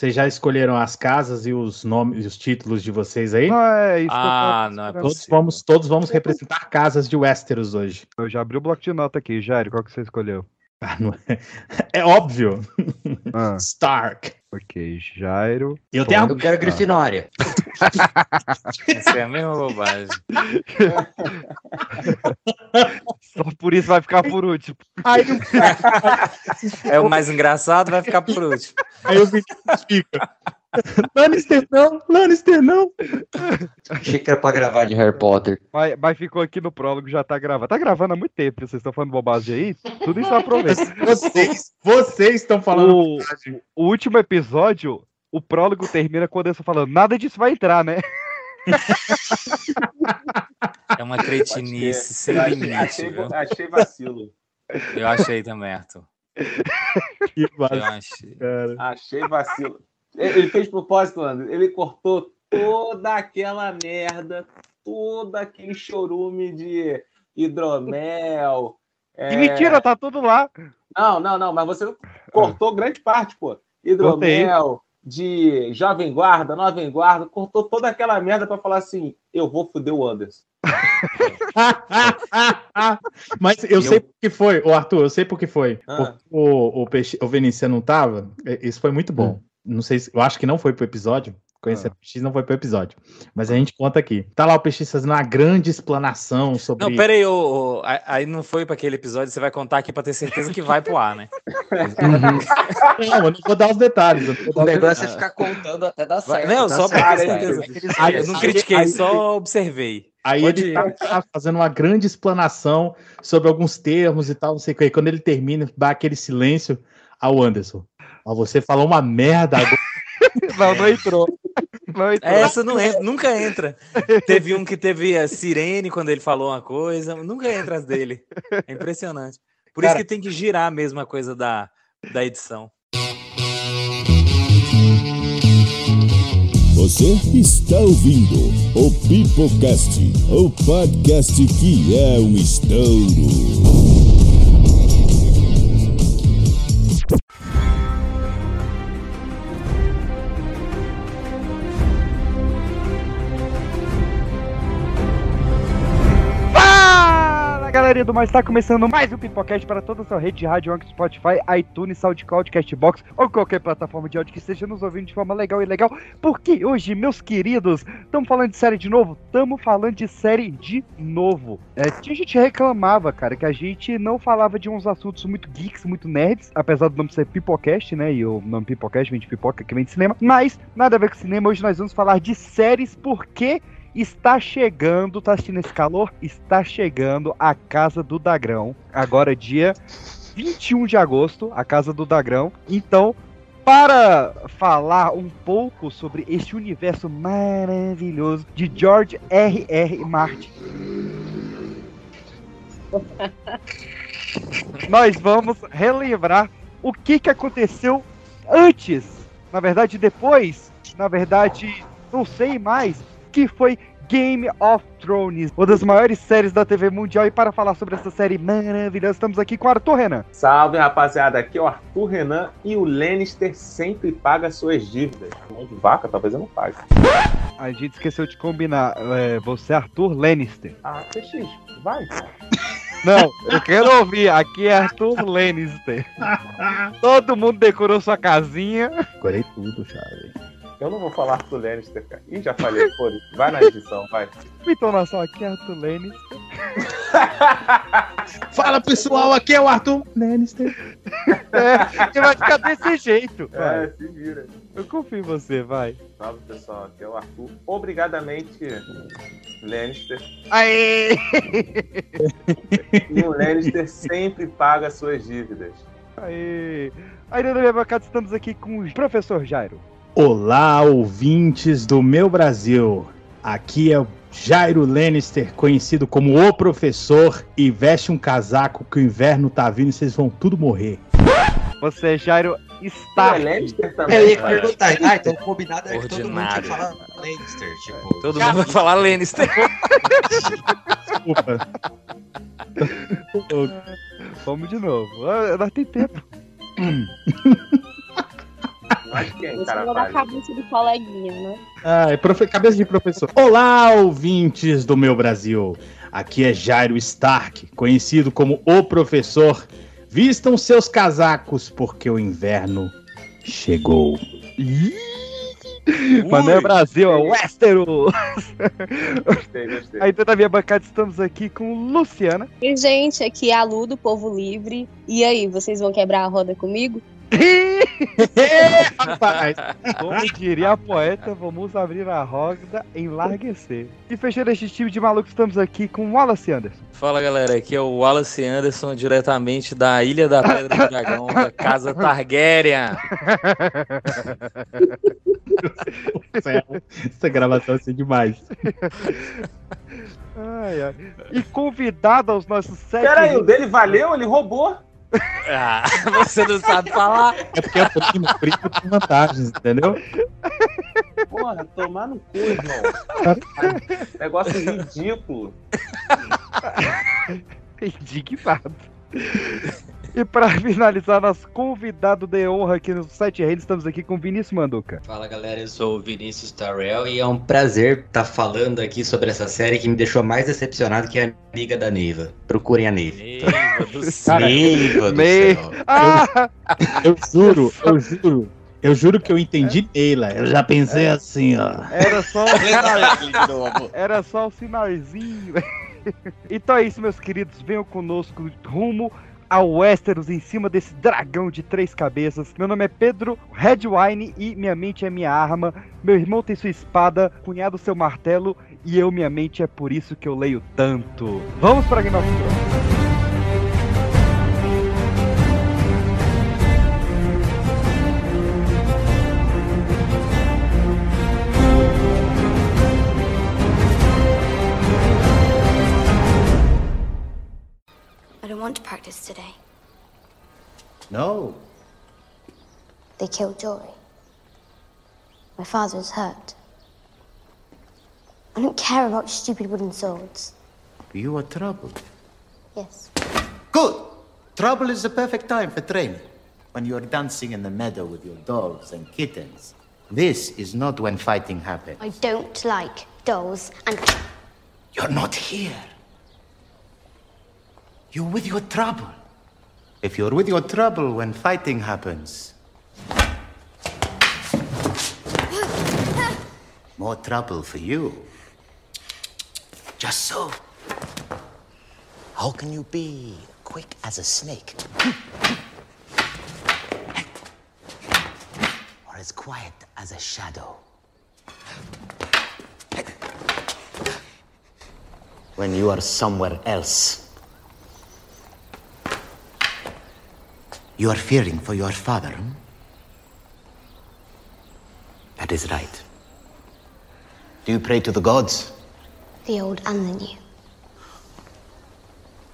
Vocês já escolheram as casas e os nomes e os títulos de vocês aí? Não, é isso Ah, que eu não é Todos vamos, todos vamos representar casas de Westeros hoje. Eu já abri o bloco de nota aqui, Jairo, qual que você escolheu? Ah, não é... é óbvio. Ah, Stark. Ok, Jairo. Eu tenho Eu quero Grifinória. Essa é a mesma bobagem. Só por isso vai ficar por último. Aí, É o mais engraçado, vai ficar por último. aí o Vinícius fica. Lannister não, Lannister não. Achei que era pra gravar de Harry Potter. Mas, mas ficou aqui no prólogo, já tá gravando. Tá gravando há muito tempo, vocês estão falando bobagem aí? Tudo isso aproveita. Vocês, vocês estão falando. O, o último episódio, o prólogo termina quando eu estou falando, nada disso vai entrar, né? É uma cretinice sem Eu limite, achei, viu? achei vacilo. Eu achei também, Arthur. Que Eu vacilo, achei. Achei vacilo. Ele fez propósito, André. Ele cortou toda aquela merda, todo aquele chorume de hidromel. Que é, mentira, tá tudo lá. Não, não, não, mas você cortou grande parte, pô. Hidromel, de Jovem Guarda, Nova Guarda, cortou toda aquela merda pra falar assim: eu vou foder o Anderson. Mas eu sei por que foi, o Arthur, eu sei por que foi. Ah. Porque o, o, Peixe, o Vinícius não tava. Isso foi muito bom. Não sei se. Eu acho que não foi pro episódio. Conhecer Ah. o PX não foi pro episódio. Mas a gente conta aqui. Tá lá o PX fazendo uma grande explanação sobre. Não, pera aí, ô, ô, aí- não foi pra aquele episódio, você vai contar aqui pra ter certeza que vai pro ar, né? Não, eu não vou dar os detalhes. O dar os negócio é ficar contando até dar Vai- certo. não, tá só pra certo, ter certeza. Aí- Eu não aí- critiquei, aí- só observei. Aí Pode ele tá, tá fazendo uma grande explanação sobre alguns termos e tal, não sei o que. Aí Quando ele termina, dá aquele silêncio ao Anderson. Ó, você falou uma merda agora. Não, não entrou. Não entrou. Essa não entra, nunca entra. Teve um que teve a sirene quando ele falou uma coisa, nunca entra as dele. É impressionante. Por Cara- isso que tem que girar mesmo a coisa da, da edição. Você está ouvindo o Pipocast, o podcast que é um estouro. Galerinha do mais, tá começando mais um Pipocast para toda a sua rede de rádio, Anchor, Spotify, iTunes, SoundCloud, Castbox ou qualquer plataforma de áudio que esteja nos ouvindo de forma legal e legal. Porque hoje, meus queridos, estamos falando de série de novo? Estamos falando de série de novo. É, tinha gente reclamava, cara, que a gente não falava de uns assuntos muito geeks, muito nerds, apesar do nome ser Pipocast, né? E o nome Pipocast vem de pipoca, que vem de cinema. Mas, nada a ver com cinema, hoje nós vamos falar de séries porque Está chegando, tá assistindo esse calor? Está chegando a Casa do Dagrão. Agora, dia 21 de agosto, a Casa do Dagrão. Então, para falar um pouco sobre este universo maravilhoso de George R. R. Martin, nós vamos relembrar o que, que aconteceu antes, na verdade, depois, na verdade, não sei mais, que foi Game of Thrones, uma das maiores séries da TV mundial. E para falar sobre essa série maravilhosa, estamos aqui com o Arthur Renan. Salve, rapaziada. Aqui é o Arthur Renan e o Lannister sempre paga suas dívidas. Mão de vaca, talvez eu não pague. A gente esqueceu de combinar. é, você é Arthur Lannister. Ah, PX, vai. Não, eu quero ouvir. Aqui é Arthur Lannister. Todo mundo decorou sua casinha. Decorei tudo, chave. Eu não vou falar Arthur Lannister, cara. Ih, já falei, foda Vai na edição, vai. Entonação aqui é Arthur Lannister. Fala pessoal, aqui é o Arthur Lannister. É, vai ficar desse jeito. Vai. É, se vira. Eu confio em você, vai. Salve, pessoal. Aqui é o Arthur. Obrigadamente, Lannister. Aê! E o Lannister sempre paga suas dívidas. Aê! Ainda minha bancada estamos aqui com o professor Jairo. Olá, ouvintes do meu Brasil. Aqui é o Jairo Lannister, conhecido como o professor, e veste um casaco que o inverno tá vindo e vocês vão tudo morrer. Você, Jairo, Tu está. é Lannister também, Eu ia perguntar, ah, então o combinado era que todo mundo Ordinário. falar Lannister, tipo. Todo mundo vai falar Lannister. Desculpa. Vamos de novo. Ah, Nós tem tempo. Mas quem, cara? a faz? cabeça do coleguinha, né? Ah, é profe- cabeça de professor. Olá, ouvintes do meu Brasil. Aqui é Jairo Stark, conhecido como o professor. Vistam seus casacos, porque o inverno chegou. Mas não é Brasil, é Westeros. Gostei, gostei. Aí toda a minha bancada estamos aqui com Luciana. E, gente, aqui é a Lu do Povo Livre. E aí, vocês vão quebrar a roda comigo? Rapaz, Como diria a poeta, vamos abrir a roda, enlarguecer. E fechando este time de malucos, estamos aqui com Wallace Anderson. Fala galera, aqui é o Wallace Anderson, diretamente da Ilha da Pedra do Dragão, da Casa Targaryen. essa gravação vai ser demais. Ai, ai. E convidado aos nossos sete. Peraí, o dele valeu? Ele roubou? Ah, você não sabe falar? É porque é primo, primo tem vantagens, entendeu? Porra, tomar no cu, irmão. Negócio ridículo. Indignado. E para finalizar, nosso convidado de honra aqui no Sete Reis, estamos aqui com Vinícius Manduca. Fala galera, eu sou o Vinícius Tarrell e é um prazer estar falando aqui sobre essa série que me deixou mais decepcionado que a amiga da Neiva. Procurem a Neiva. Neiva do céu. Neiva do céu. Ah! Eu juro, eu juro. Eu juro que eu entendi Neila. Eu já pensei assim, ó. Era só, um era só um sinalzinho. então é isso, meus queridos. Venham conosco rumo ao Westeros em cima desse dragão de três cabeças. Meu nome é Pedro Redwine e minha mente é minha arma. Meu irmão tem sua espada, cunhado seu martelo e eu minha mente é por isso que eu leio tanto. Vamos para Game of Thrones. Want to practice today. No. They killed Jory. My father is hurt. I don't care about stupid wooden swords. You are troubled. Yes. Good. Trouble is the perfect time for training. When you're dancing in the meadow with your dogs and kittens. This is not when fighting happens. I don't like dolls and You're not here. You're with your trouble. If you're with your trouble when fighting happens. More trouble for you. Just so. How can you be quick as a snake? Or as quiet as a shadow? When you are somewhere else. You are fearing for your father, hmm? That is right. Do you pray to the gods? the old and the new.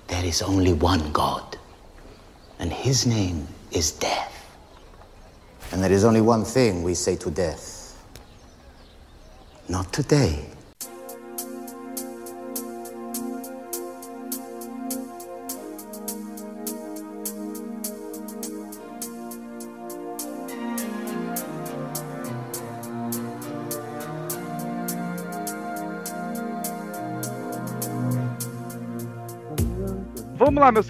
There is only one God, and his name is death. And there is only one thing we say to death not today.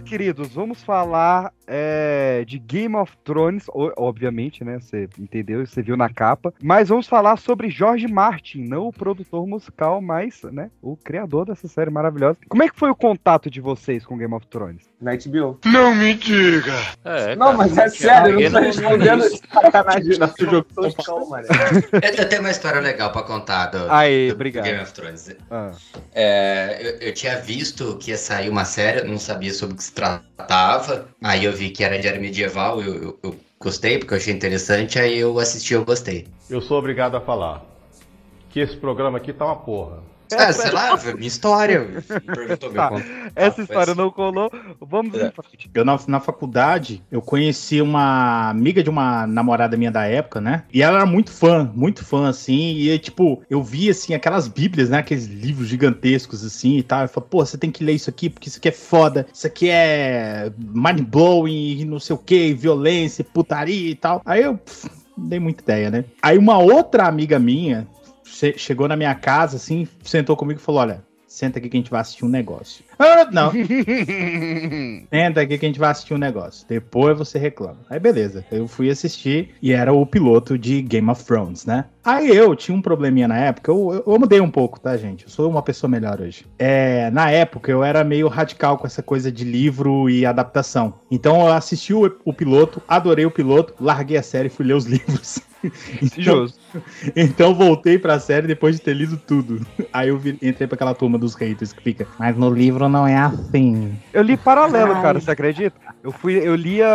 Queridos, vamos falar é, de Game of Thrones, obviamente, né? Você entendeu, você viu na capa. Mas vamos falar sobre George Martin, não o produtor musical, mas, né, o criador dessa série maravilhosa. Como é que foi o contato de vocês com Game of Thrones? Na HBO. É, Não, cara, mas é sério, eu não tô não- respondendo esse sacanagem. Nosso jogo toscão, mano. Eu, eu tenho uma história legal pra contar do, Aí, do obrigado. Game of Thrones. Ah, É, eu, eu tinha visto que ia sair uma série, não sabia sobre o que se tratava. Aí eu vi que era de era medieval, eu, eu- eu gostei, porque eu achei interessante, aí eu assisti eu gostei. Eu sou obrigado a falar que esse programa aqui tá uma porra. Ah, sei lá, minha história. Perguntou meu Tá. essa Ah, história mas- não colou. Vamos É. em frente. Eu na, na faculdade, eu conheci uma amiga de uma namorada minha da época, né? E ela era muito fã, muito fã, assim. E, tipo, eu via, assim, aquelas bíblias, né? Aqueles livros gigantescos, assim, e tal. Eu falei, pô, você tem que ler isso aqui, porque isso aqui é foda. Isso aqui é mind-blowing, e não sei o que, violência, putaria e tal. Aí eu... pff, não dei muita ideia, né? Aí uma outra amiga minha chegou na minha casa, assim, sentou comigo e falou: Olha, senta aqui que a gente vai assistir um negócio. Ah, não, senta aqui que a gente vai assistir um negócio. Depois você reclama. Aí beleza, eu fui assistir e era o piloto de Game of Thrones, né? Aí eu tinha um probleminha na época, eu, eu, eu mudei um pouco, tá, gente? Eu sou uma pessoa melhor hoje. É, na época eu era meio radical com essa coisa de livro e adaptação. Então eu assisti o, o piloto, adorei o piloto, larguei a série e fui ler os livros. Então, então voltei pra série depois de ter lido tudo. Aí eu vi- entrei pra aquela turma dos haters que fica, mas no livro não é assim. Eu li paralelo, Ai. cara, você acredita? Eu fui, eu lia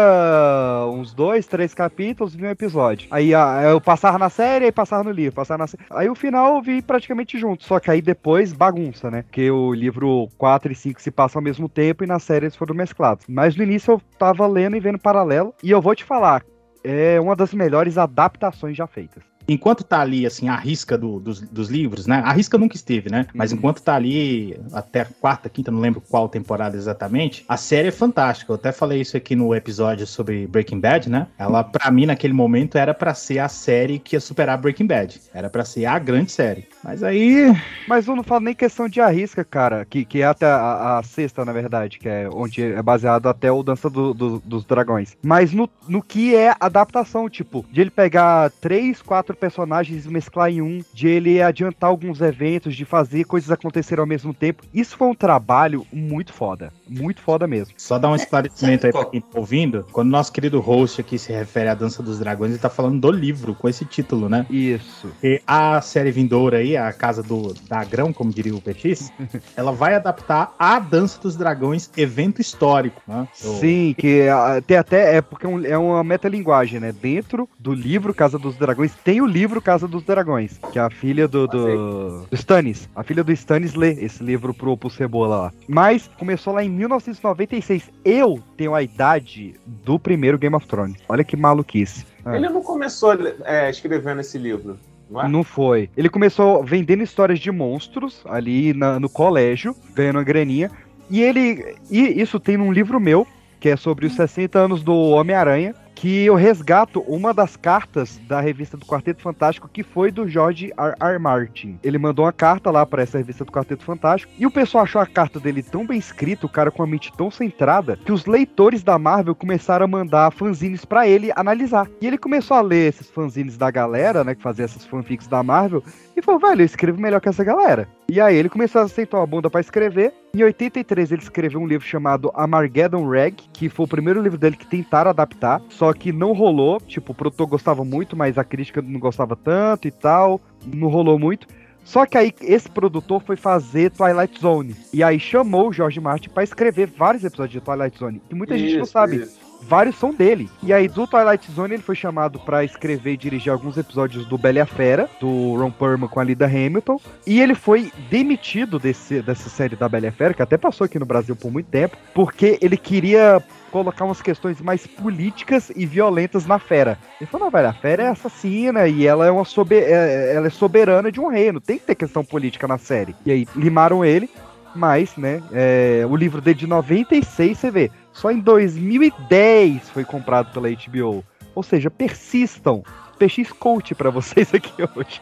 uns dois, três capítulos e um episódio. Aí ah, eu passava na série, aí passava no livro, passava na série. Aí o final eu vi praticamente junto, só que aí depois bagunça, né? Porque o livro 4 e 5 se passam ao mesmo tempo e na série eles foram mesclados. Mas no início eu tava lendo e vendo paralelo, e eu vou te falar, é uma das melhores adaptações já feitas. Enquanto tá ali, assim, a risca do- dos, dos livros, né? A risca nunca esteve, né? Mas Uhum. enquanto tá ali, até a quarta, quinta, não lembro qual temporada exatamente, a série é fantástica. Eu até falei isso aqui no episódio sobre Breaking Bad, né? Ela, pra mim, naquele momento, era pra ser a série que ia superar Breaking Bad. Era pra ser a grande série. Mas aí, Mas eu não falo nem questão de arrisca, cara, que, que é até a, a sexta, na verdade, que é onde é baseado até o Dança do- do- dos Dragões. Mas no, no que é adaptação, tipo, de ele pegar três, quatro personagens e mesclar em um, de ele adiantar alguns eventos, de fazer coisas acontecerem ao mesmo tempo. Isso foi um trabalho muito foda. Muito foda mesmo. Só dar um esclarecimento aí pra quem tá ouvindo. Quando o nosso querido host aqui se refere à Dança dos Dragões, ele tá falando do livro, com esse título, né? Isso. E a série vindoura aí, a Casa do Dagrão, como diria o Petis, ela vai adaptar a Dança dos Dragões, evento histórico, né? Sim, que ah, tem até. É porque é é uma metalinguagem, né? Dentro do livro Casa dos Dragões tem o livro Casa dos Dragões, que é a filha do, do, do Stannis. A filha do Stannis lê esse livro pro, pro Cebola lá. Mas começou lá em 1996. Eu tenho a idade do primeiro Game of Thrones. Olha que maluquice. Ah. Ele não começou é, escrevendo esse livro, não é? Não foi. Ele começou vendendo histórias de monstros ali na- no colégio, ganhando uma graninha. E ele. E isso tem num livro meu, que é sobre os 60 anos do Homem-Aranha, que eu resgato uma das cartas da revista do Quarteto Fantástico, que foi do George R. R. Martin. Ele mandou uma carta lá para essa revista do Quarteto Fantástico, e o pessoal achou a carta dele tão bem escrita, o cara com a mente tão centrada, que os leitores da Marvel começaram a mandar fanzines para ele analisar. E ele começou a ler esses fanzines da galera, né, que fazia essas fanfics da Marvel, e falou, velho, eu escrevo melhor que essa galera. E aí ele começou a aceitar a bunda pra escrever. Em 83 ele escreveu um livro chamado Armageddon Rag, que foi o primeiro livro dele que tentaram adaptar, só que não rolou. Tipo, o produtor gostava muito, mas a crítica não gostava tanto e tal. Não rolou muito. Só que aí esse produtor foi fazer Twilight Zone. E aí chamou o George Martin pra escrever vários episódios de Twilight Zone. Que muita gente não Isso, sabe isso. vários são dele. E aí, do Twilight Zone, ele foi chamado pra escrever e dirigir alguns episódios do Bela e a Fera, do Ron Perlman com a Lida Hamilton. E ele foi demitido desse, dessa série da Bela e a Fera, que até passou aqui no Brasil por muito tempo, porque ele queria colocar umas questões mais políticas e violentas na Fera. Ele falou, não, velho, a Fera é assassina e ela é uma sobe é- ela é soberana de um reino, tem que ter questão política na série. E aí, limaram ele, mas, né, é, o livro dele de 96, você vê, só em 2010 foi comprado pela HBO. Ou seja, persistam. PX Coach pra vocês aqui hoje.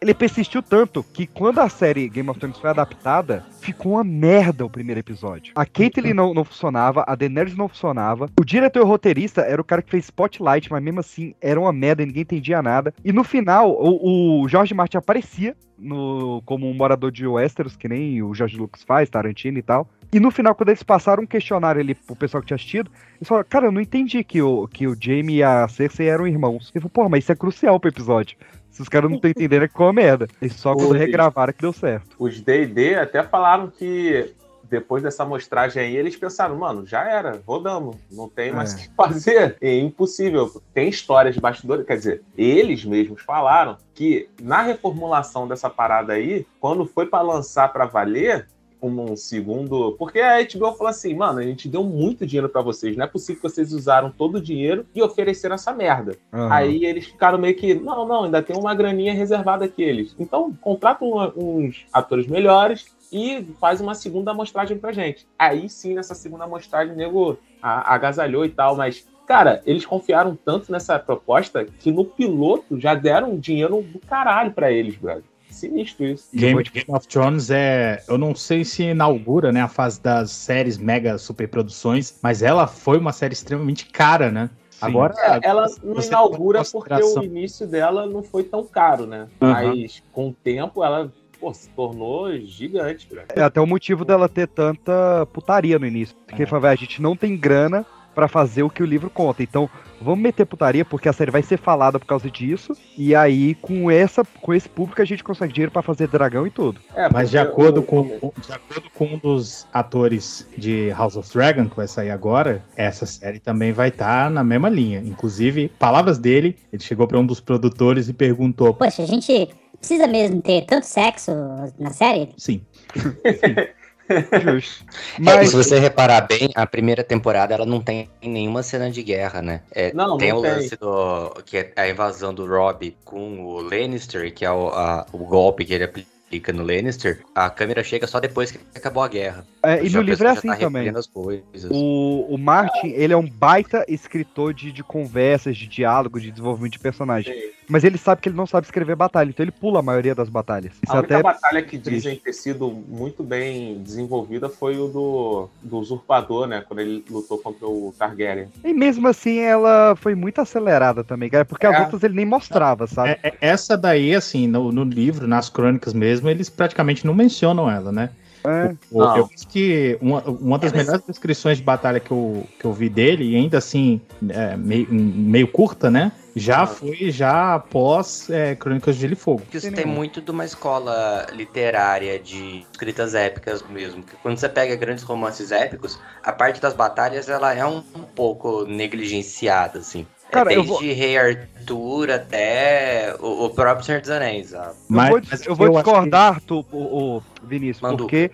Ele persistiu tanto que quando a série Game of Thrones foi adaptada, ficou uma merda o primeiro episódio. A Caitlyn não, não funcionava, a Daenerys não funcionava. O diretor e roteirista era o cara que fez Spotlight, mas mesmo assim era uma merda, ninguém entendia nada. E no final, o, o George Martin aparecia no, como um morador de Westeros, que nem o George Lucas faz, Tarantino e tal. E no final, quando eles passaram um questionário ali pro pessoal que tinha assistido, eles falaram, cara, eu não entendi que o, que o Jamie e a Cersei eram irmãos. Ele falou, porra, mas isso é crucial pro episódio. Se os caras não estão entendendo, é que ficou uma merda. E só quando Oi. regravaram que deu certo. Os D&D até falaram que depois dessa amostragem aí, eles pensaram, mano, já era, rodamos, não tem mais o É. que fazer, é impossível. Tem histórias de bastidores, quer dizer, eles mesmos falaram que na reformulação dessa parada aí, quando foi pra lançar pra valer, um segundo. Porque a HBO falou assim, mano, a gente deu muito dinheiro pra vocês. Não é possível que vocês usaram todo o dinheiro e ofereceram essa merda. Aham. Aí eles ficaram meio que, não, não, ainda tem uma graninha reservada aqui eles. Então, contrata uns atores melhores e faz uma segunda amostragem pra gente. Aí sim, nessa segunda amostragem, o nego agasalhou e tal, mas Cara, eles confiaram tanto nessa proposta que no piloto já deram dinheiro do caralho pra eles, brother. Sinistro isso. Game, Game of Thrones é. Eu não sei se inaugura né, a fase das séries mega superproduções, mas ela foi uma série extremamente cara, né? Agora. É, ela não inaugura porque o início dela não foi tão caro, né? Aham. Mas com o tempo ela pô, se tornou gigante, brother. É até o motivo dela ter tanta putaria no início. Porque ele falou, "Véi, a gente não tem grana pra fazer o que o livro conta. Então, vamos meter putaria, porque a série vai ser falada por causa disso. E aí, com essa, com esse público, a gente consegue dinheiro pra fazer dragão e tudo. É, Mas de acordo, o- com, de acordo com um dos atores de House of Dragon, que vai sair agora, essa série também vai estar na mesma linha. Inclusive, palavras dele, ele chegou para um dos produtores e perguntou: Poxa, a gente precisa mesmo ter tanto sexo na série? Sim. Justo. É, e Mas se você reparar bem, a primeira temporada ela não tem nenhuma cena de guerra, né? É, Não, tem não o tem. lance do. que é a invasão do Robb com o Lannister, que é o, a- o golpe que ele aplica no Lannister. A câmera chega só depois que acabou a guerra. é, e no a livro é assim tá também. recolhendo as coisas. O, o Martin, ele é um baita escritor de, de conversas, de diálogo, de desenvolvimento de personagem. Sim. Mas ele sabe que ele não sabe escrever batalha, então ele pula a maioria das batalhas. Isso A única até batalha que triste. dizem ter sido muito bem desenvolvida foi o do, do usurpador, né? Quando ele lutou contra o Targaryen. E mesmo assim, ela foi muito acelerada também, cara, porque as É. outras ele nem mostrava, sabe? É- é- essa daí, assim, no, no livro, nas crônicas mesmo, eles praticamente não mencionam ela, né? É. O- eu acho que uma, uma das É, mas- melhores descrições de batalha que eu, que eu vi dele, e ainda assim, é, meio, meio curta, né? Já Ah. foi já após é, Crônicas de Gelo e Fogo. Que isso Tem tem nenhum. muito de uma escola literária de escritas épicas mesmo. Que quando você pega grandes romances épicos, a parte das batalhas ela é um, um pouco negligenciada, assim. É Cara, eu desde vou- Rei Arthur até o, o próprio Senhor dos Anéis. Eu Mas- vou, mas eu vou eu discordar, tu, o, o Vinícius, Manduca. porque.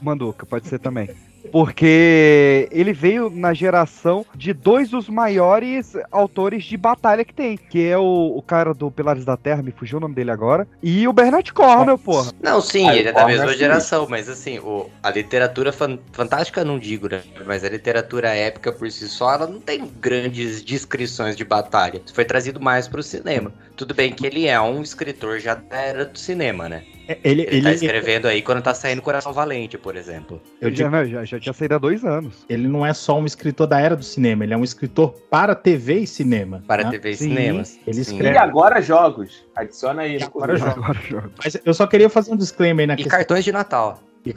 Manduca, pode ser também. Porque ele veio na geração de dois dos maiores autores de batalha que tem. Que é o, o cara do Pilares da Terra, me fugiu o nome dele agora. E o Bernard Cornwell, porra. Não, sim, Ah, ele é o da Corner mesma é geração, mas assim, o, a literatura fan- fantástica não digo, né? Mas a literatura épica por si só, ela não tem grandes descrições de batalha. Isso foi trazido mais pro cinema. Tudo bem que ele é um escritor já da era do cinema, né? É, Ele, Ele, ele, tá escrevendo aí quando tá saindo Coração Valente, por exemplo. eu já, digo, não, já, já tinha saído há dois anos. ele não é só um escritor da era do cinema, ele é um escritor para TV e cinema. Para né? TV e Sim, cinemas. ele Sim. escreve- E agora jogos. Adiciona aí. E agora currículo. Agora joga. Mas eu só queria fazer um disclaimer aí na E questão. cartões de Natal. E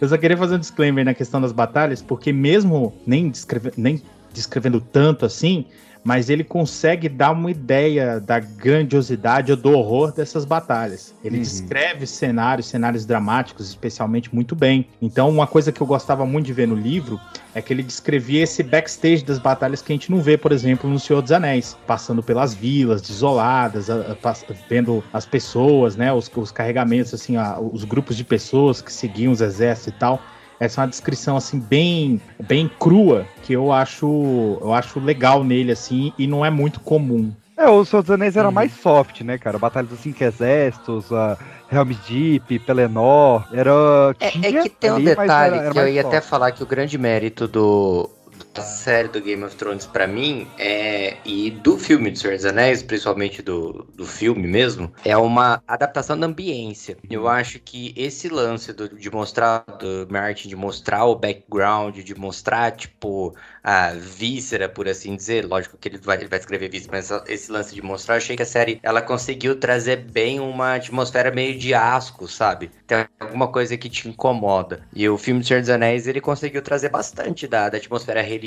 Eu só queria fazer um disclaimer na questão das batalhas, porque mesmo nem, descreve- nem descrevendo tanto assim, mas ele consegue dar uma ideia da grandiosidade ou do horror dessas batalhas. Ele Uhum. descreve cenários, cenários dramáticos, especialmente muito bem. Então, uma coisa que eu gostava muito de ver no livro é que ele descrevia esse backstage das batalhas que a gente não vê, por exemplo, no Senhor dos Anéis, passando pelas vilas desoladas, a- a- vendo as pessoas, né, os, os carregamentos, assim, a- os grupos de pessoas que seguiam os exércitos e tal. Essa é uma descrição assim bem bem crua que eu acho eu acho legal nele assim e não é muito comum. É, o Senhor dos Anéis era Uhum. mais soft, né, cara? Batalha dos Cinco Exércitos, a Helm's Deep, Pelennor, era... É, é que tem um detalhe era- era que eu ia soft. até falar que o grande mérito do da série do Game of Thrones pra mim é e do filme de Senhor dos Anéis, principalmente do, do filme mesmo, é uma adaptação da ambiência. Eu acho que esse lance do- de mostrar do Martin, de mostrar o background, de mostrar tipo a víscera, por assim dizer, lógico que ele vai, ele vai escrever víscera, mas esse lance de mostrar, eu achei que a série ela conseguiu trazer bem uma atmosfera meio de asco, sabe? Tem alguma coisa que te incomoda. E o filme do Senhor dos Anéis, ele conseguiu trazer bastante da, da atmosfera religiosa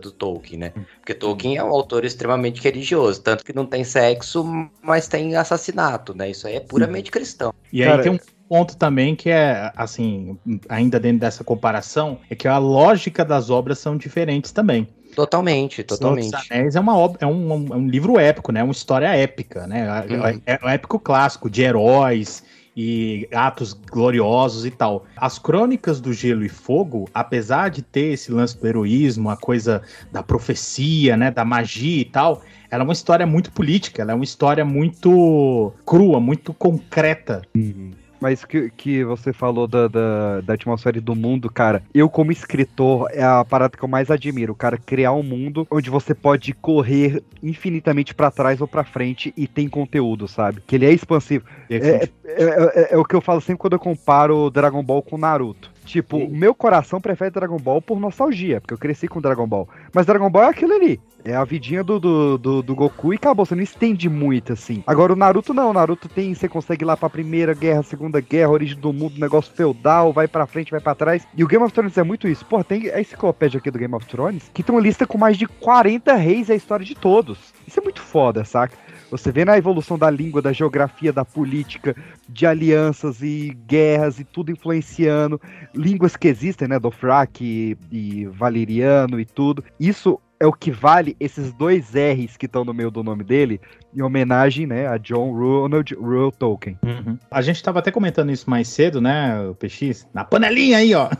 do Tolkien, né? Porque Tolkien é um autor extremamente religioso, tanto que não tem sexo, mas tem assassinato, né? Isso aí é puramente cristão. E aí Cara, tem um ponto também que é assim, ainda dentro dessa comparação, é que a lógica das obras são diferentes também. Totalmente, Senhor dos totalmente. Anéis é, uma obra, é, um, é um livro épico, né? É uma história épica, né? Uhum. É, é um épico clássico de heróis e atos gloriosos e tal. As crônicas do Gelo e Fogo, apesar de ter esse lance do heroísmo, a coisa da profecia, né? Da magia e tal, ela é uma história muito política, ela é uma história muito crua, muito concreta. Mas que, que você falou da, da, da atmosfera do mundo, cara, eu como escritor, é a parada que eu mais admiro, cara, criar um mundo onde você pode correr infinitamente pra trás ou pra frente e tem conteúdo, sabe? Que ele é expansivo. É, é, é- é o que eu falo sempre quando eu comparo Dragon Ball com Naruto. Tipo, o meu coração prefere Dragon Ball por nostalgia, porque eu cresci com Dragon Ball. Mas Dragon Ball é aquilo ali. É a vidinha do, do, do, do Goku e acabou. Você não estende muito, assim. Agora o Naruto não. O Naruto tem. Você consegue ir lá pra Primeira Guerra, Segunda Guerra, Origem do Mundo, negócio feudal, vai pra frente, vai pra trás. E o Game of Thrones é muito isso. Pô, tem a enciclopédia aqui do Game of Thrones que tem uma lista com mais de 40 reis e a história de todos. Isso é muito foda, saca? Você vê na evolução da língua, da geografia, da política, de alianças e guerras e tudo influenciando. Línguas que existem, né? Dothraki e, e Valeriano e tudo. Isso é o que vale esses dois R's que estão no meio do nome dele, em homenagem, né, a John Ronald Reuel Tolkien. Uhum. A gente tava até comentando isso mais cedo, né, o PX? Na panelinha aí, ó.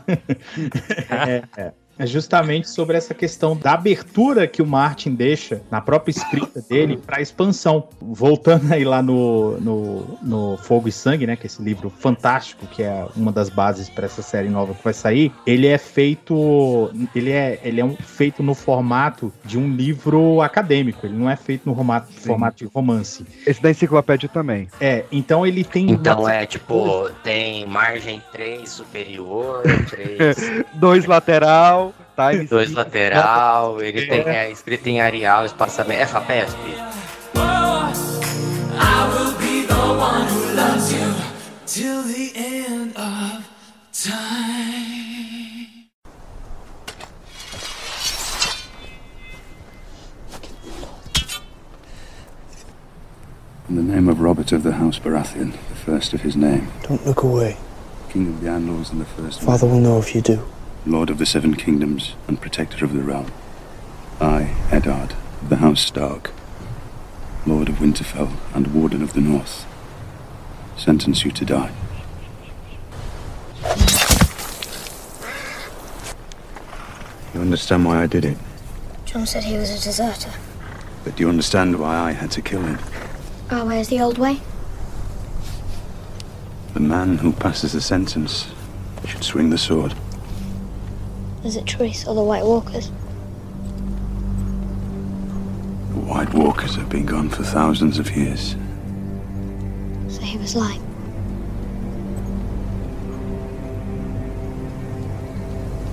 é, é. É justamente sobre essa questão da abertura que o Martin deixa na própria escrita dele para expansão. Voltando aí lá no, no, no Fogo e Sangue, né? Que é esse livro fantástico, que é uma das bases para essa série nova que vai sair. Ele é feito. Ele é, ele é um, feito no formato de um livro acadêmico. Ele não é feito no formato, formato de romance. Esse da enciclopédia também. É, então ele tem. Então uma- é tipo, tem margem 3 superior, 3, Dois lateral, time dois skip. lateral, ele É. tem é, escrito em Arial, espaçamento. É FAPESP? I will be the one who loves you till the end of time. In the name of Robert of the House Baratheon, the first of his name, Don't look away. King of the Andals and the first Father will know if you do. Lord of the Seven Kingdoms and Protector of the Realm. I, Eddard, of the House Stark, Lord of Winterfell and Warden of the North, sentence you to die. You understand why I did it, John said he was a deserter. but do you understand why I had to kill him? Our way is the old way. The man who passes the sentence should swing the sword. Is it Trees or the White Walkers? The White Walkers have been gone for thousands of years. So he was lying.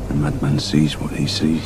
The madman sees what he sees.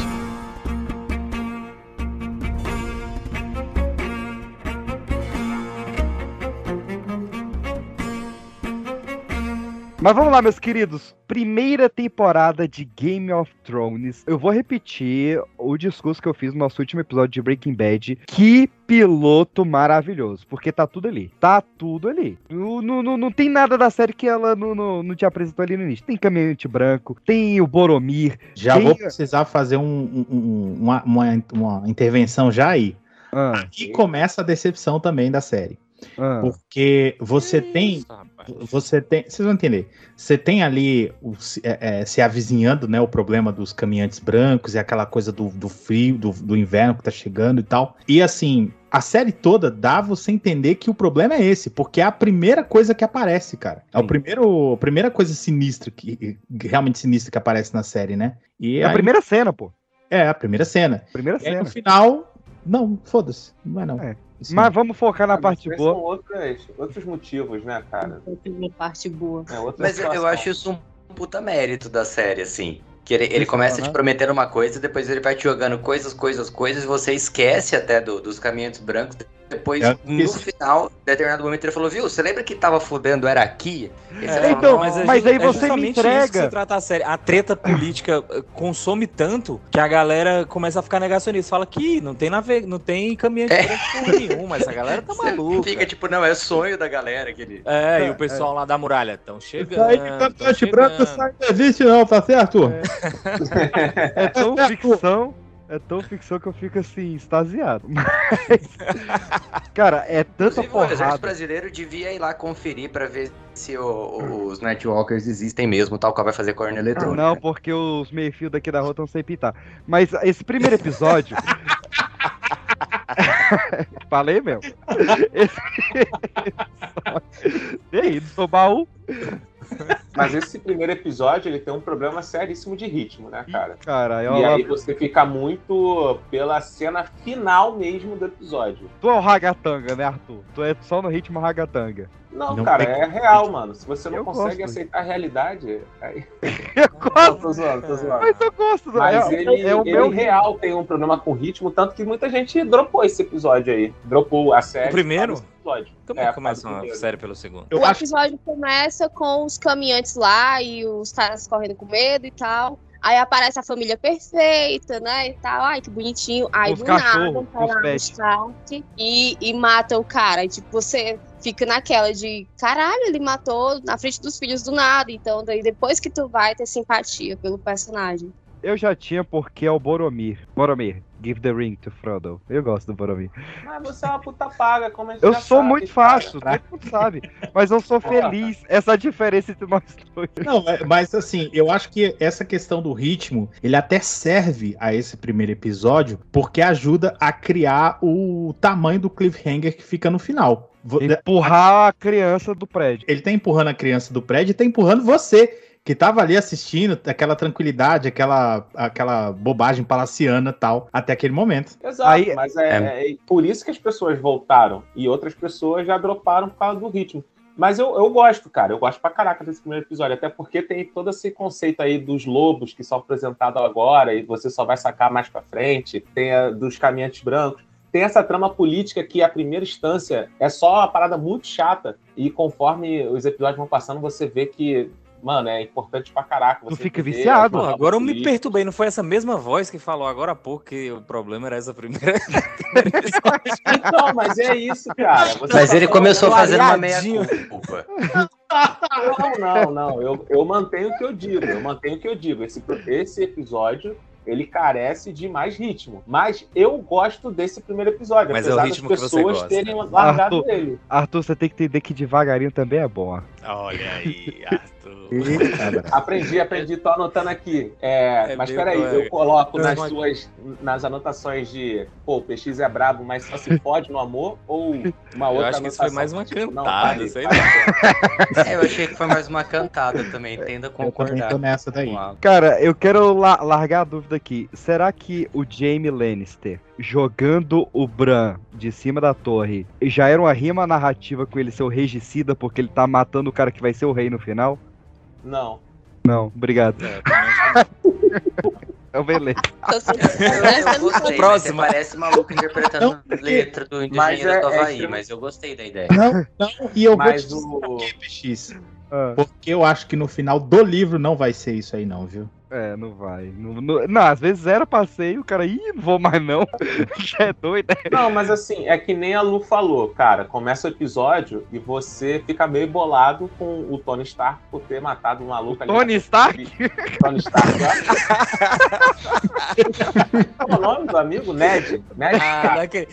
Mas vamos lá, meus queridos. Primeira temporada de Game of Thrones. Eu vou repetir o discurso que eu fiz no nosso último episódio de Breaking Bad. Que piloto maravilhoso. Porque tá tudo ali. Tá tudo ali. Não, não, não- tem nada da série que ela não, não, não te apresentou ali no início. Tem Caminhante Branco, tem o Boromir. Já tem... vou precisar fazer um- um- um- uma, uma, uma intervenção já aí. Ah, E começa a decepção também da série. Ah. Porque você tem. Você tem. Vocês vão entender. Você tem ali o, se- é, é, se avizinhando, né? O problema dos caminhantes brancos e aquela coisa do, do frio, do, do inverno que tá chegando e tal. E assim, a série toda dá você entender que o problema é esse, porque é a primeira coisa que aparece, cara. É o primeiro, a primeira coisa sinistra, que realmente sinistra que aparece na série, né? E É a aí- primeira cena, pô. É, a primeira cena. Primeira E aí, cena. no final, não, foda-se. Não é não. Isso Mas vamos focar na Ah, parte boa. São outras, outros motivos, né, cara? Uma parte boa. É Mas eu, eu situação. acho isso um puta mérito da série, assim. Que ele, ele Isso, começa te prometendo uma coisa, depois ele vai te jogando coisas, coisas, coisas, e você esquece até do- dos caminhantes brancos. Depois, É, no isso. final, em determinado momento, ele falou, viu, você lembra que tava fudendo era aqui? Você É, Então, mas, é mas ju- aí é você me entrega- que se trata a série. A treta política eh, consome tanto que a galera começa a ficar negacionista. Fala que não tem, nave... não tem caminhante É. branco porra nenhuma, essa galera tá Você maluca. Fica tipo, não, é sonho da galera. Aquele... É, e o pessoal lá da muralha estão chegando. Isso aí de tão caminhante branco não existe não, tá certo? É tão ficção, é tão ficção que eu fico assim, extasiado. Mas, cara, é tanta Inclusive, o exército porrada. brasileiro devia ir lá conferir pra ver se o- os Nightwalkers existem mesmo, tal qual vai fazer corno eletrônico. Não, porque os meio-fio daqui da rua estão sem pitar. Mas esse primeiro episódio. Falei mesmo. Esse E aí, do baú? Mas esse primeiro episódio, ele tem um problema seríssimo de ritmo, né, cara? Cara, eu E aí você fica muito pela cena final mesmo do episódio. Tu é o ragatanga, né, Arthur? Tu é só no ritmo ragatanga. Não, Não cara, tem- é real, mano. Se você não Eu consegue gosto. aceitar a realidade, aí. Eu gosto. Não, tô zoando, tô zoando. Mas eu gosto. Mas é, ele, é o ele meu real tem um problema com ritmo, tanto que muita gente dropou esse episódio aí. Dropou a série. O primeiro? Episódio. Como É, é começa do uma série pelo segundo? Eu o acho episódio começa com os caminhantes lá e os caras correndo com medo e tal. Aí aparece a família perfeita, né? E tal. Ai, que bonitinho. Aí Os do nada, pets. Stark e, e mata o cara. E, tipo, você fica naquela de caralho, ele matou na frente dos filhos do nada. Então, daí depois que tu vai ter simpatia pelo personagem. Eu já tinha porque é o Boromir. Boromir, give the ring to Frodo. Eu gosto do Boromir. Mas você é uma puta paga, como a gente Eu já sou sabe, muito fácil, todo mundo sabe. Mas eu sou feliz. Essa é a diferença entre nós dois. Não, mas assim, eu acho que essa questão do ritmo, ele até serve a esse primeiro episódio, porque ajuda a criar o tamanho do cliffhanger que fica no final. Empurrar a criança do prédio. Ele tá empurrando a criança do prédio e tá empurrando você, que tava ali assistindo, aquela tranquilidade, aquela, aquela bobagem palaciana e tal, até aquele momento. Exato, Aí- mas é, é por isso que as pessoas voltaram e outras pessoas já droparam por causa do ritmo. Mas eu, eu gosto, cara, eu gosto pra caraca desse primeiro episódio, até porque tem todo esse conceito aí dos lobos que são apresentados agora e você só vai sacar mais pra frente, tem a dos caminhantes brancos. Tem essa trama política que, a primeira instância, é só uma parada muito chata. E conforme os episódios vão passando, você vê que, mano, é importante pra caraca. Você fica entender viciado. trama agora eu me perturbei, não foi essa mesma voz que falou agora há pouco que o problema era essa primeira. Então, mas é isso, cara. Você Mas tá ele começou fazendo uma meia culpa. Não, não, não. Eu, eu mantenho o que eu digo. Eu mantenho o que eu digo. Esse, esse episódio. Ele carece de mais ritmo. Mas eu gosto desse primeiro episódio. Mas é o apesar ritmo das que você pessoas gosta. terem largado Arthur, ele. Arthur, você tem que entender que devagarinho também é bom. Olha aí, Arthur. Aprendi, aprendi, tô anotando aqui. É, É mas peraí, colega. eu coloco nas suas nas anotações de pô, o PX é brabo, mas só se fode no amor, ou uma Eu outra acho que isso foi mais uma tipo, cantada, sei lá. É, eu achei que foi mais uma cantada também, tendo a Eu concordar. tô nessa daí. Cara, eu quero la- largar a dúvida aqui. Será que o Jaime Lannister jogando o Bran de cima da torre já era uma rima narrativa com ele ser o regicida porque ele tá matando o cara que vai ser o rei no final? Não. Não, obrigado. É, É beleza. Então, se- Eu, gostei, Próxima. você parece maluco interpretando Não, letra do Engenheiro é- do é Havaí, extremo- mas eu gostei da ideia. Não, não, e eu vou Mas te dizer o- PX. Ah, Porque eu acho que no final do livro não vai ser isso aí, não, viu? É, não vai. Não, não- não, às vezes era passeio, o cara, ih, não vou mais não. Já é doido, né? Não, mas assim, é que nem a Lu falou, cara. Começa o episódio e você fica meio bolado com o Tony Stark por ter matado um maluco ali. Tony Stark? Tony Stark, né? Qual é o nome do amigo? Ned. Ned Ah, não acre-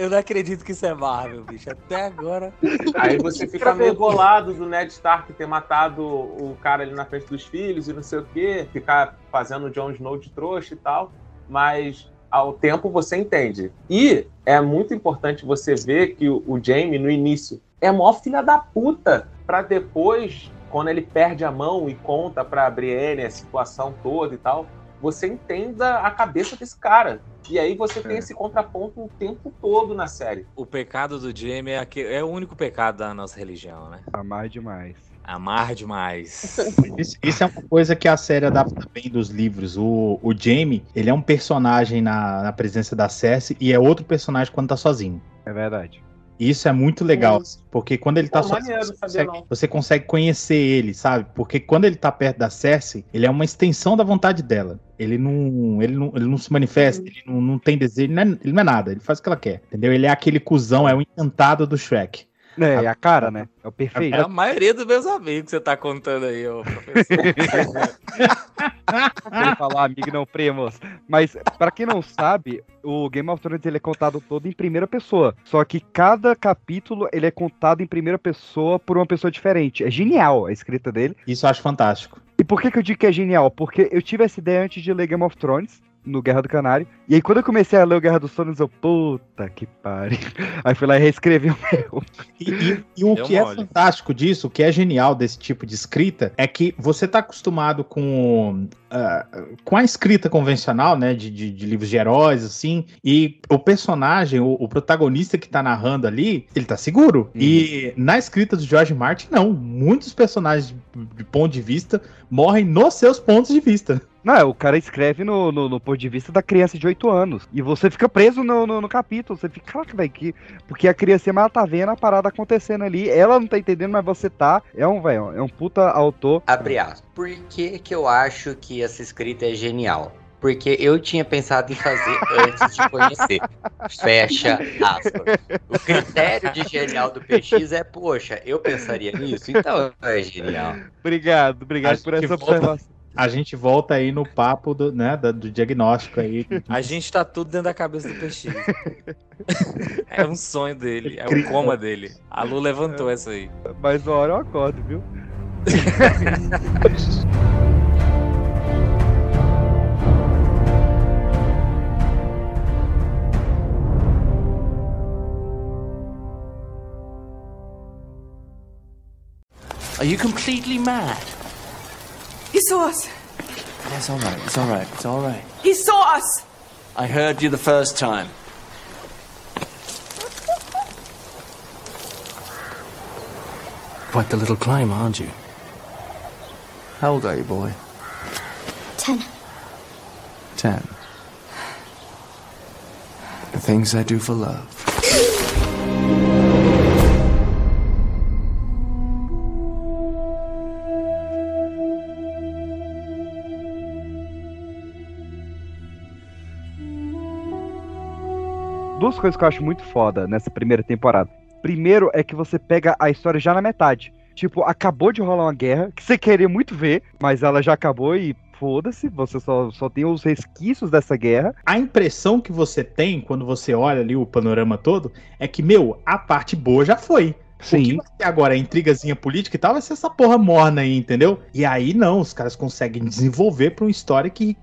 eu não acredito que isso é Marvel, bicho. Até agora. Aí você fica meio bolado do Ned Stark ter matado o cara ali na frente dos filhos e não sei o quê, ficar fazendo o Jon Snow de trouxa e tal, mas ao tempo você entende. E é muito importante você ver que o, o Jaime, no início, é mó filha da puta, pra depois, quando ele perde a mão e conta pra Brienne a situação toda e tal, você entenda a cabeça desse cara. E aí você tem É. esse contraponto o tempo todo na série. O pecado do Jamie é, aque- é o único pecado da nossa religião, né? Amar demais. Amar demais. Isso, isso é uma coisa que a série adapta bem dos livros. O, o Jaime, ele é um personagem na, na presença da Cersei e é outro personagem quando tá sozinho. É verdade. E Isso é muito legal, assim, porque quando ele tá Pô, sozinho, você consegue, você consegue conhecer ele, sabe? Porque quando ele tá perto da Cersei, ele é uma extensão da vontade dela. Ele não, ele não, ele não se manifesta, ele não, não tem desejo, ele não, é, ele não é nada, ele faz o que ela quer, entendeu? Ele é aquele cuzão, é o encantado do Shrek. É, é a cara, né? É o perfeito. É a maioria dos meus amigos que você tá contando aí, ô professor. Ele falar amigo não primos. Mas, pra quem não sabe, o Game of Thrones ele é contado todo em primeira pessoa. Só que cada capítulo ele é contado em primeira pessoa por uma pessoa diferente. É genial a escrita dele. Isso eu acho fantástico. E por que, que eu digo que é genial? Porque eu tive essa ideia antes de ler Game of Thrones. No Guerra do Canário. E aí, quando eu comecei a ler o Guerra dos Sonos, eu, puta que pariu. Aí fui lá e reescrevi o meu. E, e- e o Deu que é mole. fantástico disso, o que é genial desse tipo de escrita, é que você tá acostumado com, ah, com a escrita convencional, né, de, de, de livros de heróis, assim, e o personagem, o, o protagonista que tá narrando ali, ele tá seguro. E na escrita do George Martin, não. Muitos personagens, de, de ponto de vista, morrem nos seus pontos de vista. Não, é, o cara escreve no, no, no ponto de vista da criança de 8 anos. E você fica preso no, no, no capítulo. Você fica, caraca, velho, que. Porque a criança ela tá vendo a parada acontecendo ali. Ela não tá entendendo, mas você tá. É um, velho, é um puta autor. Abre aspas. Por que, que eu acho que essa escrita é genial? Porque eu tinha pensado em fazer antes de conhecer. Fecha aspas. O critério de genial do PX é, poxa, eu pensaria nisso? Então é genial. Obrigado, obrigado A por essa volta- observação. A gente volta aí no papo do, né, do diagnóstico aí. A gente tá tudo dentro da cabeça do PX. é um sonho dele, é um coma dele. A Lu levantou essa aí. Mas uma hora eu acordo, viu? Are you completely mad? He saw us. That's all right. It's all right. It's all right. He saw us. I heard you the first time. Quite the little climb, aren't you? How old are you, boy? Ten. Ten. The things I do for love. Duas coisas que eu acho muito foda nessa primeira temporada. Primeiro é que você pega a história já na metade. Tipo, acabou de rolar uma guerra que você queria muito ver, mas ela já acabou e foda-se, você só, só tem os resquícios dessa guerra. A impressão que você tem quando você olha ali o panorama todo é que, meu, a parte boa já foi. O que vai ter agora, a intrigazinha política e tal, vai ser essa porra morna aí, entendeu? E aí não, os caras conseguem desenvolver pra uma história que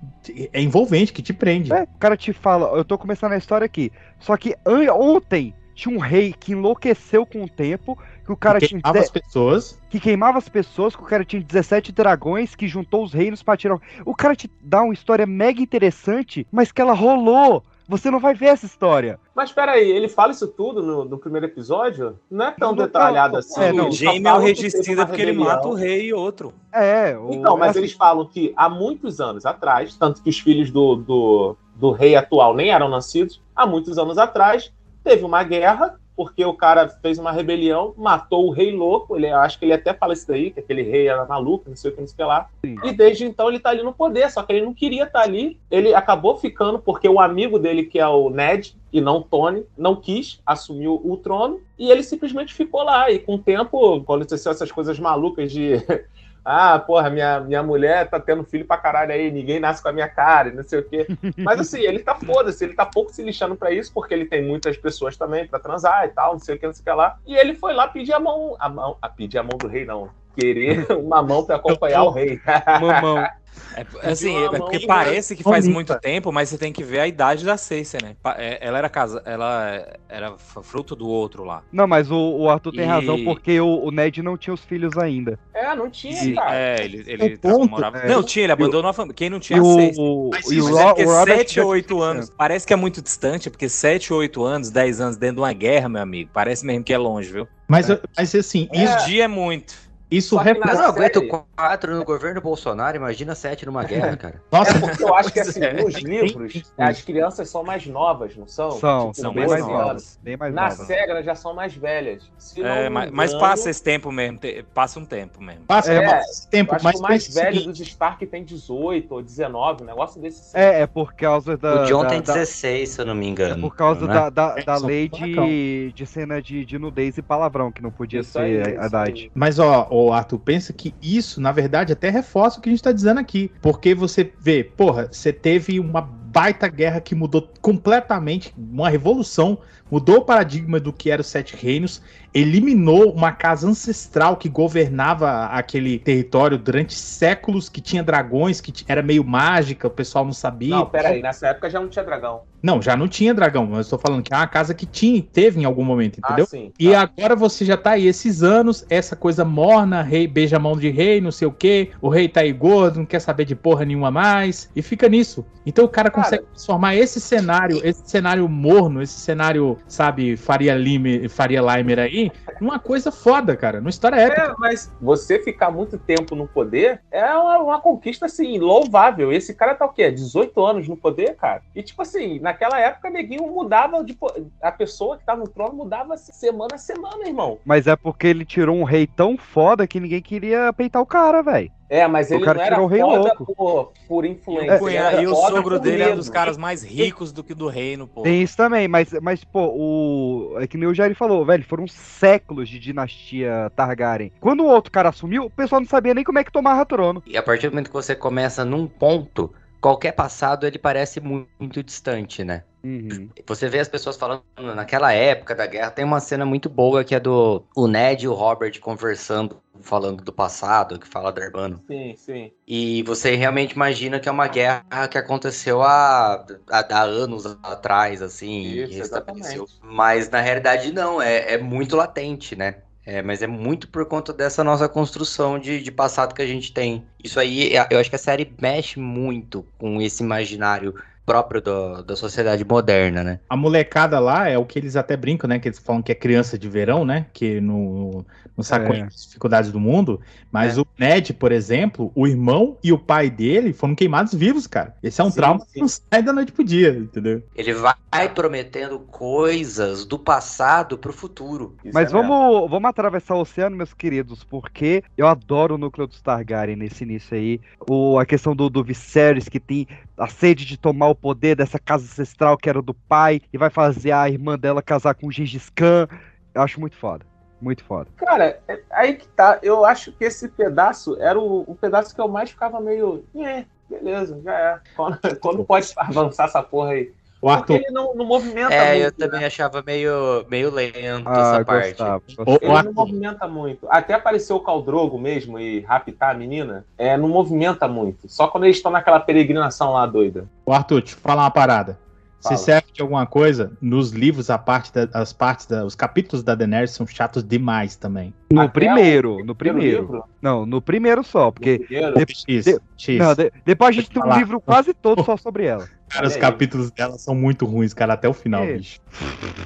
é envolvente, que te prende. É, o cara te fala, eu tô começando a história aqui. Só que ontem tinha um rei que enlouqueceu com o tempo, que o cara Que tinha. queimava as pessoas. Que queimava as pessoas, que o cara tinha 17 dragões, que juntou os reinos pra tirar. O cara te dá uma história mega interessante, mas que ela rolou. Você não vai ver essa história. Mas peraí, ele fala isso tudo no, no primeiro episódio? Não é tão Não, detalhado não, assim. é, não. O Jaime é o regicida porque ele mata o rei e outro. É, o- Então, mas essa- eles falam que há muitos anos atrás, tanto que os filhos do, do, do rei atual nem eram nascidos, há muitos anos atrás, teve uma guerra, porque o cara fez uma rebelião, matou o rei louco, ele, acho que ele até fala isso daí, que aquele rei era maluco, não sei o que, não sei o que lá. E desde então ele tá ali no poder, só que ele não queria estar ali, ele acabou ficando porque o amigo dele, que é o Ned, e não Tony, não quis, assumiu o trono, e ele simplesmente ficou lá. E com o tempo, quando aconteceu essas coisas malucas de ah, porra, minha, minha mulher tá tendo filho pra caralho aí, ninguém nasce com a minha cara, e não sei o quê. Mas assim, ele tá foda-se, ele tá pouco se lixando pra isso, porque ele tem muitas pessoas também pra transar e tal, não sei o que, não sei o que lá. E ele foi lá pedir a mão, a mão, a pedir a mão do rei, não. Querer uma mão pra acompanhar o rei. Mamão. É, assim, uma é porque parece que faz muito tempo, mas você tem que ver a idade da Cersei, né? É, Ela era casa, ela era fruto do outro lá. Não, mas o, o Arthur tem E- razão, porque o, o Ned não tinha os filhos ainda. É, não tinha, E- cara. é, ele, ele ponto morava... é- Não, tinha, ele abandonou a família. Quem não tinha E a o- Cersei. o- Mas, e o mas é o Robert 7 ou 8 Pattinson. anos. Parece que é muito distante, porque 7 ou 8 anos, 10 anos dentro de uma guerra, meu amigo. Parece mesmo que é longe, viu? Mas, mas assim, isso, Uns dias é muito. Isso na Eu não aguento série- quatro no governo Bolsonaro, imagina sete numa guerra, cara. Nossa, É porque eu acho que assim, É. nos livros, as crianças são mais novas, não são? São, Tipo, são bem mais 12 novas. Bem mais Na novas. série, elas já são mais velhas. É, mas, mas passa esse tempo mesmo. te- passa um tempo mesmo. passa É, passa esse tempo, mas o mais velho seguinte, dos Stark tem 18 ou 19, um negócio desse. É, é por causa da. o John da- tem da- 16, se eu não me É engano. por causa né? da, da, É, da lei de, de cena de, de nudez e palavrão, que não podia Isso ser aí, a- idade. Mas, ó, ô, Arthur, pensa que isso, na verdade, até reforça o que a gente tá dizendo aqui. Porque você vê, porra, você teve uma baita guerra que mudou completamente, uma revolução, mudou o paradigma do que era os Sete Reinos, eliminou uma casa ancestral que governava aquele território durante séculos, que tinha dragões, que era meio mágica, o pessoal não sabia. Não, peraí, nessa época já não tinha dragão. Não, já não tinha dragão, mas eu tô falando que é uma casa que tinha, teve em algum momento, entendeu? Ah, sim. E agora você já tá aí esses anos, essa coisa morna, rei beija a mão de rei, não sei o quê, o rei tá aí gordo, não quer saber de porra nenhuma mais, e fica nisso. Então o cara consegue transformar esse cenário, esse cenário morno, esse cenário, sabe, Faria Limer, Faria Limer aí, numa coisa foda, cara, numa história épica. É, mas você ficar muito tempo no poder é uma, uma conquista, assim, louvável. Esse cara tá o quê? 18 anos no poder, cara? E, tipo assim, naquela época, neguinho mudava de. po- A pessoa que tá no trono mudava semana a semana, irmão. Mas é porque ele tirou um rei tão foda que ninguém queria peitar o cara, velho. É, mas O ele cara não era tirou o rei foda louco. por, por E influência. o, era e o sogro dele é um dos caras mais ricos do que do reino, pô. Tem isso também, mas, mas pô, o. É que nem o Jair falou, velho, foram séculos de dinastia Targaryen. Quando o outro cara assumiu, o pessoal não sabia nem como é que tomava trono. E a partir do momento que você começa num ponto, qualquer passado ele parece mu- muito distante, né? Uhum. Você vê as pessoas falando naquela época da guerra, tem uma cena muito boa que é do o Ned e o Robert conversando, falando do passado, que fala da Urbano. Sim, sim. E você realmente imagina que é uma guerra que aconteceu há, há, há anos atrás, assim, Isso, e restabeleceu. exatamente. Mas na realidade não, é, é muito latente, né? É, mas é muito por conta dessa nossa construção de, de passado que a gente tem. Isso aí, é- eu acho que a série mexe muito com esse imaginário próprio do- da sociedade moderna, né? A molecada lá é o que eles até brincam, né? Que eles falam que é criança de verão, né? Que no, no saco É. as dificuldades do mundo. Mas o Ned, por exemplo, o irmão e o pai dele foram queimados vivos, cara. Esse é um Sim, trauma sim. que não sai da noite pro dia, entendeu? Ele vai prometendo coisas do passado pro futuro. Isso Mas é vamos, vamos atravessar o oceano, meus queridos, porque eu adoro o núcleo dos Targaryen nesse início aí. O, a questão do, do Viserys, que tem a sede de tomar o poder dessa casa ancestral que era do pai, e vai fazer a irmã dela casar com o Gengis Khan. Eu acho muito foda. Muito foda. Cara, é- aí que tá. Eu acho que esse pedaço era o, o pedaço que eu mais ficava meio. É, beleza, já é. Quando, quando pode avançar essa porra aí? O Porque Arthur, ele não, não movimenta É, eu muito. né? também achava meio, meio lento Ah, essa parte. gostava. Ele não Arthur, movimenta muito. Até aparecer o Caldrogo mesmo e raptar a menina, é, não movimenta muito. Só quando eles estão naquela peregrinação lá doida. o Arthur, deixa eu falar uma parada. Se serve de alguma coisa, nos livros, a parte da- as partes, da- os capítulos da Daenerys são chatos demais também. No Até primeiro, o no primeiro? Não, no primeiro só, porque. Primeiro? de- X, de- X. não, de- depois a gente tem um livro quase todo só sobre ela. Cara, os aí. capítulos dela são muito ruins, cara, até o final, É. bicho.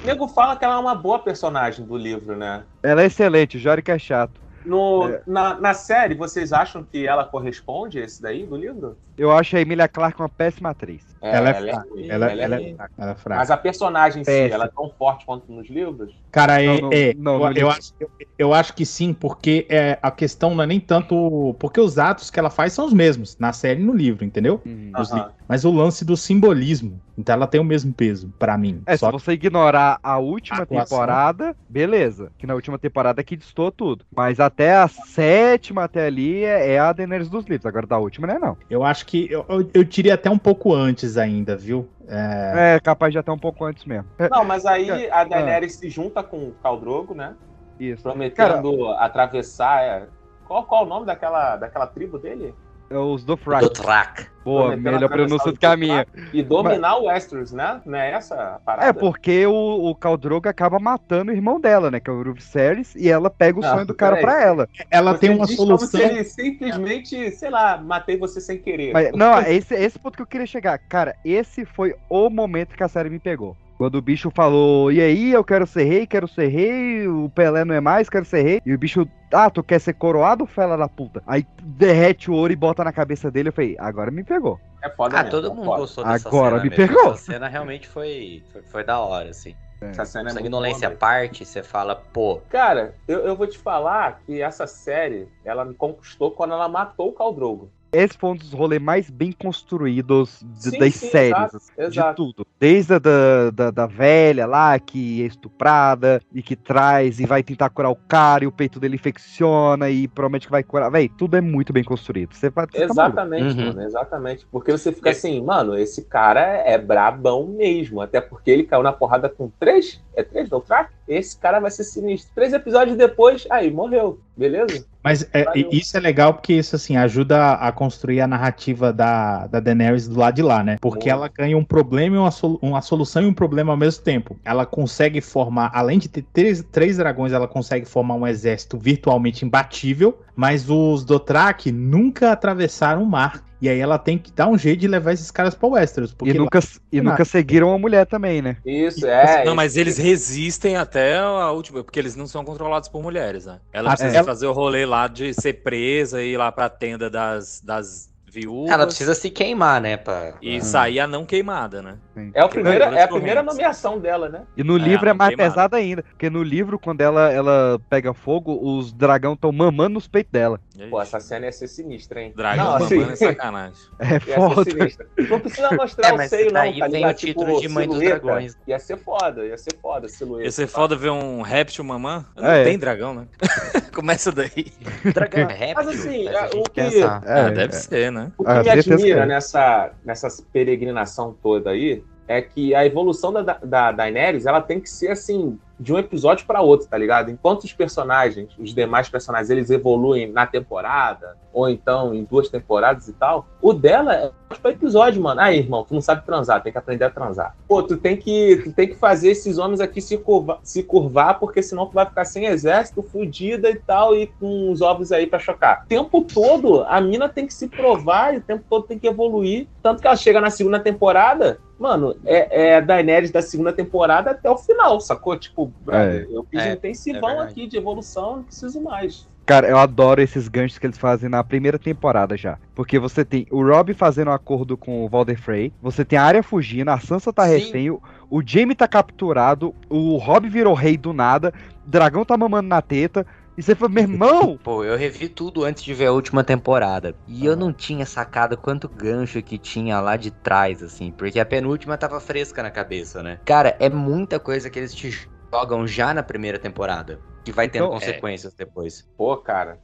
O nego fala que ela é uma boa personagem do livro, né? Ela é excelente, o Jory é chato. No, É. na, na série, vocês acham que ela corresponde a esse daí do livro? Eu acho a Emilia Clarke uma péssima atriz. Ela é fraca, ruim, ela, ela é ela, ruim. é fraca, ela é fraca. Mas a personagem em si, ela é tão forte quanto nos livros? Cara, é, Não, é, não, eu, eu acho, eu, eu acho que sim, porque é, a questão não é nem tanto. Porque os atos que ela faz são os mesmos, na série e no livro, entendeu? Livros. Mas o lance do simbolismo. Então ela tem o mesmo peso, pra mim. É, Só se você ignorar a última A atuação. temporada, beleza. Que na última temporada que distou tudo. Mas até a sétima até ali é, é a Daenerys dos livros. Agora da última não é não. eu acho que. Eu, eu, eu diria até um pouco antes ainda, viu? É, É, capaz de até um pouco antes mesmo. É, Não, mas aí a Ah. Daenerys se junta com o Caldrogo, né? Isso. Prometendo atravessar. é, Qual, qual o nome daquela, daquela tribo dele? É os Dothraki. Dothraki. Boa, melhor pronúncia o do que a minha. E dominar o Westeros, né? Não é essa a parada? É, porque o, o Khal Drogo acaba matando o irmão dela, né? Que é o Viserys, e ela pega o Não, sonho do cara peraí. pra ela. ela Você tem uma diz como solução. se ele simplesmente, sei lá, matei você sem querer. Mas, não, é esse, esse ponto que eu queria chegar. Cara, esse foi o momento que a série me pegou. Quando o bicho falou, e aí, eu quero ser rei, quero ser rei, o Pelé não é mais, quero ser rei. E o bicho, ah, tu quer ser coroado, fela da puta? Aí derrete o ouro e bota na cabeça dele. Eu falei, agora me pegou. É foda Ah, mesmo, todo é mundo foda. gostou dessa Agora cena me mesmo. pegou. Essa cena realmente foi, foi, foi da hora, assim. Essa cena é muito Sanguinolência à boa, parte, você fala, pô, Cara, eu, eu vou te falar que essa série, ela me conquistou quando ela matou o Caldrogo. Esse foi um dos rolês mais bem construídos de- Sim, das sim, séries, exato, assim, de exato. tudo. Desde a da, da, da velha lá, que é estuprada e que traz e vai tentar curar o cara e o peito dele infecciona e promete que vai curar. Véi, tudo é muito bem construído. Você vai, tá. Exatamente, mano, exatamente. Porque você fica assim, mano, esse cara é brabão mesmo. Até porque ele caiu na porrada com três. É três crack? Esse cara vai ser sinistro. Três episódios depois, aí, morreu. Beleza? Mas é, isso é legal porque isso assim ajuda a construir a narrativa da, da Daenerys do lado de lá, né? Porque Muito. ela ganha um problema e uma, solu- uma solução e um problema ao mesmo tempo. Ela consegue formar, além de ter três, três dragões, ela consegue formar um exército virtualmente imbatível, mas os Dothraki nunca atravessaram o mar. E aí ela tem que dar um jeito de levar esses caras para Westeros. E Porque nunca, e Nada. nunca seguiram a mulher também, né? Isso, é. Não, mas eles resistem até a última, porque eles não são controlados por mulheres, né? Ela Ah, precisa é. fazer o rolê lá de ser presa e ir lá pra tenda das, das viúvas. Ela precisa se queimar, né? Pra... E sair a não queimada, né? É, a primeira, é a primeira nomeação dela, né? E no É, livro é mais pesado ainda. Porque no livro, quando ela, ela pega fogo, os dragão estão mamando nos peitos dela. Pô, essa cena ia ser sinistra, hein? Dragão Não, mamando assim, é sacanagem. É Ia ser foda. sinistra. Não precisa mostrar É, o mas seio, não, daí tá vem ligado? o título de Mãe dos. Dragões. Ia ser foda, ia ser foda, silhueta. Ia ser foda ver um réptil mamã. Não É. tem dragão, né? Começa daí. Dragão é réptil? Mas assim, o que- pensar. É, ah, deve é. ser, né? O que Ah, me admira nessa, nessa peregrinação toda aí é que a evolução da, da, da Daenerys, ela tem que ser assim, de um episódio para outro, tá ligado? Enquanto os personagens, os demais personagens, eles evoluem na temporada, ou então em duas temporadas e tal, o dela é tipo episódio, mano. Aí, irmão, tu não sabe transar, tem que aprender a transar. Pô, tu tem que, tu tem que fazer esses homens aqui se curvar, se curvar, porque senão tu vai ficar sem exército, fudida e tal, e com os ovos aí pra chocar. O tempo todo, a mina tem que se provar e o tempo todo tem que evoluir. Tanto que ela chega na segunda temporada, mano, é, é a Daenerys da segunda temporada até o final, sacou? Tipo, brother, eu fiz É, um é intensivão verdade. aqui de evolução, não preciso mais. Cara, eu adoro esses ganchos que eles fazem na primeira temporada já. Porque você tem o Rob fazendo um acordo com o Walder Frey, você tem a Arya fugindo, a Sansa tá Sim. refém, o, o Jaime tá capturado, o Rob virou rei do nada, o dragão tá mamando na teta, e você fala, meu irmão! Pô, eu revi tudo antes de ver a última temporada. E eu não tinha sacado quanto gancho que tinha lá de trás, assim. Porque a penúltima tava fresca na cabeça, né? Cara, é muita coisa que eles te jogam já na primeira temporada. Que vai tendo Então, consequências depois. Pô, cara,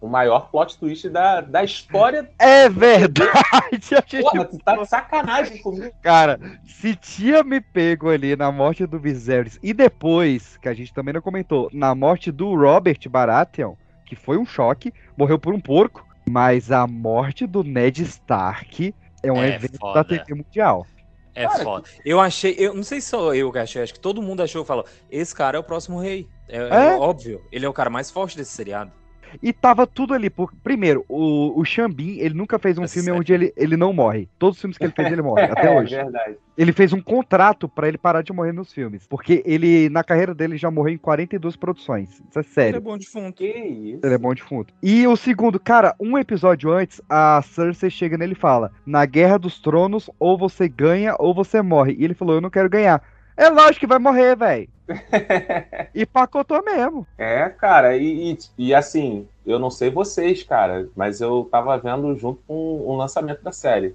o maior plot twist da, da história. É verdade! A gente Porra, tu tá de sacanagem comigo. Cara, se tinha me pego ali na morte do Viserys e depois, que a gente também não comentou, na morte do Robert Baratheon, que foi um choque, morreu por um porco, mas a morte do Ned Stark é um É evento foda. da TV mundial. É Cara, foda. Eu achei, eu não sei se sou eu que achei, acho que todo mundo achou, falou, esse cara é o próximo rei. É, é É? óbvio, ele é o cara mais forte desse seriado. E tava tudo ali, por... primeiro, o, o Xambin, ele nunca fez um Essa filme série. onde ele, ele não morre. Todos os filmes que ele fez, ele morre, até hoje. É verdade. Ele fez um contrato pra ele parar de morrer nos filmes, porque ele, na carreira dele, já morreu em 42 produções. Isso é Ele é sério. bom defunto. Que isso? Ele é bom defunto. E o segundo, cara, um episódio antes, a Cersei chega nele e fala: Na Guerra dos Tronos, ou você ganha ou você morre. E ele falou: Eu não quero ganhar. É lógico que vai morrer, velho. e pacotou mesmo. É, cara, e, e, e assim, eu não sei vocês, cara, mas eu tava vendo junto com o lançamento da série.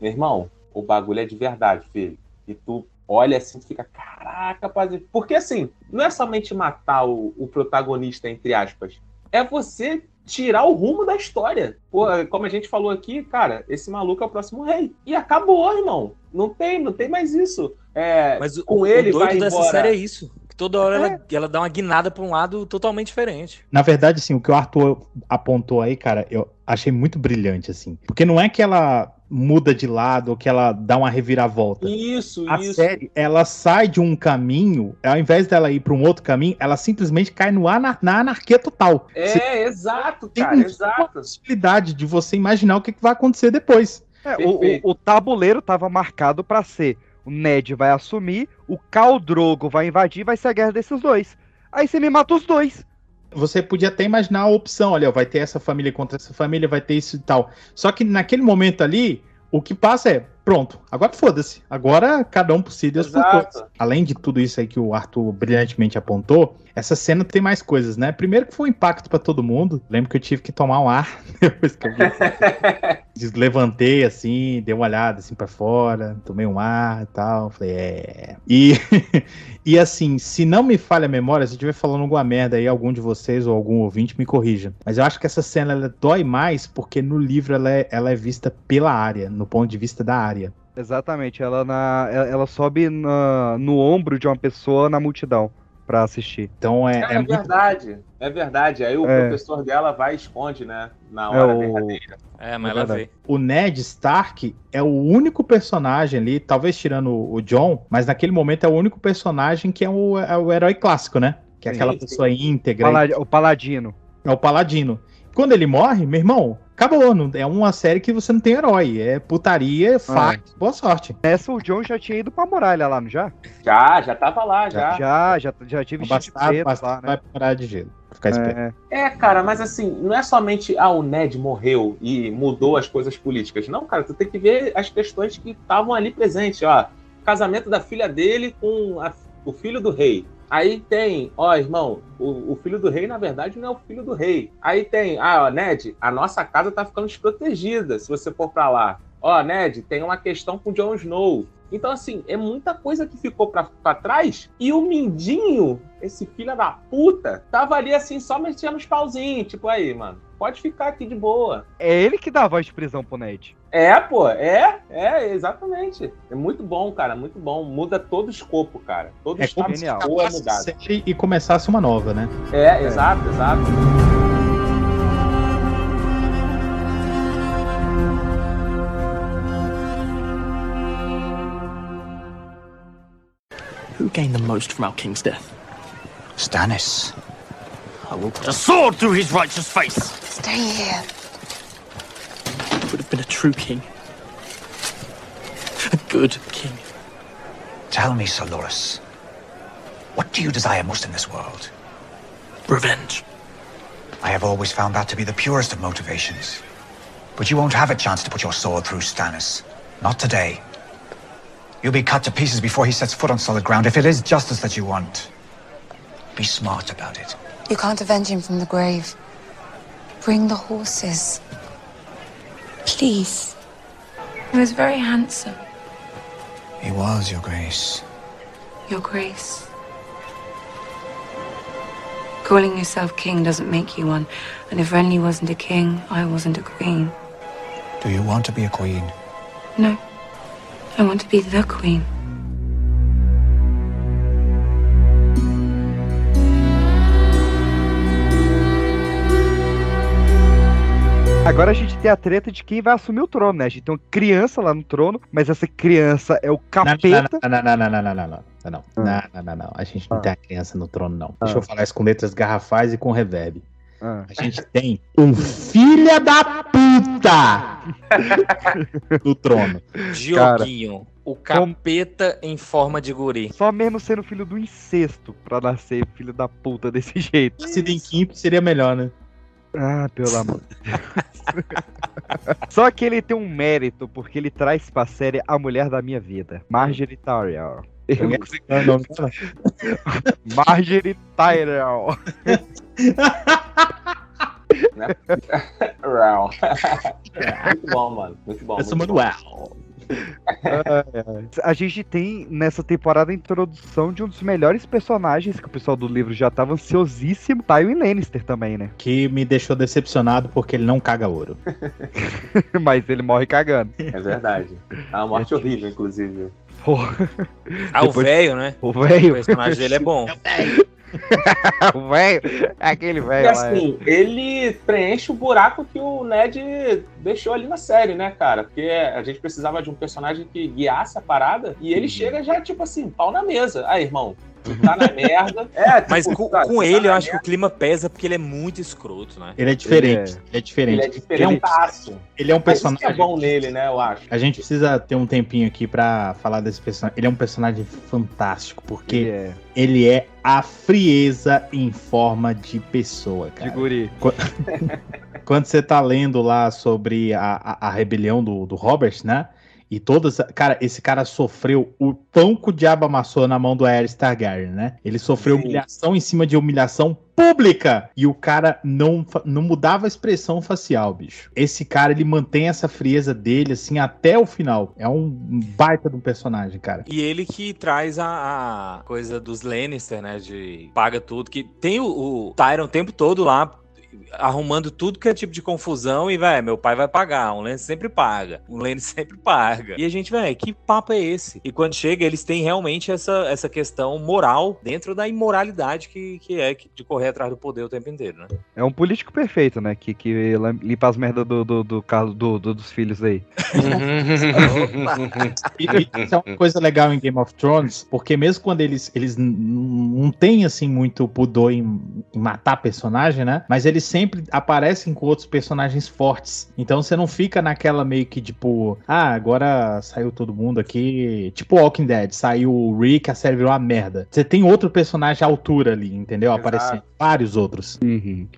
Meu irmão, o bagulho é de verdade, filho. E tu olha assim, tu fica, caraca, rapaz. Porque assim, não é somente matar o, o protagonista, entre aspas. É você tirar o rumo da história. Pô, como a gente falou aqui, cara, esse maluco é o próximo rei. E acabou, irmão. Não tem, não tem mais isso. É, Mas o, com o ele doido vai dessa embora. série é isso. Que toda hora É. ela, ela dá uma guinada pra um lado totalmente diferente. Na verdade, assim, o que o Arthur apontou aí, cara, eu achei muito brilhante, assim. Porque não é que ela muda de lado ou que ela dá uma reviravolta. Isso, A isso. série, ela sai de um caminho, ao invés dela ir para um outro caminho, ela simplesmente cai no anar na anarquia total. Você É, exato, tem cara, uma exato. possibilidade de você imaginar o que, que vai acontecer depois. É, o, o, o tabuleiro tava marcado pra ser: o Ned vai assumir, o Khal Drogo vai invadir, vai ser a guerra desses dois. Aí você me mata os dois. Você podia até imaginar a opção, olha, vai ter essa família contra essa família, vai ter isso e tal. Só que naquele momento ali, o que passa é, pronto. Agora foda-se. Agora cada um por si, Deus por todos. Além de tudo isso aí que o Arthur brilhantemente apontou, essa cena tem mais coisas, né? Primeiro que foi um impacto pra todo mundo. Lembro que eu tive que tomar um ar depois que eu vi. Des- Levantei assim, dei uma olhada assim pra fora, tomei um ar e tal. Falei, é. E, e assim, se não me falha a memória, se eu estiver falando alguma merda aí, algum de vocês ou algum ouvinte me corrija. Mas eu acho que essa cena ela dói mais porque no livro ela é, ela é vista pela área, no ponto de vista da área. Exatamente, ela, na, ela, sobe na- no ombro de uma pessoa na multidão pra assistir. Então é, É, é muito verdade, é verdade. Aí o É. professor dela vai e esconde, né? Na É hora o- verdadeira. É, mas É ela verdade. vê. o Ned Stark é o único personagem ali, talvez tirando o John, mas naquele momento é o único personagem que é o, é o herói clássico, né? Que é aquela sim. pessoa íntegra. Paladi- o Paladino. É o Paladino. Quando ele morre, meu irmão, acabou. Não, é uma série que você não tem herói. É putaria, faca, boa sorte. Essa o John já tinha ido pra muralha lá, não já? Já, já tava lá, já. Já, já, já tive de bastardo lá, né? vai parar de gelo. Ficar esperto. É, É, cara, mas assim, não é somente, ah, o Ned morreu e mudou as coisas políticas. Não, cara, tu tem que ver as questões que estavam ali presentes, ó. Casamento da filha dele com a- o filho do rei. Aí tem, ó, irmão, o, o filho do rei, na verdade, não é o filho do rei. Aí tem, ah, ó, Ned, a nossa casa tá ficando desprotegida se você for pra lá. Ó, Ned, tem uma questão com o Jon Snow. Então, assim, é muita coisa que ficou pra, pra trás. E o Mindinho, esse filho da puta, tava ali assim, só mexendo os pauzinhos. Tipo, aí, mano, pode ficar aqui de boa. é ele que dá a voz de prisão pro Ned. É, pô, é, é, exatamente. É muito bom, cara, muito bom. Muda todo o escopo, cara. Todo o É genial. escopo é mudado. e começasse uma nova, né? É, exato, exato. Who gained the most from our king's death? Stannis. I will put a sword through his righteous face. Stay here. He would have been a true king. A good king. Tell me, Sir Loras, what do you desire most in this world? Revenge. I have always found that to be the purest of motivations. But you won't have a chance to put your sword through Stannis. Not today. You'll be cut to pieces before he sets foot on solid ground if it is justice that you want. Be smart about it. You can't avenge him from the grave. Bring the horses. Please. He was very handsome, He was, Your Grace. Your Grace. Calling yourself king doesn't make you one. And if Renly wasn't a king, I wasn't a queen. Do you want to be a queen? No. I want to be the queen. Agora a gente tem a treta de quem vai assumir o trono, né? A gente tem uma criança lá no trono, mas essa criança é o Não, capeta. não, não, não, não, não, não, não, não, não, Ah. não, não, não, não. A gente não tem a criança no trono, não. Deixa eu falar isso com letras garrafais e com reverb. Ah. A gente tem um filho da puta no trono. Dioguinho, o capeta em forma de guri. Só mesmo sendo filho do incesto pra nascer filho da puta desse jeito. Se em quinto seria melhor, né? Ah, pelo amor de Deus. Só que ele tem um mérito, porque ele traz pra série a mulher da minha vida, Marjorie Tyrell. Eu não consigo- Não, não, não. Marjorie Tyrell. Né? Real. muito bom, mano. Muito bom. Essa muito Manuel. A gente tem nessa temporada a introdução de um dos melhores personagens que o pessoal do livro já tava ansiosíssimo, Tywin Lannister também, né? Que me deixou decepcionado porque ele não caga ouro. Mas ele morre cagando. É verdade. É uma morte horrível, inclusive. Porra. Ah, o Depois- velho, né? O velho. O personagem dele é bom. o velho. É aquele velho lá. assim, ele preenche o buraco que o Ned deixou ali na série, né, cara? Porque a gente precisava de um personagem que guiasse a parada e ele chega já, tipo assim, pau na mesa. Aí, irmão, tá na merda. É, tipo, Mas com, tá, com tá ele, eu acho que o clima pesa porque ele é muito escroto, né? Ele é diferente. Ele é, diferente. Ele é diferentaço. Ele é um Mas isso que personagem. é bom nele, né, eu acho. A gente precisa ter um tempinho aqui pra falar desse personagem. Ele é um personagem fantástico, porque Ele é. ele é a frieza em forma de pessoa, cara. De guri. Qu- Quando você tá lendo lá sobre a, a, a rebelião do, do Robert, né? E todas. Cara, esse cara sofreu o tão que o diabo amassou na mão do Aerys Targaryen, né? Ele sofreu Sim. humilhação em cima de humilhação pública. E o cara não, não mudava a expressão facial, bicho. Esse cara, ele mantém essa frieza dele, assim, até o final. É um baita de um personagem, cara. E ele que traz a, a coisa dos Lannister, né? De paga tudo. Que tem o, o Tyron o tempo todo lá arrumando tudo que é tipo de confusão e, velho, meu pai vai pagar. Um Lannister sempre paga. Um Lannister sempre paga. E a gente, velho, que papo é esse? E quando chega, eles têm realmente essa, essa questão moral dentro da imoralidade que, que é que- de correr atrás do poder o tempo inteiro, né? É um político perfeito, né? Que, que limpa as merdas do, do, do, do- do- dos filhos aí. E, e isso é uma coisa legal em Game of Thrones, porque mesmo quando eles, eles não têm, assim, muito pudor em, em matar personagem, né? Mas eles sempre aparecem com outros personagens fortes. Então você não fica naquela meio que, tipo, ah, agora saiu todo mundo aqui. Tipo Walking Dead, saiu o Rick, a série virou uma merda. Você tem outro personagem à altura ali, entendeu? Exato. Aparecendo. Vários outros.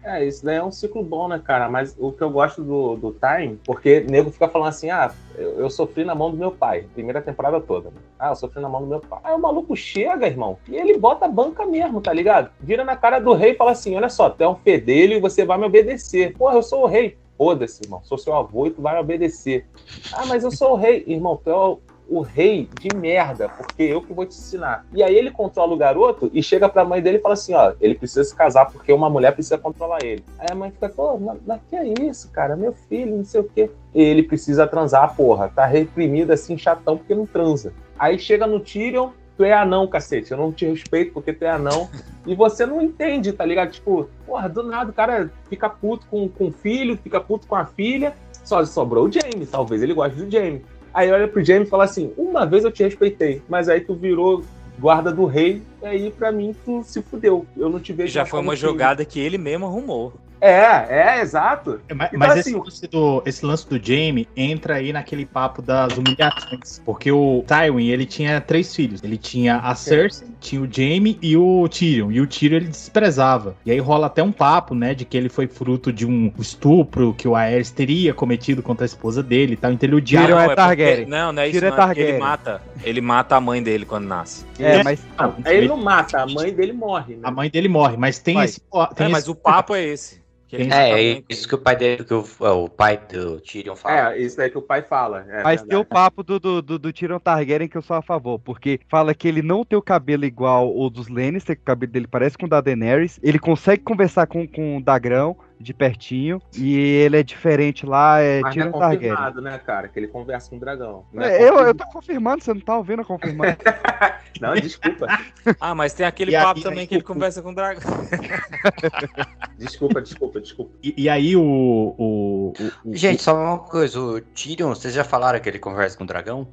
É, isso daí é um ciclo bom, né, cara? Mas o que eu gosto do, do Time, porque o nego fica falando assim, ah, eu, eu sofri na mão do meu pai, primeira temporada toda. Né? Ah, eu sofri na mão do meu pai. Aí o maluco chega, irmão, e ele bota a banca mesmo, tá ligado? Vira na cara do rei e fala assim, olha só, tu é um fedelho e você vai me obedecer. Porra, eu sou o rei. Foda-se, irmão, sou seu avô e tu vai me obedecer. Ah, mas eu sou o rei. Irmão, tu é o, o rei de merda, porque eu que vou te ensinar. E aí ele controla o garoto e chega pra mãe dele e fala assim, ó, ele precisa se casar porque uma mulher precisa controlar ele. Aí a mãe fica, pô, mas, mas que é isso, cara? Meu filho, não sei o quê. Ele precisa transar, porra. Tá reprimido assim, chatão, porque não transa. Aí chega no Tyrion, tu é anão, cacete. Eu não te respeito porque tu é anão. E você não entende, tá ligado? Tipo, porra, do nada o cara fica puto com, com o filho, fica puto com a filha. Só sobrou o Jamie, talvez ele goste do Jamie. Aí olha pro Jamie e fala assim: Uma vez eu te respeitei, mas aí tu virou guarda do rei, e aí pra mim tu se fudeu. Eu não te vejo. Já foi uma filho." jogada que ele mesmo arrumou. É, é, exato. Mas, Então, mas assim, esse, lance do, esse lance do Jaime entra aí naquele papo das humilhações. Porque o Tywin, ele tinha três filhos. Ele tinha a Cersei, tinha o Jaime e o Tyrion. E o Tyrion ele desprezava. E aí rola até um papo, né, de que ele foi fruto de um estupro que o Aerys teria cometido contra a esposa dele e tal. Então ele odiava. Tyrion é porque- Targaryen. Não, não é isso. Tyrion é não, é porque ele Targaryen. mata. Ele mata a mãe dele quando nasce. É, mas Não, aí ele não mata, a mãe dele morre, né? A mãe dele morre, mas tem Vai. esse. Tem É, mas esse- o papo é esse. Tem- É, é isso que o pai dele, que o, o pai do Tyrion fala. É, isso daí que o pai fala. É, Mas tem verdade. o papo do, do, do, do Tyrion Targaryen que eu sou a favor, porque fala que ele não tem o cabelo igual o dos Lannister, que o cabelo dele parece com o da Daenerys, ele consegue conversar com, com o Dagrão de pertinho, e ele é diferente lá, é Mas não é Tyrion Targaryen. confirmado, né, cara? Que ele conversa com o dragão. Não, é É, eu, eu confirmado. tô confirmando, você não tá ouvindo a confirmar. não desculpa. Ah, mas tem aquele E aí- papo também que ele conversa com o dragão. Desculpa, desculpa, desculpa. E, e aí o. o, o- o- Gente, só uma coisa, o Tyrion, vocês já falaram que ele conversa com o dragão?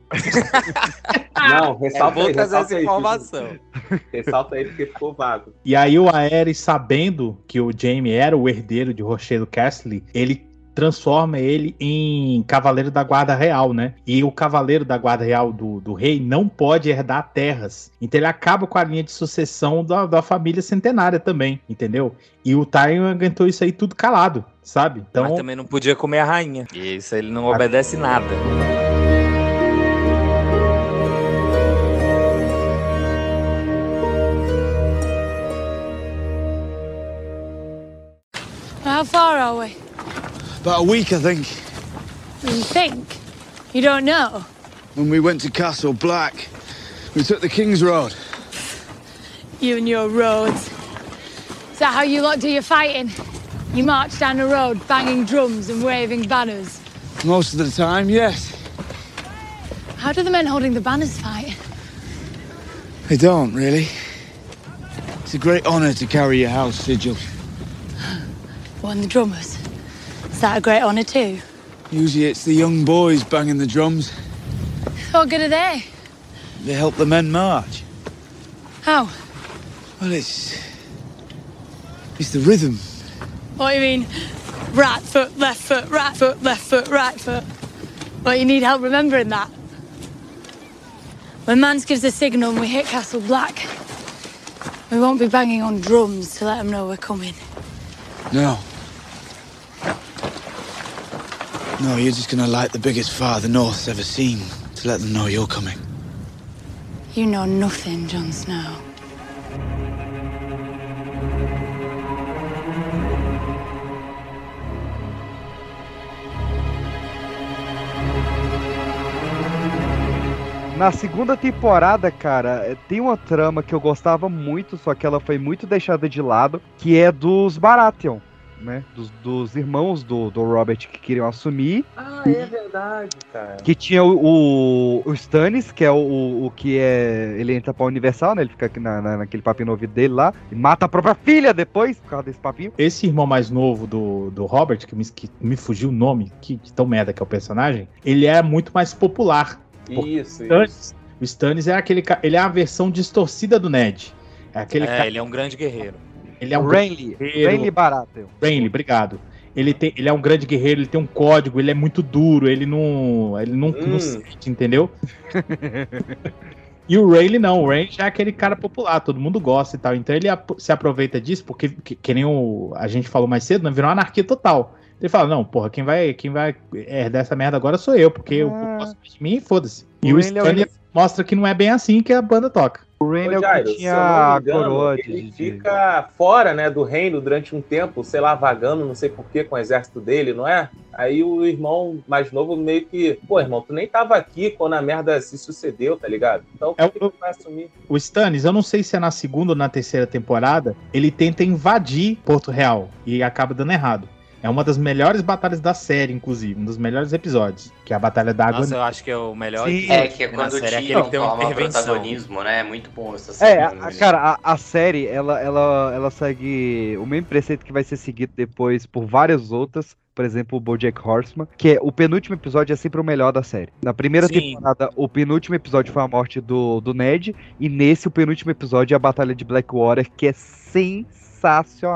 Não, ressalta vou aí, trazer ressalta essa aí. informação. Ressalta aí porque ficou vago. E aí o Aerys, sabendo que o Jaime era o herdeiro de Rochedo Castle, ele transforma ele em cavaleiro da guarda real, né? E o cavaleiro da guarda real do, do rei não pode herdar terras. Então ele acaba com a linha de sucessão da, da família centenária também, entendeu? E o Tyrion aguentou isso aí tudo calado, sabe? Então, Mas também não podia comer a rainha. E isso ele não obedece nada. How far are we? About a week, I think. You think? You don't know? When we went to Castle Black, we took the King's Road. You and your roads. Is that how you lot do your fighting? You march down the road banging drums and waving banners. Most of the time, yes. How do the men holding the banners fight? They don't, really. It's a great honour to carry your house sigil. Well, and the drummers. Is that a great honour too? Usually it's the young boys banging the drums. What good are they? They help the men march. How? Well, it's... It's the rhythm. What do you mean? Right foot, left foot, right foot, left foot, right foot. Well, you need help remembering that. When Mans gives the signal and we hit Castle Black, we won't be banging on drums to let them know we're coming. No. No, you're just gonna light the biggest fire the North's ever seen. to let them know you're coming. You know nothing, Jon Snow. Na segunda temporada, cara, é, tem uma trama que eu gostava muito, só que ela foi muito deixada de lado, que é dos Baratheon, né? Dos, dos irmãos do, do Robert que queriam assumir. Ah, é verdade, cara. Que tinha o, o, o Stannis, que é o, o que é. Ele entra pra Universal, né? Ele fica aqui na, na- naquele papinho no ouvido dele lá. E mata a própria filha depois, por causa desse papinho. Esse irmão mais novo do, do Robert, que me, que me fugiu o nome, que, que tão merda que é o personagem, ele é muito mais popular. Isso, isso. Stannis, o Stannis é aquele ele é a versão distorcida do Ned. É aquele É, cara, ele é um grande guerreiro. ele é um Renly. guerreiro. Renly Baratheon. Renly, obrigado. Ele, tem, ele é um grande guerreiro, ele tem um código, ele é muito duro, ele não. Ele não, não Hum. sente, entendeu? E o Rayleigh não, o Rayleigh já é aquele cara popular, todo mundo gosta e tal. Então ele se aproveita disso, porque, que, que nem o, a gente falou mais cedo, né, virou uma anarquia total. Ele fala, não, porra, quem vai, quem vai herdar essa merda agora sou eu, porque eu Ah. gosto de mim e foda-se. E O o é o Stanley mostra que não é bem assim que a banda toca. O Renly é o Jairo, que tinha eu a coroa de. ele de- fica fora, né, do reino durante um tempo, sei lá, vagando, não sei porquê, com o exército dele, não é? Aí o irmão mais novo meio que, pô, irmão, tu nem tava aqui quando a merda se sucedeu, tá ligado? Então, É por que que tu vai assumir? O Stannis, eu não sei se é na segunda ou na terceira temporada, ele tenta invadir Porto Real e acaba dando errado. É uma das melhores batalhas da série, inclusive, um dos melhores episódios, que é a Batalha da Água. Nossa, eu acho que é o melhor Sim. É, que é quando o série, é Tyrion uma toma intervenção. protagonismo, né? É muito bom essa série. É, a- a- cara, a, a série, ela, ela, ela segue o mesmo preceito que vai ser seguido depois por várias outras, por exemplo, o BoJack Horseman, que é o penúltimo episódio é sempre o melhor da série. Na primeira Sim. temporada, o penúltimo episódio foi a morte do, do Ned, e nesse, o penúltimo episódio é a Batalha de Blackwater, que é sensacional.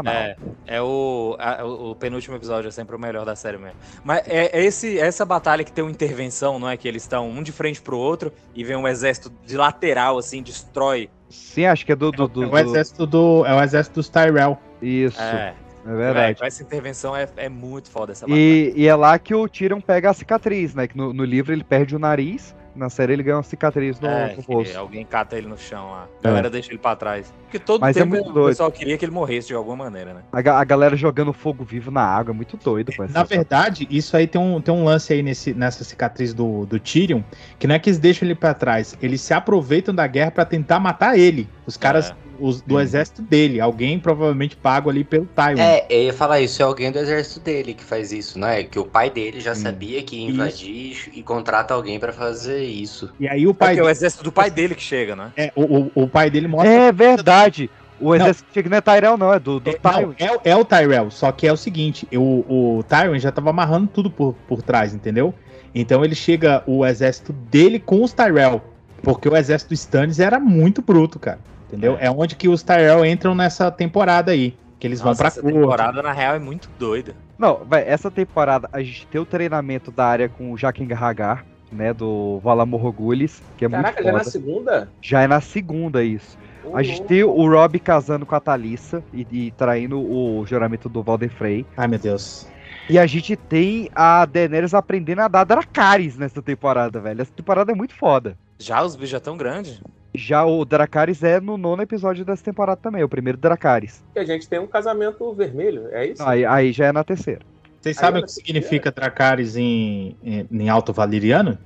É, é o, a- o, penúltimo episódio é sempre o melhor da série mesmo. Mas é, é esse, essa batalha que tem uma intervenção, não é? Que eles estão um de frente pro outro e vem um exército de lateral, assim, destrói. Sim, acho que é do. do, do- É o exército do. É o exército dos Tyrell. Isso, É, é verdade. Véi, essa intervenção é, é muito foda essa batalha. E, e é lá que o Tyrion pega a cicatriz, né? Que no, no livro ele perde o nariz, na série ele ganha uma cicatriz no, É, no rosto. alguém cata ele no chão lá. A galera deixa ele pra trás. Porque todo Mas é tempo muito o doido. pessoal queria que ele morresse de alguma maneira, né? A, a galera jogando fogo vivo na água, é muito doido com essa. Na verdade, isso aí tem um, tem um lance aí nesse, nessa cicatriz do, do Tyrion, que não é que eles deixam ele pra trás, eles se aproveitam da guerra pra tentar matar ele. Os caras É. os, do exército dele, alguém provavelmente pago ali pelo Tywin. É, eu ia falar isso, é alguém do exército dele que faz isso, né? Que o pai dele já sabia que ia invadir e contrata alguém pra fazer isso. E aí o É pai que é o dele, exército do pai dele que chega, né? é, o, o, o pai dele mostra É verdade. O exército chega não é Tyrell, não, é do, do É, Tywin. não, é, é o Tyrell, só que é o seguinte, o, o Tywin já tava amarrando tudo por, por trás, entendeu? Então ele chega o exército dele com os Tyrell, porque o exército do Stannis era muito bruto, cara, entendeu? É, onde que os Tyrell entram nessa temporada aí, que eles vão Nossa, pra essa corte. temporada, na real, é muito doida. Não, vai, essa temporada a gente tem o treinamento da área com o Jaqen Hagar, né, do Valar Morghulis, que é Caraca, muito já é na segunda? Já é na segunda isso. A gente tem o Rob casando com a Thalissa e, e traindo o juramento do Valder Frey. Ai, meu Deus. E a gente tem a Daenerys aprendendo a dar Dracarys nessa temporada, velho. Essa temporada é muito foda. Já os bichos já tão grandes. Já o Dracarys é no nono episódio dessa temporada também, o primeiro Dracarys. E a gente tem um casamento vermelho, é isso? Não, aí, aí já é na terceira. Vocês Aí sabem o que significa Dracarys em, em, em Alto Valeriano?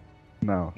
Não.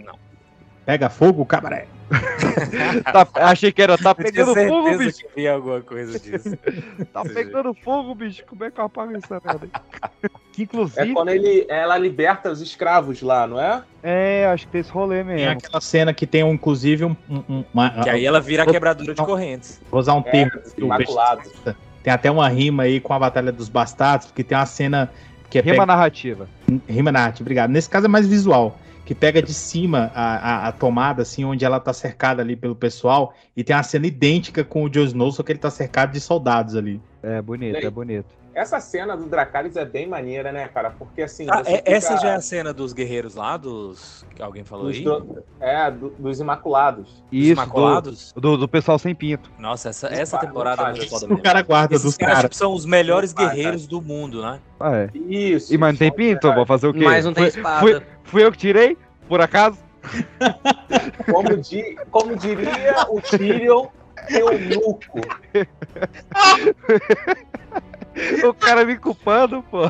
Pega fogo, cabaré. Tá- achei que era tá pegando fogo, bicho. que via alguma coisa disso. Tá pegando fogo, bicho. Como é que eu apago essa merda aí? Que É inclusive. quando ele, ela liberta os escravos lá, não é? É, acho que tem esse rolê Tem mesmo. aquela cena que tem, um, inclusive, um, um- uma... Que aí ela vira a quebradura de correntes. Vou usar um É, termo. dos que o Imaculados. Peixe gosta. Tem até uma rima aí com a Batalha dos Bastardos, porque tem uma cena que é Rima pega- narrativa. Rima narrativa, obrigado. Nesse caso é mais visual, que pega de cima a, a, a tomada, assim, onde ela tá cercada ali pelo pessoal, e tem uma cena idêntica com o Jon Snow, só que ele tá cercado de soldados ali. É bonito, Ei. é bonito. Essa cena do Dracarys é bem maneira, né, cara? Porque assim. Ah, é- fica- Essa já é a cena dos guerreiros lá, dos. que alguém falou dos aí? tro- É, do- dos Imaculados. Isso, Imaculados? do, do, do pessoal sem pinto. Nossa, essa, essa pa- temporada é muito foda O cara guarda Esses dos caras caras. tipo, são os melhores guerreiros do mundo, né? Ah, é. Isso. E mas não tem pinto? Vou fazer o quê? Mas não tem Fui- espada. Fui, fui eu que tirei? Por acaso? Como, di- como diria o Tyrion, eunuco. o cara me culpando, pô.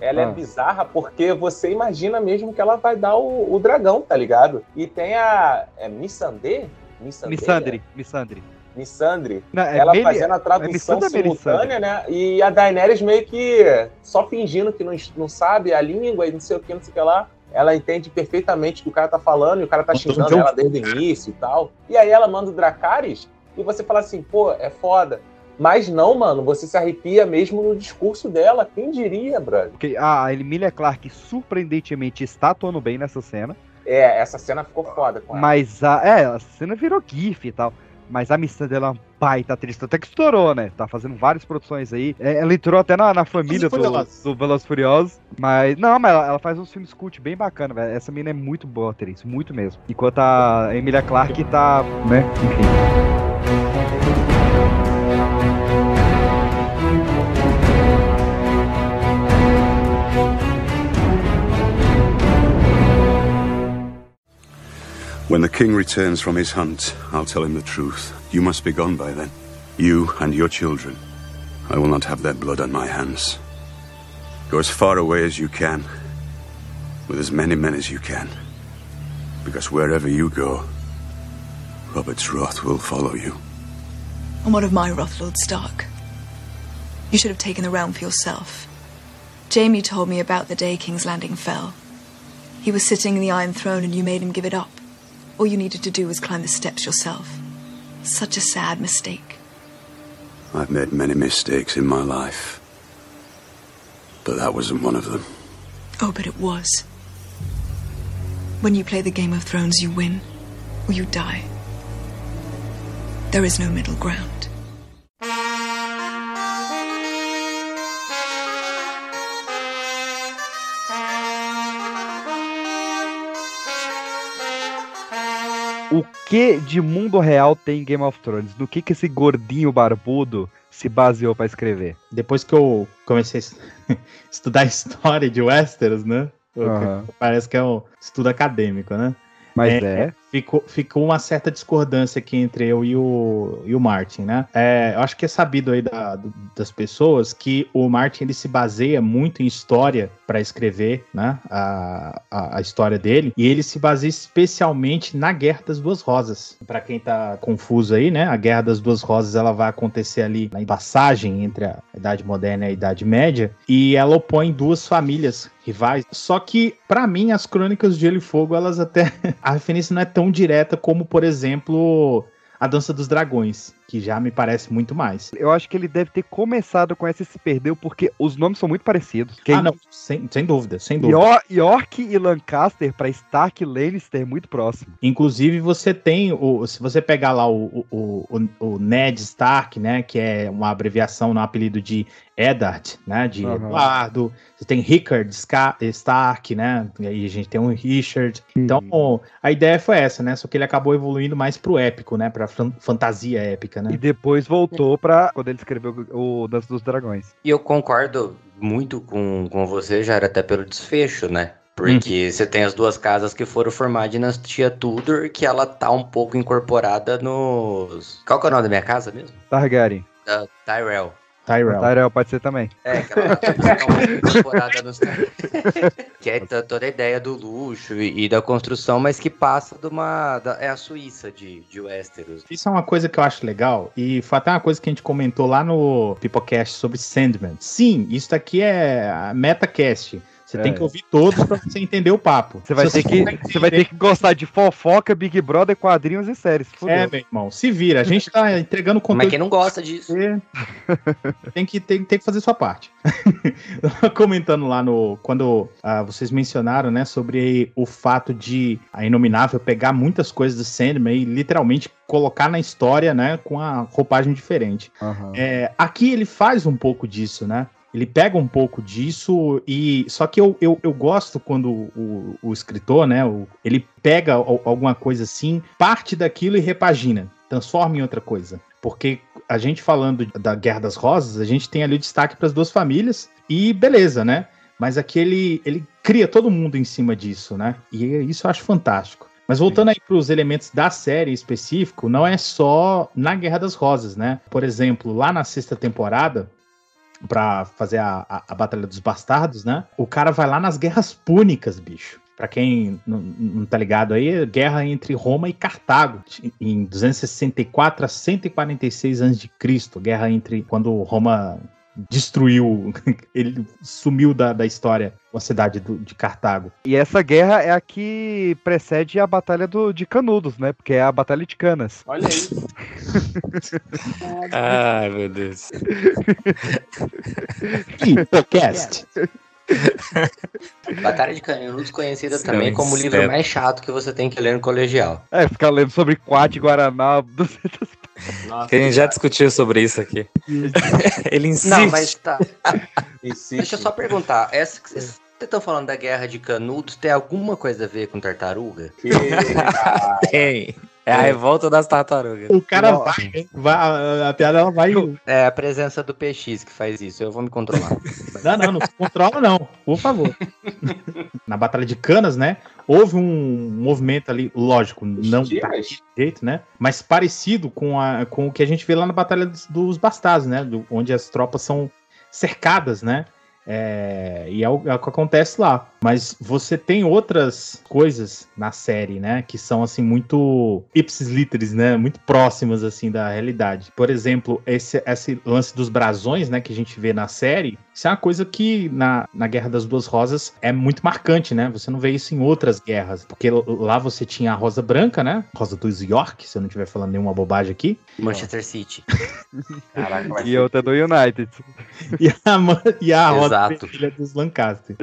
Ela é Ah. bizarra porque você imagina mesmo que ela vai dar o, o dragão, tá ligado? E tem a. É? Missandei? Missandre, Missandre. Missandre. Não, é ela Meli- fazendo a é tradução ou simultânea, né? E a Daenerys meio que só fingindo que não, não sabe a língua e não sei o que, não sei o que lá. Ela entende perfeitamente o que o cara tá falando e o cara tá xingando John ela desde o início e tal. E aí ela manda o Dracarys e você fala assim, pô, é foda. Mas não, mano, você se arrepia mesmo no discurso dela. Quem diria, brother? Porque a Emilia Clarke surpreendentemente está atuando bem nessa cena. É, essa cena ficou foda com ela. Mas a. É, a cena virou GIF e tal. Mas a missão dela é uma baita atriz, até que estourou, né? Tá fazendo várias produções aí. É, ela entrou até na, na família do, do Velozes Furiosos. Mas, não, mas ela, ela faz uns filmes cult bem bacana, velho. Essa menina é muito boa atriz, muito mesmo. Enquanto a Emilia Clarke tá, né? Enfim. When the king returns from his hunt, I'll tell him the truth. You must be gone by then. You and your children. I will not have their blood on my hands. Go as far away as you can, with as many men as you can. Because wherever you go, Robert's wrath will follow you. And what of my wrath, Lord Stark? You should have taken the realm for yourself. Jamie told me about the day King's Landing fell. He was sitting in the Iron Throne and you made him give it up. All you needed to do was climb the steps yourself. Such a sad mistake. I've made many mistakes in my life. But that wasn't one of them. Oh, but it was. When you play the Game of Thrones, you win or you die. There is no middle ground. O que de mundo real tem em Game of Thrones? No que, que esse gordinho barbudo se baseou pra escrever? Depois que eu comecei a es- estudar a história de Westeros, né? Aham. Parece que é um estudo acadêmico, né? Mas é. Ficou, ficou uma certa discordância aqui entre eu e o, e o Martin, né? É, eu acho que é sabido aí da- das pessoas que o Martin ele se baseia muito em história para escrever, né? A, a, a história dele. E ele se baseia especialmente na Guerra das Duas Rosas. Para quem tá confuso aí, né? A Guerra das Duas Rosas ela vai acontecer ali na passagem entre a Idade Moderna e a Idade Média. E ela opõe duas famílias rivais. Só que, para mim, as Crônicas de Gelo e Fogo, elas até. A referência não é tão direta como, por exemplo, a Dança dos Dragões, que já me parece muito mais. Eu acho que ele deve ter começado com essa e se perdeu porque os nomes são muito parecidos. Quem... Ah, não, sem, sem dúvida, sem dúvida. York, e Lancaster pra Stark e Lannister é muito próximo. Inclusive, você tem, o, se você pegar lá o, o, o, o Ned Stark, né, que é uma abreviação no apelido de Eddard, né, de Aham. Eduardo, você tem Rickard Stark, né, e aí a gente tem o Richard. Então, a ideia foi essa, né, só que ele acabou evoluindo mais pro épico, né, pra fan- fantasia épica, né. E depois voltou pra quando ele escreveu o Dança dos Dragões. E eu concordo muito com, com você, já era até pelo desfecho, né? Porque você tem as duas casas que foram formadas de dinastia Tudor, que ela tá um pouco incorporada nos. Qual que é o nome da minha casa mesmo? Targaryen. Da Tyrell. Tyrell. Tyrell pode ser também. É, pouco incorporada nos. que é to- toda a ideia do luxo e, e da construção, mas que passa de uma. da- é a Suíça de, de Westeros. Isso é uma coisa que eu acho legal, e foi até uma coisa que a gente comentou lá no Pipocast sobre Sandman. Sim, isso aqui é a MetaCast. Você É. tem que ouvir todos pra você entender o papo. Você vai, Se ter que, você vai ter que gostar de fofoca, Big Brother, quadrinhos e séries. Fudeu. É, meu irmão, se vira. A gente tá entregando conteúdo. Mas quem não gosta disso? Tem que, tem, tem que fazer sua parte. Comentando lá no. Quando ah, vocês mencionaram, né, sobre o fato de a Inominável pegar muitas coisas do Sandman e literalmente colocar na história, né, com a roupagem diferente. Aham. É, aqui ele faz um pouco disso, né? Ele pega um pouco disso e só que eu, eu, eu gosto quando o, o escritor, né? o- ele pega al- alguma coisa assim, parte daquilo e repagina, transforma em outra coisa. Porque a gente falando da Guerra das Rosas, a gente tem ali o destaque para as duas famílias e beleza, né? Mas aqui ele, ele cria todo mundo em cima disso, né? E isso eu acho fantástico. Mas voltando aí para os elementos da série em específico, não é só na Guerra das Rosas, né? Por exemplo, lá na sexta temporada, para fazer a, a, a Batalha dos Bastardos, né? O cara vai lá nas Guerras Púnicas, bicho. Pra quem não, não tá ligado aí, guerra entre Roma e Cartago, em 264 a 146 a.C. Guerra entre quando Roma destruiu, ele sumiu da, da história a cidade do- de Cartago. E essa guerra é a que precede a Batalha do, de Canudos, né? Porque é a Batalha de Canas. Olha aí. Ai, meu Deus. Podcast. Batalha de Canudos, conhecida Sim, também como o livro mais chato que você tem que ler no colegial. É, ficar lendo sobre Quat e Guaraná. 200 Nossa, Que a gente já discutiu sobre isso aqui. Ele insiste. Não, mas tá. insiste. Deixa eu só perguntar. Essa que vocês estão falando da guerra de Canudos tem alguma coisa a ver com tartaruga? Tem. É a revolta das tartarugas. O cara vai, vai, a- a piada ela vai. É a presença do PX que faz isso. Eu vou me controlar. Não, não, não se controla, não, por favor. Na Batalha de Canas, né? Houve um movimento ali, lógico, não daquele jeito, né? Mas parecido com, a, com o que a gente vê lá na Batalha dos, dos Bastardos, né? Do- onde as tropas são cercadas, né? É, e é o, é o que acontece lá. Mas você tem outras coisas na série, né? Que são, assim, muito ipsis literis, né? Muito próximas, assim, da realidade. Por exemplo, esse, esse lance dos brasões, né? Que a gente vê na série. Isso é uma coisa que na, na Guerra das Duas Rosas é muito marcante, né? Você não vê isso em outras guerras. Porque lá você tinha a Rosa Branca, né? Rosa dos York, se eu não estiver falando nenhuma bobagem aqui. Manchester City. Caraca, E outra do United. E a, e a Rosa Exato. Vermelha dos Lancaster.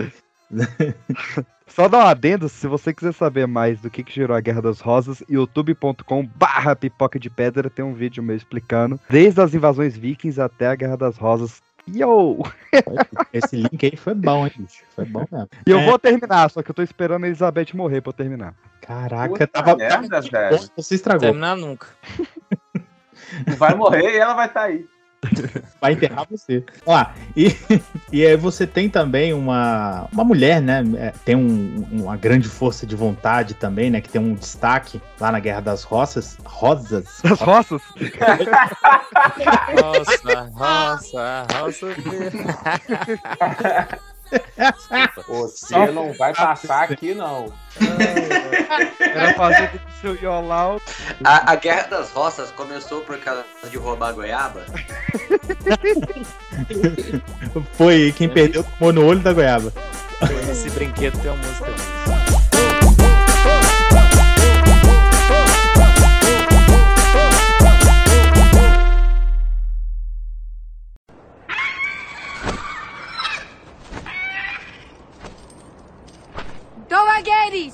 Só dá um adendo, se você quiser saber mais do que, que gerou a Guerra das Rosas, youtube.com barra pipoca de pedra tem um vídeo meu explicando, desde as invasões vikings até a Guerra das Rosas. Yo! Esse link aí foi bom, hein, bicho? Foi bom mesmo. E eu É, vou terminar, só que eu tô esperando a Elizabeth morrer pra eu terminar. Caraca, Puta tava. merda, tava Você estragou. Terminar nunca. Vai morrer e ela vai estar aí. Vai enterrar você. Ó lá, e, e aí você tem também uma, uma mulher, né? é, Tem um- uma grande força de vontade também, né? Que tem um destaque lá na Guerra das Roças. Rosas. As roças? Nossa, nossa, nossa. Você não vai passar aqui, não. Era fazer do seu Yolau. A, a Guerra das Roças começou por causa de roubar goiaba? Foi quem perdeu tomou no olho da goiaba. Esse brinquedo tem uma música. spaghettis!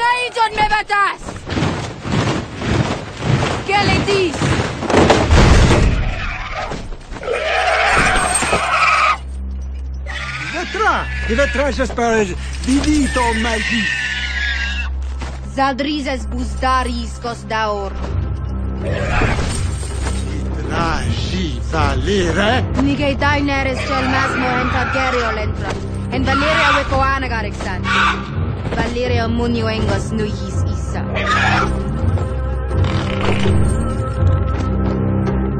नहीं zone में बतास Vetra! Vetra się sparać! Didi to oh, magis! Zadrizes buzdaris kosdaur! Yeah. Raji Valire. Nigetai neres chelmasmo entagario lentra. En Valeria wekoana garixan. Valeria muniuengos nuhis isa.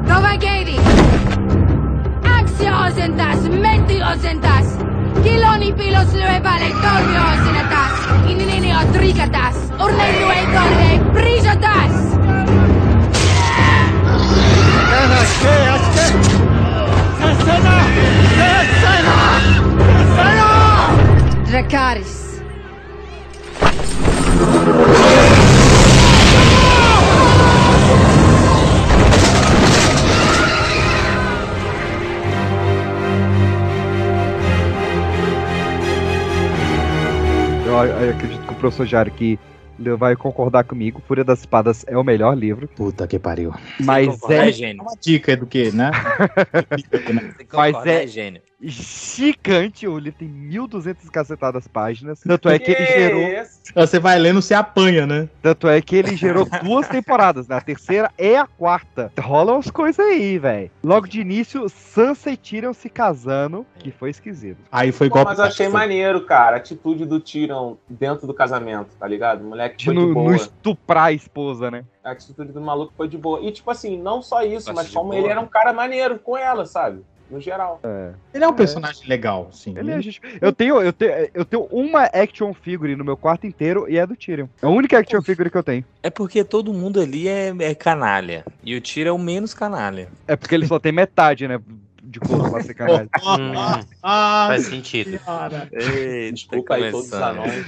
Novagedi! Axia osentas, menti osentas! Kiloni pilos lüevale tormio osenatas! Ininini otrigatas! Urne lue torre, prisotas! Dracaris! Eu, eu acredito que o professor Jário aqui ele vai concordar comigo. Fúria das Espadas é o melhor livro. Puta que pariu. Mas concordar, é. é gênio. Uma dica do que, né? Mas concordar, é- gênio. Gigante. O livro tem 1.200 cacetadas páginas. Tanto é que ele gerou. Você vai lendo, você apanha, né? Tanto é que ele gerou duas temporadas, né? A terceira e a quarta. Rolam as coisas aí, velho. Logo de início, Sansa e Tyrion se casando, que foi esquisito. Aí foi Pô, igual. mas eu achei maneiro, cara, a atitude do Tyrion dentro do casamento, tá ligado? O moleque De foi de no, boa. no estuprar a esposa, né? A atitude do maluco foi de boa. E, tipo assim, não só isso, Acho mas de como boa. ele era um cara maneiro com ela, sabe? No geral. Ele é um personagem legal, sim. Ele é gente- Eu tenho, eu, tenho, eu tenho uma action figure no meu quarto inteiro e é do Tyrion. É a única action figure que eu tenho. É porque todo mundo ali é, é canalha. E o Tiro é o menos canalha. É porque ele só tem metade, né? De corpo pra ser canalha. Ah, Faz sentido. cara. Eita, Desculpa aí todos os anões.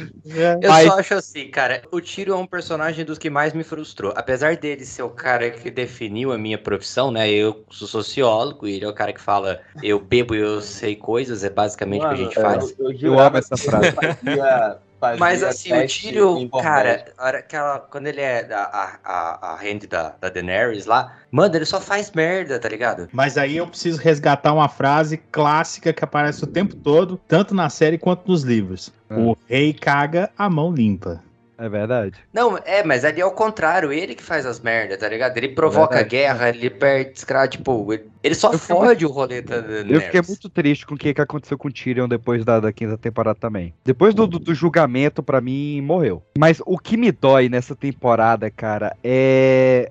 Eu Mas- só acho assim, cara, o Tiro é um personagem dos que mais me frustrou. Apesar dele ser o cara que definiu a minha profissão, né? Eu sou sociólogo e ele é o cara que fala eu bebo e eu sei coisas, é basicamente o que a gente faz. Eu, eu Eu amo essa frase. Fazia Mas assim, o Tyrion, cara, hora que ela- quando ele é a, a, a, hand da, da Daenerys lá, mano, ele só faz merda, tá ligado? Mas aí eu preciso resgatar uma frase clássica que aparece o tempo todo, tanto na série quanto nos livros. O rei caga, a mão limpa. É verdade. Não, é, mas ali é o contrário, ele que faz as merdas, tá ligado? Ele provoca Verdade. guerra, ele perde escravo, tipo, ele, ele só Eu fiquei fode o rolê da. Eu fiquei muito triste com o que, que aconteceu com o Tyrion depois da, da quinta temporada também. Depois do, do, do julgamento, pra mim, morreu. Mas o que me dói nessa temporada, cara, é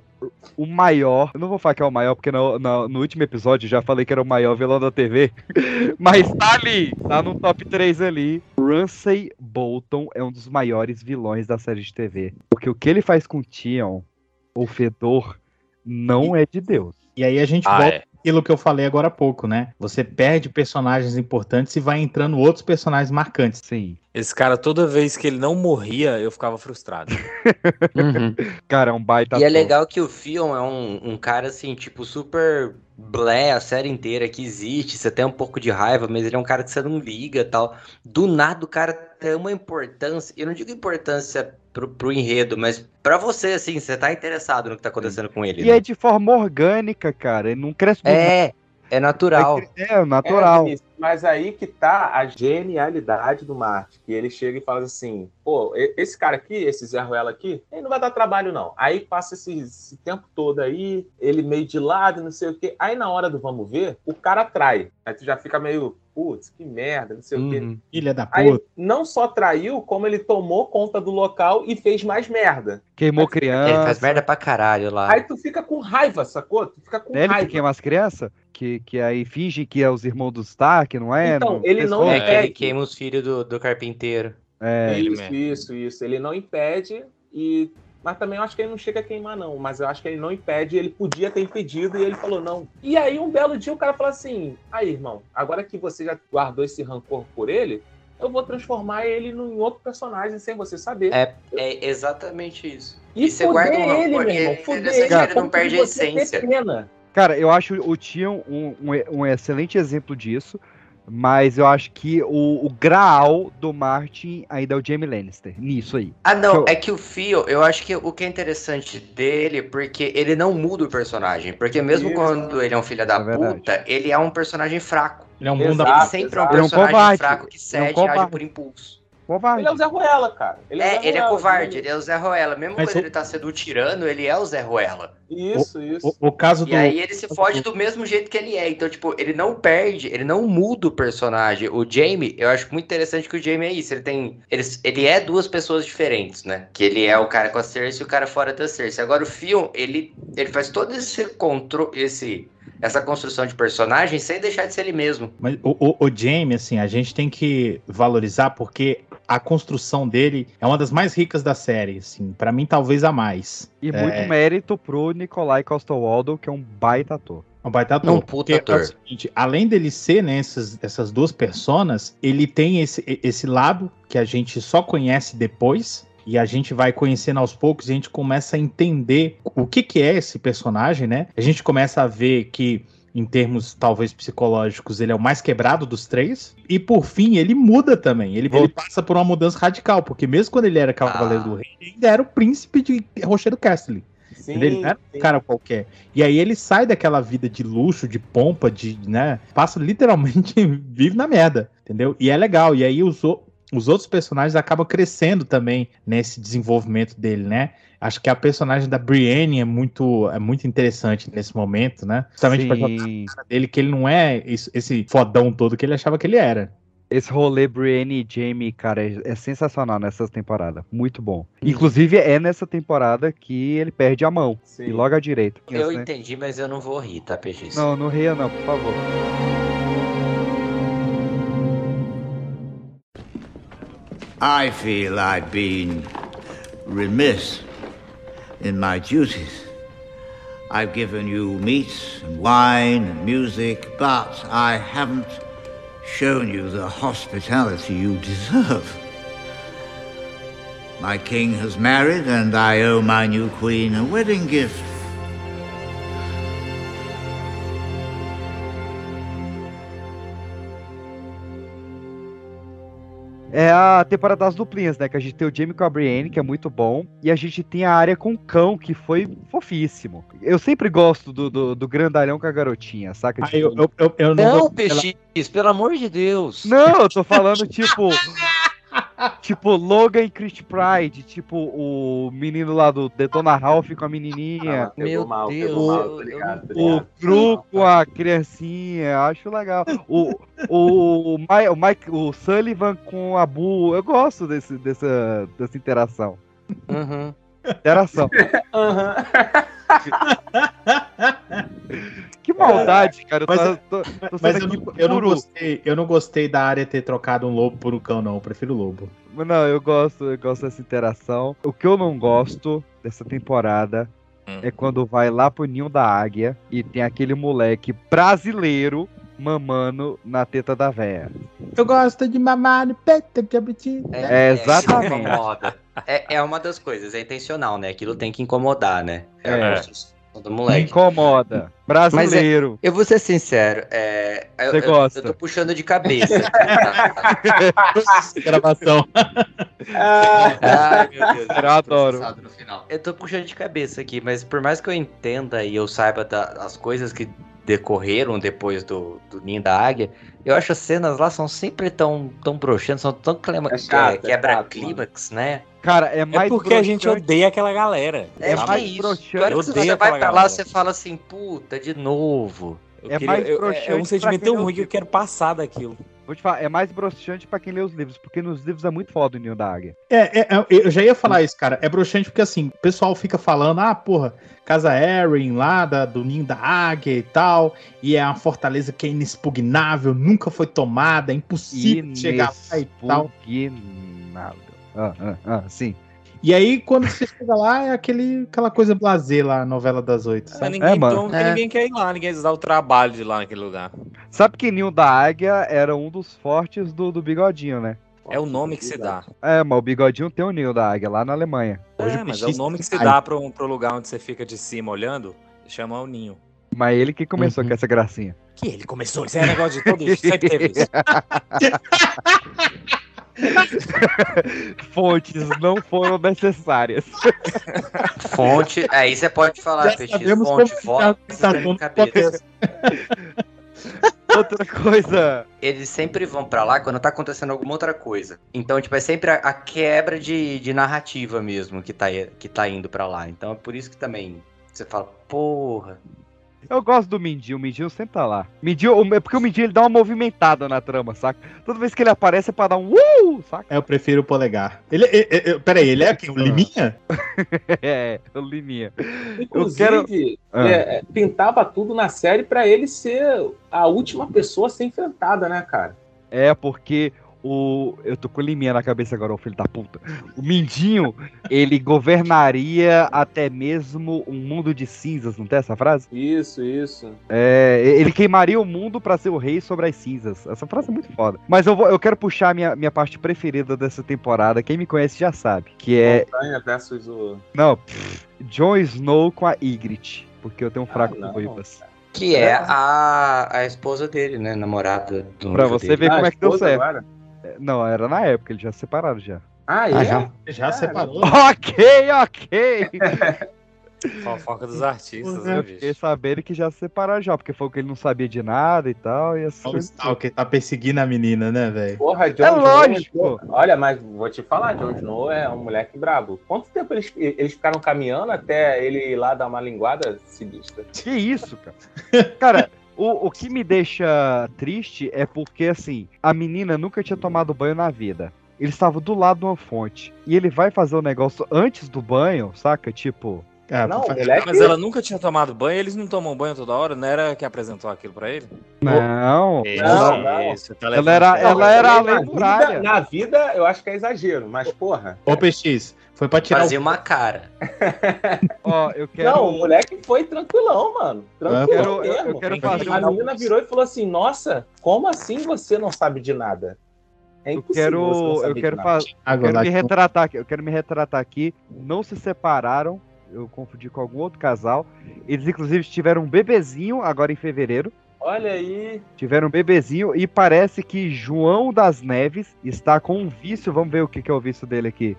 o maior. Eu não vou falar que é o maior, porque no, no, no último episódio eu já falei que era o maior vilão da TV. Mas tá ali, tá no top 3 ali. Ramsay Bolton é um dos maiores vilões da série de TV. Porque o que ele faz com o Tyrion, o fedor, não é de Deus. E aí a gente Ah, volta é. Aquilo que eu falei agora há pouco, né? Você perde personagens importantes e vai entrando outros personagens marcantes. Sim. Esse cara, toda vez que ele não morria, eu ficava frustrado. Cara, é um baita E é legal que o Fion é um, um cara, assim, tipo, super blé a série inteira que existe. Você tem um pouco de raiva, mas ele é um cara que você não liga e tal. Do nada o cara tem uma importância. Eu não digo importância pro, pro enredo, mas pra você, assim, você tá interessado no que tá acontecendo com ele. E né? é de forma orgânica, cara. Ele não cresce É, é natural. nada. É, natural. É, mas aí que tá a genialidade do Marte. Que ele chega e fala assim: pô, esse cara aqui, esse Zé Ruela aqui, ele não vai dar trabalho, não. Aí passa esse, esse tempo todo aí, ele meio de lado, não sei o quê. Aí na hora do vamos ver, o cara trai. Aí tu já fica meio, putz, que merda, não sei o quê. Uhum. Filha da Aí puta. não só traiu, como ele tomou conta do local e fez mais merda. Queimou Ele criança. faz merda pra caralho lá. Aí tu fica com raiva, sacou? Tu fica com Ele que raiva. queima as crianças? Que, que aí finge que é os irmãos do Stark, não é? Então, ele não É que ele queima os filhos do, do carpinteiro. É, ele isso, mesmo. isso, isso. Ele não impede e. Mas também eu acho que ele não chega a queimar, não. Mas eu acho que ele não impede, ele podia ter impedido e ele falou não. E aí, um belo dia, o cara fala assim: aí, irmão, agora que você já guardou esse rancor por ele, eu vou transformar ele em outro personagem sem você saber. É, é exatamente isso. e e você guarda um fuder ele, rancor, meu irmão. Fuder ele, a ele não perde de a essência. pena. Cara, eu acho o Tion um, um, um excelente exemplo disso. Mas eu acho que o, o graal do Martin ainda é o Jamie Lannister. Nisso aí. Ah, não, eu- é que o Fio, eu acho que o que é interessante dele, porque ele não muda o personagem. Porque mesmo Isso. quando ele é um filho da É puta, ele é um personagem fraco. Ele é um. Exato. ele sempre é um. Ele é um personagem covarde. fraco que Ele é um cede e age por impulso. Covarde. Ele é o Zé Ruela, cara. Ele É, Zé ele é Ruela, covarde, ele é o Zé Ruela. Mesmo Mas quando o- ele tá sendo o tirano, ele é o Zé Ruela. Isso, isso. O, o caso do. E aí ele se fode do mesmo jeito que ele é. Então, tipo, ele não perde, ele não muda o personagem. O Jamie, eu acho muito interessante que o Jamie é isso. Ele tem. Ele, ele é duas pessoas diferentes, né? Que ele é o cara com a Cersei e o cara fora da Cersei. Agora o Fion, ele, ele faz todo esse controle. Esse, essa construção de personagem sem deixar de ser ele mesmo. Mas o, o, o Jamie, assim, a gente tem que valorizar porque a construção dele é uma das mais ricas da série, assim. Para mim, talvez a mais. E É. muito mérito pro Nikolai Costa-Waldau, que é um baita ator. Um baita ator. Não, puta porque é ator. o seguinte, além dele ser, né, essas, essas duas personas, ele tem esse, esse lado que a gente só conhece depois. E a gente vai conhecendo aos poucos e a gente começa a entender o que, que é esse personagem, né? A gente começa a ver que, em termos talvez psicológicos, ele é o mais quebrado dos três. E por fim, ele muda também. Ele, ele passa por uma mudança radical, porque mesmo quando ele era Cavaleiro Ah. do Rei, ele ainda era o príncipe de Rochedo Castle. Entendeu? Ele não era um cara qualquer. E aí ele sai daquela vida de luxo, de pompa, de, né? Passa literalmente, vive na merda, entendeu? E é legal. E aí os, os outros personagens acabam crescendo também nesse desenvolvimento dele, né? Acho que a personagem da Brienne é muito, é muito interessante nesse momento, né? Justamente pra jogar Sim. cara dele que ele não é esse fodão todo que ele achava que ele era. Esse rolê Brienne e Jamie, cara, é, é sensacional nessa temporada. Muito bom. Inclusive, é nessa temporada que ele perde a mão. E logo à direita. Eu né? entendi, mas eu não vou rir, tá, PX? Não, não ria não, por favor. I feel I've been remiss in my duties. I've given you meat and wine and music, but I haven't shown you the hospitality you deserve. My king has married, and I owe my new queen a wedding gift. É a temporada das duplinhas, né? Que a gente tem o Jamie com a Brienne, que é muito bom. E a gente tem a área com o cão, que foi fofíssimo. Eu sempre gosto do, do, do grandalhão com a garotinha, saca? Ah, eu, eu, eu, eu não, Não, PX, pelo amor de Deus. Não, eu tô falando tipo. tipo Logan e Chris Pride, tipo o menino lá do Detona Ralph com a menininha. Ah, pegou mal, pegou mal, tô ligado, tô O. Gru com a criancinha, acho legal. O, o, Mike, o, Mike, o Sullivan com a Boo, eu gosto desse, dessa, dessa interação. Uhum. Interação. Que maldade, cara. Eu Mas, tô, tô, tô mas eu, não, eu, não gostei, eu não gostei da área ter trocado um lobo por um cão, não. Eu prefiro o lobo. Não, eu gosto, eu gosto dessa interação. O que eu não gosto dessa temporada é quando vai lá pro ninho da águia e tem aquele moleque brasileiro mamando na teta da véia. Eu gosto de mamar no peito de abritinho. É, exatamente. isso incomoda. É, é uma das coisas, é intencional, né? Aquilo tem que incomodar, né? É, É. do Me moleque. incomoda. Brasileiro. Mas é- eu vou ser sincero, é, eu, Você eu- gosta? eu tô puxando de cabeça. Gravação. Ai, meu Deus. Eu adoro. no final. Eu tô puxando de cabeça aqui, mas por mais que eu entenda e eu saiba da- as coisas que decorreram depois do, do Ninho da Águia, eu acho as cenas lá são sempre tão, tão broxantes, são tão clima, É chato, que- é quebra-clímax, né? Cara, é É mais porque a gente broxante- odeia aquela galera. É sabe? mais isso. broxante. Eu que você odeio vai pra lá, galera. você fala assim, puta, de novo. Eu É queria- mais eu- broxante é um sentimento tão não ruim que eu quero passar daquilo. Vou te falar, é mais broxante pra quem lê os livros, porque nos livros é muito foda o ninho da águia. É, é, é, eu já ia falar isso, cara. É broxante porque assim, o pessoal fica falando, ah, porra, Casa Erin lá da, do Ninho da Águia e tal, e é uma fortaleza que é inexpugnável, nunca foi tomada, é impossível chegar lá e tal. Inexpugnável. Ah, ah, ah, sim. E aí, quando você chega lá, é aquele, aquela coisa blazer lá, a novela das oito, Mas sabe? ninguém, mano. toma, É. ninguém quer ir lá, ninguém dá o trabalho de ir lá naquele lugar. Sabe que ninho da águia era um dos fortes do, do bigodinho, né? É o nome que se dá. É, mas o bigodinho tem o ninho da águia lá na Alemanha. É, mas é o nome que se dá pro, pro lugar onde você fica de cima olhando, chama o ninho. Mas ele que começou Uhum. com essa gracinha. Que ele começou, isso é negócio de todo sempre teve isso. Fontes não foram necessárias. Fonte, aí você pode falar, Já PX, sabemos fonte, com cabeça. Outra coisa. Eles sempre vão pra lá quando tá acontecendo alguma outra coisa. Então, tipo, é sempre a, a quebra de, de narrativa mesmo que tá, que tá indo pra lá. Então é por isso que também você fala, porra. Eu gosto do Mindinho, o Mindinho sempre tá lá. Mindinho, é porque o Mindinho ele dá uma movimentada na trama, saca? Toda vez que ele aparece é pra dar um uh, saca? É, eu prefiro o polegar. Ele, é, é, é, peraí, ele é quem? O Liminha? é, o Liminha. Inclusive, Ah. é, é, pintava tudo na série pra ele ser a última pessoa a ser enfrentada, né, cara? É, porque o. Eu tô com Liminha na cabeça agora, o filho da puta. O Mindinho, ele governaria até mesmo um mundo de cinzas, não tem essa frase? Isso, isso. É, ele queimaria o mundo pra ser o rei sobre as cinzas. Essa frase é muito foda. Mas eu, vou, eu quero puxar a minha, minha parte preferida dessa temporada. Quem me conhece já sabe. Que é. Montanha versus o. Não, pff, Jon Snow com a Ygritte. Porque eu tenho um fraco não. por ruivas. Que é a, a esposa dele, né? Namorada do Pra você dele. ver Ah, como é que deu certo. agora? Não, era na época, eles já se separaram já. Ah, é? Ah, já? Já separou? Ok, ok. Fofoca dos artistas, né, Eu bicho? fiquei sabendo que já se separaram já, porque foi que ele não sabia de nada e tal. E assim, Olha o Stalker tá perseguindo a menina, né, velho? Porra, Jon É Snow lógico. Olha, mas vou te falar, Jon Snow é um moleque brabo. Quanto tempo eles, eles ficaram caminhando até ele ir lá dar uma linguada sinistra? Que isso, cara? Cara, o, o que me deixa triste é porque, assim, a menina nunca tinha tomado banho na vida. Ele estava do lado de uma fonte. E ele vai fazer o negócio antes do banho, saca? Tipo. É, Não, moleque. Mas ela nunca tinha tomado banho, eles não tomam banho toda hora, não era que apresentou aquilo pra ele? Não. Isso, Não, não. isso, tá Ela era, ela era na vida, na vida, eu acho que é exagero, mas porra. Ô, PX, foi pra tirar Fazia o... uma cara. Ó, eu quero. Não, o moleque foi tranquilão, mano. Tranquilão Eu quero- mesmo. eu quero A fazer um- menina virou e falou assim: Nossa, como assim você não sabe de nada? É Eu quero, eu quero, nada. fa- eu quero me retratar aqui. Eu quero me retratar aqui. Não se separaram. Eu confundi com algum outro casal. Eles, inclusive, tiveram um bebezinho agora em fevereiro. Olha aí. Tiveram um bebezinho e parece que João das Neves está com um vício. Vamos ver o que, que é o vício dele aqui.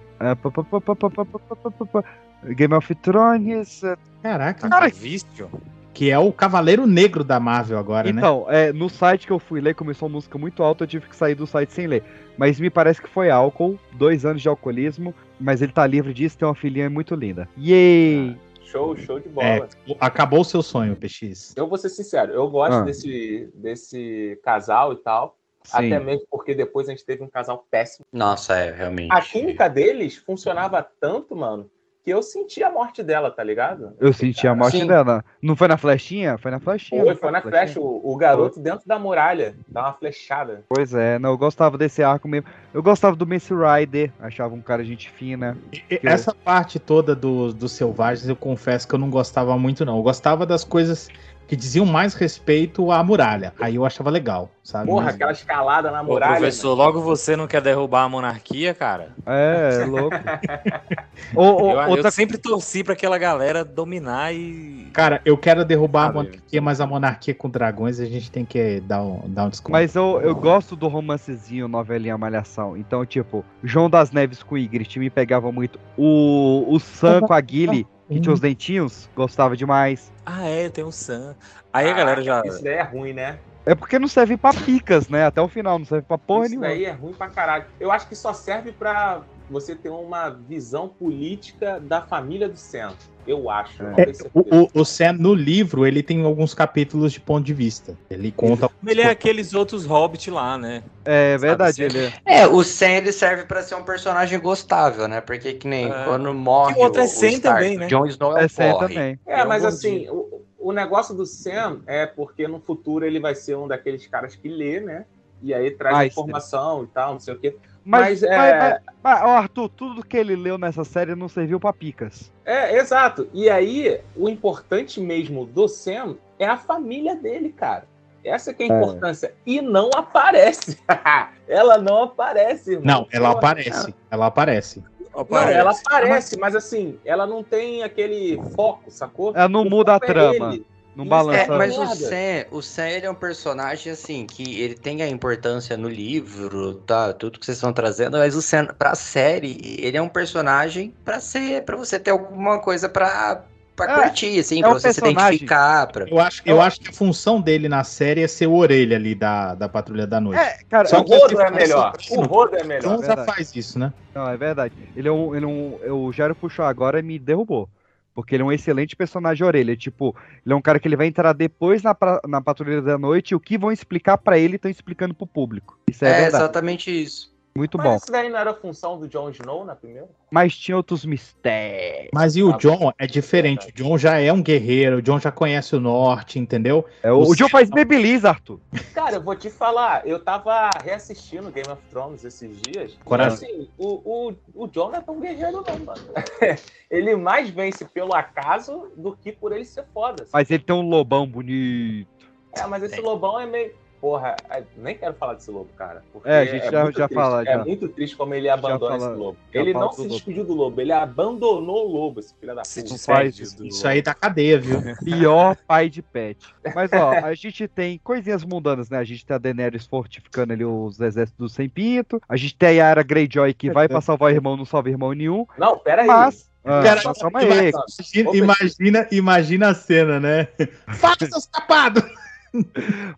Game of Thrones. Caraca, Cara, vício. Que é o Cavaleiro Negro da Marvel agora, então, né? Então, é, no site que eu fui ler, começou a música muito alta, eu tive que sair do site sem ler. Mas me parece que foi álcool, dois anos de alcoolismo, mas ele tá livre disso, tem uma filhinha muito linda. Yay! Ah. Show, show de bola. É, acabou o seu sonho, PX. Eu vou ser sincero, eu gosto Ah. desse, desse casal e tal. Sim. Até mesmo porque depois a gente teve um casal péssimo. Nossa, é, realmente. A química deles funcionava tanto, mano, que eu senti a morte dela, tá ligado? Eu senti a morte Sim. dela. Não foi na flechinha? Foi na flechinha. Foi, não foi na flecha. O, o garoto dentro da muralha dá uma flechada. Pois é, não, eu gostava desse arco mesmo. Eu gostava do Mace Rider, achava um cara gente fina. E eu- Essa parte toda dos dos selvagens, eu confesso que eu não gostava muito, não. Eu gostava das coisas que diziam mais respeito à muralha. Aí eu achava legal, sabe? Porra, Mas- aquela escalada na Ô, muralha. professor, logo você não quer derrubar a monarquia, cara? É, louco. Ô, ô, eu, eu outra- sempre torci pra aquela galera dominar e. Cara, eu quero derrubar a Sabe? monarquia, mas a monarquia com dragões a gente tem que dar um, dar um desconto. Mas eu, eu gosto do romancezinho, novelinha Malhação. Então, tipo, João das Neves com Ygritte me pegava muito. O, o Sam com a Gilly, que tinha os dentinhos, gostava demais. Ah, é, tem um Sam. Aí a galera já. Isso daí é ruim, né? É porque não serve pra picas, né? Até o final, não serve pra porra Isso nenhuma. daí é ruim pra caralho. Eu acho que só serve pra você ter uma visão política da família do Sam. Eu acho. É, o, o, o Sam, no livro, ele tem alguns capítulos de ponto de vista. Ele conta. Ele é aqueles outros hobbits lá, né? É verdade, Sabe, ele é. É, o Sam ele serve pra ser um personagem gostável, né? Porque que nem É. quando morre E o outro é o Sam Stark, também, né? Jon Snow é, Sam também. É, um mas assim, o, o negócio do Sam é porque no futuro ele vai ser um daqueles caras que lê, né? E aí traz Ai, informação e tal, não sei o quê. Mas, Mas, é- mas, mas- ó, Arthur, tudo que ele leu nessa série não serviu pra picas. É, exato. E aí, o importante mesmo do Sam é a família dele, cara. Essa que é a É. importância. E não aparece. ela não aparece, irmão. Não, ela aparece. Ela aparece. Não, ela aparece, mas assim, ela não tem aquele foco, sacou? Ela não O muda a é trama. ele. Não Isso balança. É, mas o. Sam, o Sam ele é um personagem assim que ele tem a importância no livro, tá? Tudo que vocês estão trazendo, mas o Sam pra série, ele é um personagem pra ser, para você ter alguma coisa pra para É, curtir, assim, é pra um você se personagem. identificar, pra... Eu acho, eu acho que a função dele na série é ser o orelha ali da, da Patrulha da Noite. É, cara, Só O que rodo é melhor. assim, O rodo é melhor. Então já faz isso, né? Não, é verdade. Ele é um. Ele é um o Jairo puxou agora e me derrubou. Porque ele é um excelente personagem orelha. Tipo, ele é um cara que ele vai entrar depois na, pra- na Patrulha da Noite e o que vão explicar pra ele estão explicando pro público. Isso é, É, verdade. exatamente isso. Muito Mas bom. isso daí não era função do Jon Snow na primeira? Mas tinha outros mistérios. Mas e o Ah, John é diferente. O John já é um guerreiro, o John já conhece o norte, entendeu? É, o, o John faz Babyliss, Arthur. Cara, eu vou te falar, eu tava reassistindo Game of Thrones esses dias. Coragem. E assim, o, o, o Jon não é tão guerreiro, não, mano. ele mais vence pelo acaso do que por ele ser foda. Mas ele tem um lobão bonito. É, mas esse lobão é meio. Porra, é, nem quero falar desse lobo, cara. porque É, a gente já- muito já triste. fala, É já. muito triste como ele abandona fala- esse lobo. já Ele não se lobo. despediu do lobo, ele abandonou o lobo, esse filho da Se puta. despede do Isso aí tá cadeia, viu? Pior pai de pet. Mas ó, a gente tem coisinhas mundanas, né? A gente tem a Daenerys fortificando ali os exércitos do Sem Pinto. A gente tem a Yara Greyjoy que vai pra salvar o irmão, não salva irmão nenhum. Não, pera aí. Mas. Ah, Cara, mas calma aí. imagina, imagina, imagina a cena, né? Fala, seus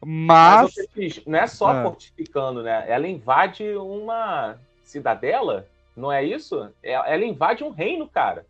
Mas. Petis, não é só Ah. fortificando, né? Ela invade uma cidadela, não é isso? É- Ela invade um reino, cara.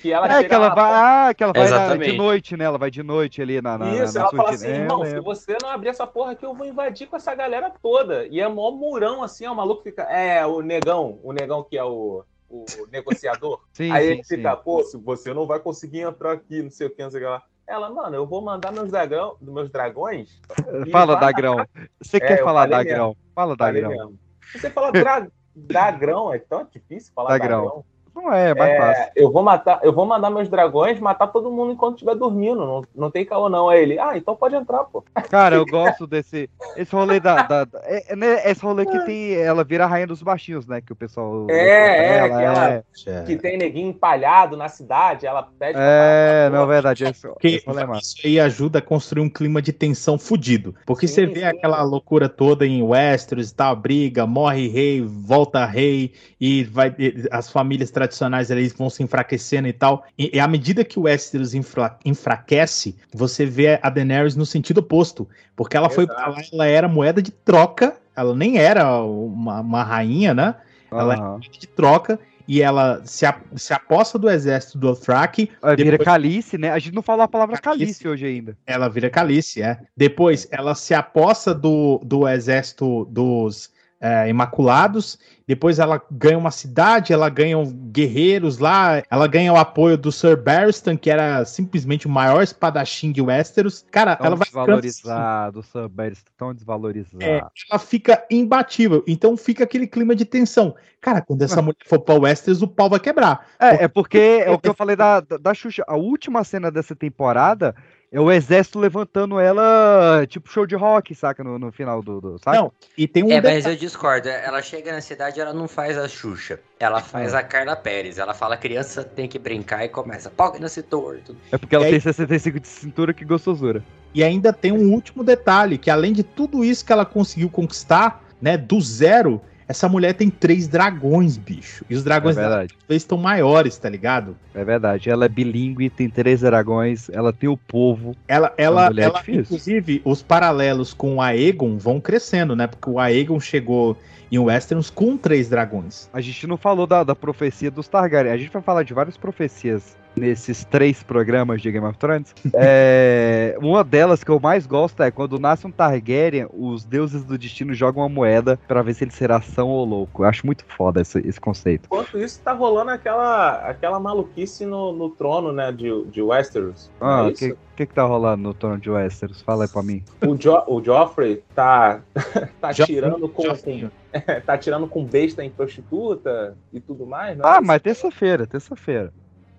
Que ela É que ela vai, ah, que ela vai na- de noite, né? Ela vai de noite ali na, na, Isso, na ela fala assim, é, irmão, eu se lembro. você não abrir essa porra aqui, eu vou invadir com essa galera toda. E é mó murão, assim, ó, o maluco fica. É, o negão, o negão que é o, o negociador. Sim, Aí sim, ele fica, sim. pô, se você não vai conseguir entrar aqui, não sei o que, não sei o que lá. Ela, mano, eu vou mandar meus, dragão, meus dragões. Fala, Dagrão. Você É, quer falar Dagrão? mesmo. Fala Dagrão. Você fala dra dagrão, é tão difícil falar Dagrão. Não é, é mais É, fácil. eu vou matar, eu vou mandar meus dragões matar todo mundo enquanto estiver dormindo. Não, não tem caô, não. Aí ele, ah, então pode entrar, pô. Cara, eu gosto desse. Esse rolê da. da- da- é, é, né, esse rolê que tem. Ela vira a rainha dos baixinhos, né? Que o pessoal. É, é, ela que ela- é. Que tem neguinho empalhado na cidade, ela pede pra É, não, é verdade. Esse, Que esse rolê é massa. isso aí ajuda a construir um clima de tensão fudido. Porque Sim, você vê sim. aquela loucura toda em Westeros e tal, briga, morre rei, volta rei, e vai e as famílias tradicionais ali vão se enfraquecendo e tal. E, e à medida que o Westeros enfra- enfraquece, você vê a Daenerys no sentido oposto. Porque ela foi pra lá, ela era moeda de troca, ela nem era uma, uma rainha, né? Ela era moeda de troca. E ela se, a- se aposta do exército do Dothraki. Aí Vira depois- Calice, né? A gente não falou a palavra Calice. Calice hoje ainda. ela vira Calice, é. Depois, ela se aposta do, do exército dos é, Imaculados. Depois, ela ganha uma cidade, ela ganha um guerreiros lá. Ela ganha o apoio do Sir Barristan, que era simplesmente o maior espadachim de Westeros. Cara, Tão ela vai ficando assim. desvalorizado, o Sunbury tão desvalorizado. É, ela fica imbatível. Então fica aquele clima de tensão. Cara, quando essa mulher for pra Westeros, o pau vai quebrar. É, é porque é o que eu falei da, da Xuxa. A última cena dessa temporada é o exército levantando ela, tipo show de rock, saca? No, no final do. do saca? Não, e tem um É, mas detalhe- eu discordo. Ela chega na cidade ela não faz a Xuxa. Ela faz a Carla Pérez. Ela fala criança tem que brincar e começa. Pau que nasce torto. É porque ela E aí- tem 65 de cintura, que gostosura. E ainda tem um último detalhe, que além de tudo isso que ela conseguiu conquistar, né, do zero, essa mulher tem três dragões, bicho. E os dragões É dela estão maiores, tá ligado? É verdade. Ela é bilíngue, tem três dragões, ela tem o povo. Ela, ela, é ela inclusive, os paralelos com o Aegon vão crescendo, né? Porque o Aegon chegou em Westeros com três dragões. A gente não falou da, da profecia dos Targaryen. A gente vai falar de várias profecias nesses três programas de Game of Thrones. É, uma delas que eu mais gosto é quando nasce um Targaryen, os deuses do destino jogam uma moeda pra ver se ele será são ou louco. Eu acho muito foda esse, esse conceito. Enquanto isso, tá rolando aquela, aquela maluquice no, no trono, né, de, de Westeros. Ah, é o isso? que, que que tá rolando no trono de Westeros? Fala aí pra mim. O, jo o Joffrey tá, tá Joffrey, tirando com, Joffrey. com- tá tirando com besta em prostituta e tudo mais, né? Ah, mas terça-feira, terça-feira.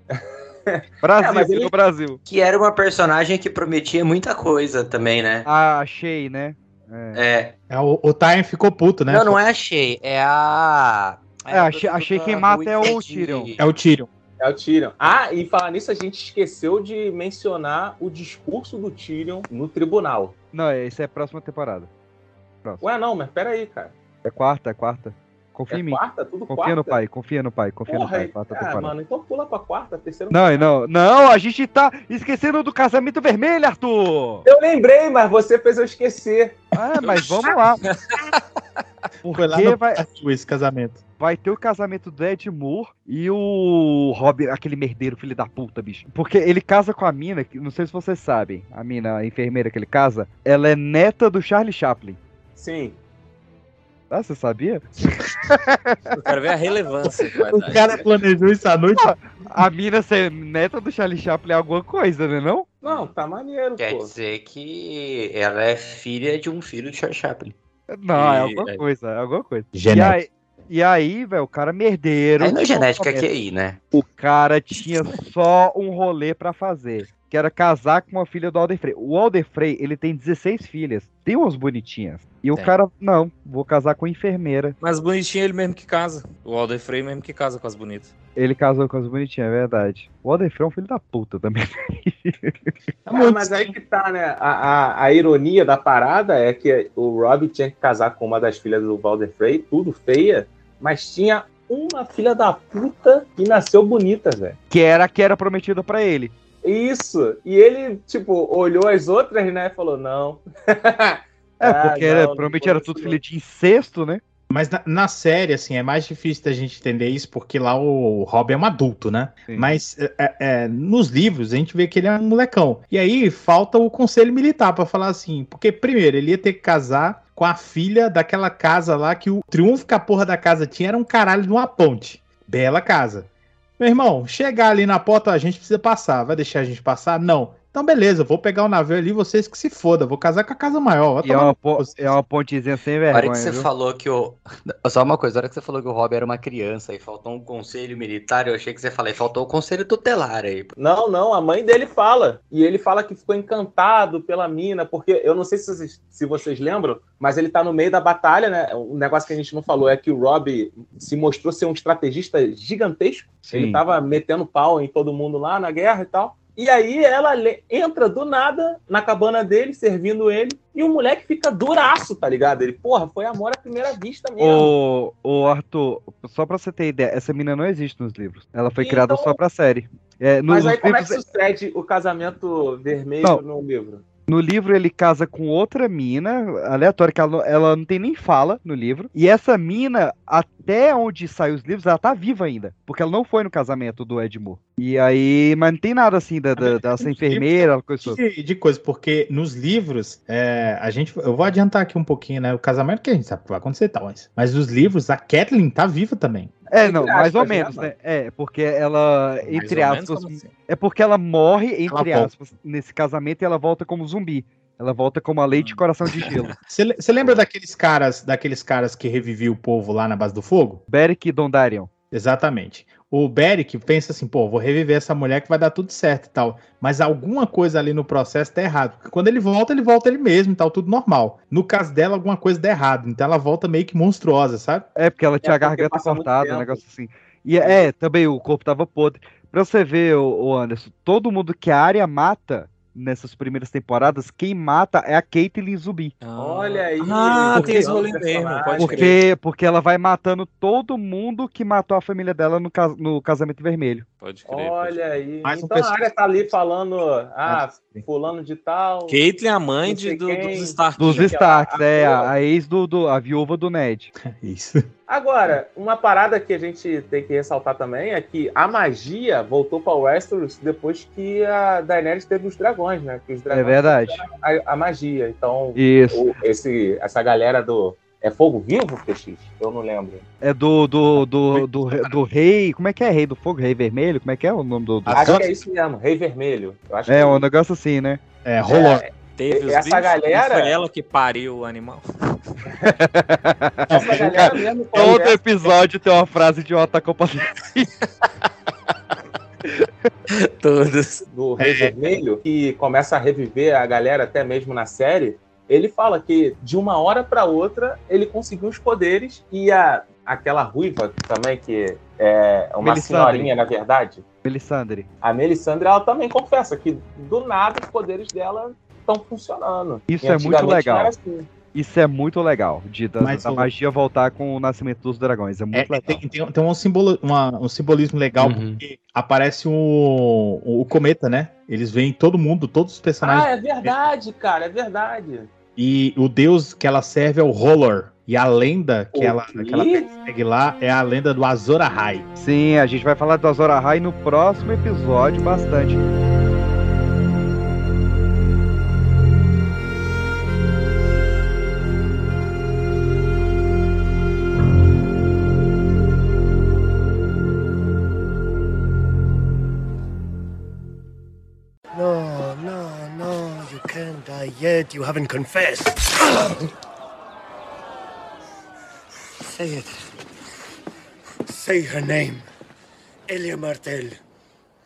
Brasil, É, ele- Brasil. Que era uma personagem que prometia muita coisa também, né? Ah, achei, né? É. É. É, o, o Tyrion ficou puto, né? Não, não é achei. É a. É, achei, achei quem mata é o Tyrion. É o Tyrion. É o Tyrion. Ah, e falar nisso, a gente esqueceu de mencionar o discurso do Tyrion no tribunal. Não, esse é a próxima temporada. Próximo. Ué, não, mas peraí, cara. É quarta, é quarta. Confia É em mim. quarta? Tudo Confia quarta? no pai, confia no pai, confia Porra, no pai. Quarta ah, temporada. mano, então pula pra quarta, terceira. Não, não, não, a gente tá esquecendo do casamento vermelho, Arthur! Eu lembrei, mas você fez eu esquecer. Ah, mas vamos lá. Foi lá Porque no vai, esse casamento. vai ter o casamento do Ed Moore e o Robin, aquele merdeiro, filho da puta, bicho. Porque ele casa com a mina, que não sei se vocês sabem, a mina, a enfermeira que ele casa, ela é neta do Charlie Chaplin. Sim. Ah, você sabia? Eu quero ver a relevância O cara planejou isso à noite. A mina ser neta do Charlie Chaplin é alguma coisa, né não? Não, tá maneiro, Quer pô. dizer que ela é filha de um filho de Charles Chaplin. Não, é E- alguma é- coisa, é alguma coisa. E Genética. aí, e aí velho, o cara merdeiro. Aí não é genética que aí, né? O cara tinha só um rolê pra fazer, que era casar com uma filha do Alder Frey. O Alder Frey, ele tem 16 filhas, tem umas bonitinhas. E o cara, não, vou casar com enfermeira. Mas bonitinho é ele mesmo que casa. O Alder Frey mesmo que casa com as bonitas. Ele casou com as bonitinhas, é verdade. O Alder Frey é um filho da puta também. Ah, mas aí que tá, né? A, a, a ironia da parada é que o Rob tinha que casar com uma das filhas do Walder Frey, tudo feia, mas tinha uma filha da puta que nasceu bonita, velho. Que era a que era prometida pra ele. Isso. E ele, tipo, olhou as outras, né? E falou, não. É, Ah, porque era, não, provavelmente não era tudo filho de incesto, né? Mas na, na série, assim, é mais difícil da gente entender isso porque lá o Rob é um adulto, né? Mas é, é, é, nos livros a gente vê que ele é um molecão. E aí falta o conselho militar pra falar assim, porque primeiro ele ia ter que casar com a filha daquela casa lá que o triunfo que a porra da casa tinha era um caralho de uma ponte. Bela casa. Meu irmão, chegar ali na porta, a gente precisa passar. Vai deixar a gente passar? Não. Então, beleza, vou pegar o navio ali, vocês que se foda, vou casar com a casa maior. E é uma, po- é uma pontezinha sem A vergonha. hora que você viu? falou que o. Só uma coisa, a hora que você falou que o Rob era uma criança e faltou um conselho militar, eu achei que você falou, faltou o conselho tutelar aí. Não, não, a mãe dele fala. E ele fala que ficou encantado pela mina, porque eu não sei se vocês, se vocês lembram, mas ele tá no meio da batalha, né? Um negócio que a gente não falou é que o Rob se mostrou ser um estrategista gigantesco. Sim. Ele tava metendo pau em todo mundo lá na guerra e tal. E aí ela entra do nada na cabana dele, servindo ele, e o moleque fica duraço, tá ligado? Ele, porra, foi amor à primeira vista mesmo. Ô, ô, Arthur, só pra você ter ideia, essa mina não existe nos livros. Ela foi criada Então- só pra série. É, no, Mas aí nos como é livros, que sucede o casamento vermelho Não. no livro? No livro ele casa com outra mina, aleatória, que ela, não- ela não tem nem fala no livro. E essa mina, até onde sai os livros, ela tá viva ainda. Porque ela não foi no casamento do Edmure. E aí, mas não tem nada assim da, da, ser enfermeira, coisa de, de coisa, porque nos livros, é, a gente. Eu vou adiantar aqui um pouquinho, né? O casamento que a gente sabe que vai acontecer e tal, mas, mas nos livros, a Kathleen tá viva também. É, não, Entre mais ou aspas, né, menos, né? É, porque ela, entre ou menos, aspas, assim? é porque ela morre, entre Ela volta. aspas, nesse casamento e ela volta como zumbi. Ela volta como a leite e coração de gelo. Você lembra daqueles caras, daqueles caras que reviviam o povo lá na base do fogo? Beric e Dondarion. Exatamente. O Beric pensa assim, pô, vou reviver essa mulher que vai dar tudo certo e tal. Mas alguma coisa ali no processo tá errado. Porque quando ele volta, ele volta ele mesmo e tal, tudo normal. No caso dela, alguma coisa dá errado. Então ela volta meio que monstruosa, sabe? É, porque ela tinha a porque garganta cortada, um negócio assim. E é, também o corpo tava podre. Pra você ver, o Anderson, todo mundo que a área mata nessas primeiras temporadas, quem mata é a Caitlyn Zumbi. Olha aí. Ah, porque- tem esse rolê mesmo, pode crer. Porque, porque ela vai matando todo mundo que matou a família dela no, cas- no casamento vermelho. Pode crer. Olha aí. Mais um então pessoa- a área tá ali falando, ah, fulano de tal. Caitlyn, a mãe de, do- dos Stark. Dos Aquela- Starks, a- é, a, a ex do, do- a viúva do Ned. Isso. Agora, uma parada que a gente tem que ressaltar também é que a magia voltou para Westeros depois que a Daenerys teve os dragões, né? Que os dragões É verdade. A, a magia. Então, Isso. o- esse, essa galera do. É Fogo Vivo, PX? Eu não lembro. É do, do, do, do, do rei. Como é que é? Rei do fogo? Rei vermelho? Como é que é o nome do. do... Acho que é isso mesmo, Rei Vermelho. Eu acho É, que um negócio assim, né? É, rolou. Teve os Essa bichos, galera- e Foi ela que pariu o animal. essa galera mesmo Todo conversa- episódio tem uma frase idiota compartilhada. Todos. do Rei Vermelho, que começa a reviver a galera até mesmo na série, ele fala que de uma hora para outra ele conseguiu os poderes e a, aquela ruiva também, que é uma Melisandre. senhorinha, na verdade, Melisandre. a Melisandre, ela também confessa que do nada os poderes dela estão funcionando. Isso é muito legal. assim. Isso é muito legal. De, da, Mas da o- magia voltar com o nascimento dos dragões. É muito É, legal. tem, tem, tem um, simbolo, uma- um simbolismo legal, Uhum. porque aparece o, o cometa, né? Eles veem todo mundo, todos os personagens. Ah, é verdade, cara, é verdade. E o deus que ela serve é o Roller. E a lenda que ela, que ela segue lá é a lenda do Azor Ahai. Sim, a gente vai falar do Azor Ahai no próximo episódio bastante. Yet. You haven't confessed. Say it. Say her name. Elia Martel.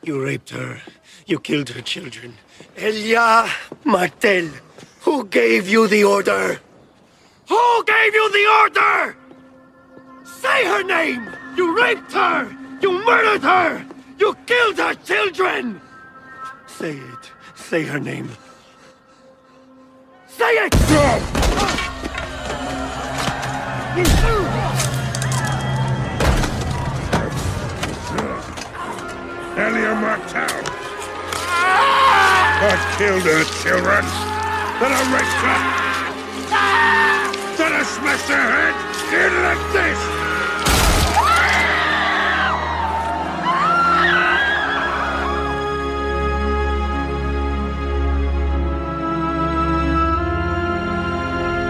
You raped her. You killed her children. Elia Martel. Who gave you the order? Who gave you the order? Say her name! You raped her! You murdered her! You killed her children! Say it. Say her name. Say it! Dead! Elia Martel! I killed her children! Then I raped her! Then I smashed her head in like this!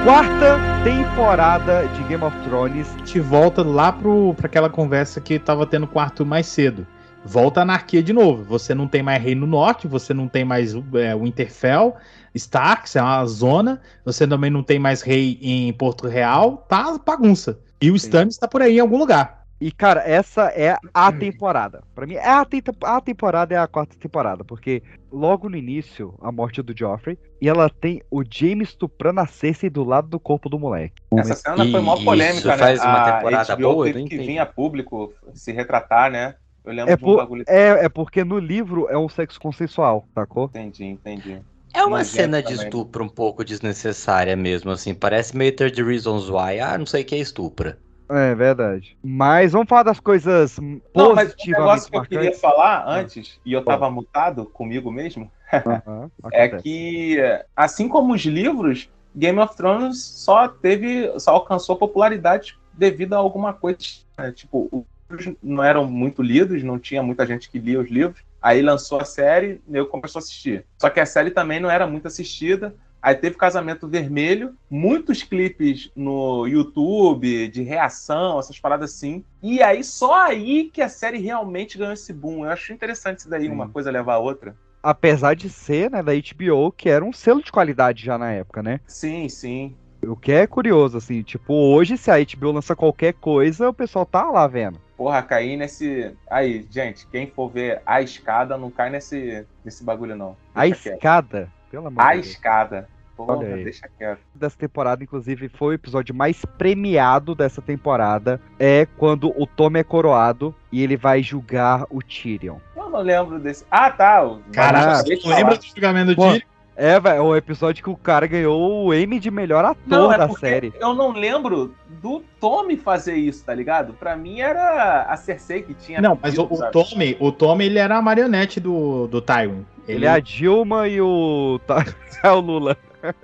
Quarta temporada de Game of Thrones. A gente volta lá pro, pra aquela conversa que tava tendo com o Arthur mais cedo. Volta a anarquia de novo. Você não tem mais Reino Norte, você não tem mais é, Winterfell, Starks, é uma zona. Você também não tem mais rei em Porto Real. Tá bagunça. E o Stannis tá por aí em algum lugar. E, cara, essa é a temporada. Pra mim, é a, te- a temporada é a quarta temporada, porque logo no início, a morte do Joffrey, e ela tem o James estuprando a Cersei do lado do corpo do moleque. Essa cena foi mó polêmica, isso né? faz uma A temporada HBO boa? Teve que entendi. vir a público se retratar, né? Eu lembro É, de um por- bagulho. é, é porque no livro é um sexo consensual, sacou? Entendi, entendi. É uma Nojento cena de também. estupro um pouco desnecessária mesmo, assim. Parece meio 30 Reasons Why. Ah, não sei o que é estupra. É verdade. Mas vamos falar das coisas Não, mas o negócio que eu queria falar antes, e eu tava mutado comigo mesmo, Aham, é que, assim como os livros, Game of Thrones só teve, só alcançou popularidade devido a alguma coisa. né? Tipo, os livros não eram muito lidos, não tinha muita gente que lia os livros. Aí lançou a série, eu começou a assistir. Só que a série também não era muito assistida. Aí teve Casamento Vermelho, muitos clipes no YouTube de reação, essas paradas assim. E aí, só aí que a série realmente ganhou esse boom. Eu acho interessante isso daí, uma coisa levar a outra. Apesar de ser, né, da HBO, que era um selo de qualidade já na época, né? Sim, sim. O que é curioso, assim, tipo, hoje se a HBO lança qualquer coisa, o pessoal tá lá vendo. Porra, cair nesse. Aí, gente, quem for ver a escada, não cai nesse, nesse bagulho, não. A Deixa quieto. Escada, pelo amor A de Deus. escada. Porra, Olha aí. deixa quieto. Dessa temporada, inclusive, foi o episódio mais premiado dessa temporada. É quando o Tommy é coroado e ele vai julgar o Tyrion. Eu não lembro desse. Ah, tá. Caraca, tu lembra do julgamento do Tyrion? É, velho, é o episódio que o cara ganhou o Emmy de melhor ator Não, é da série. eu não lembro do Tommy fazer isso, tá ligado? Pra mim era a Cersei que tinha. Não, mas o, o? Tommy, o Tommy, ele era a marionete do, do Tywin. Ele é a Dilma e o. tá- é o Lula.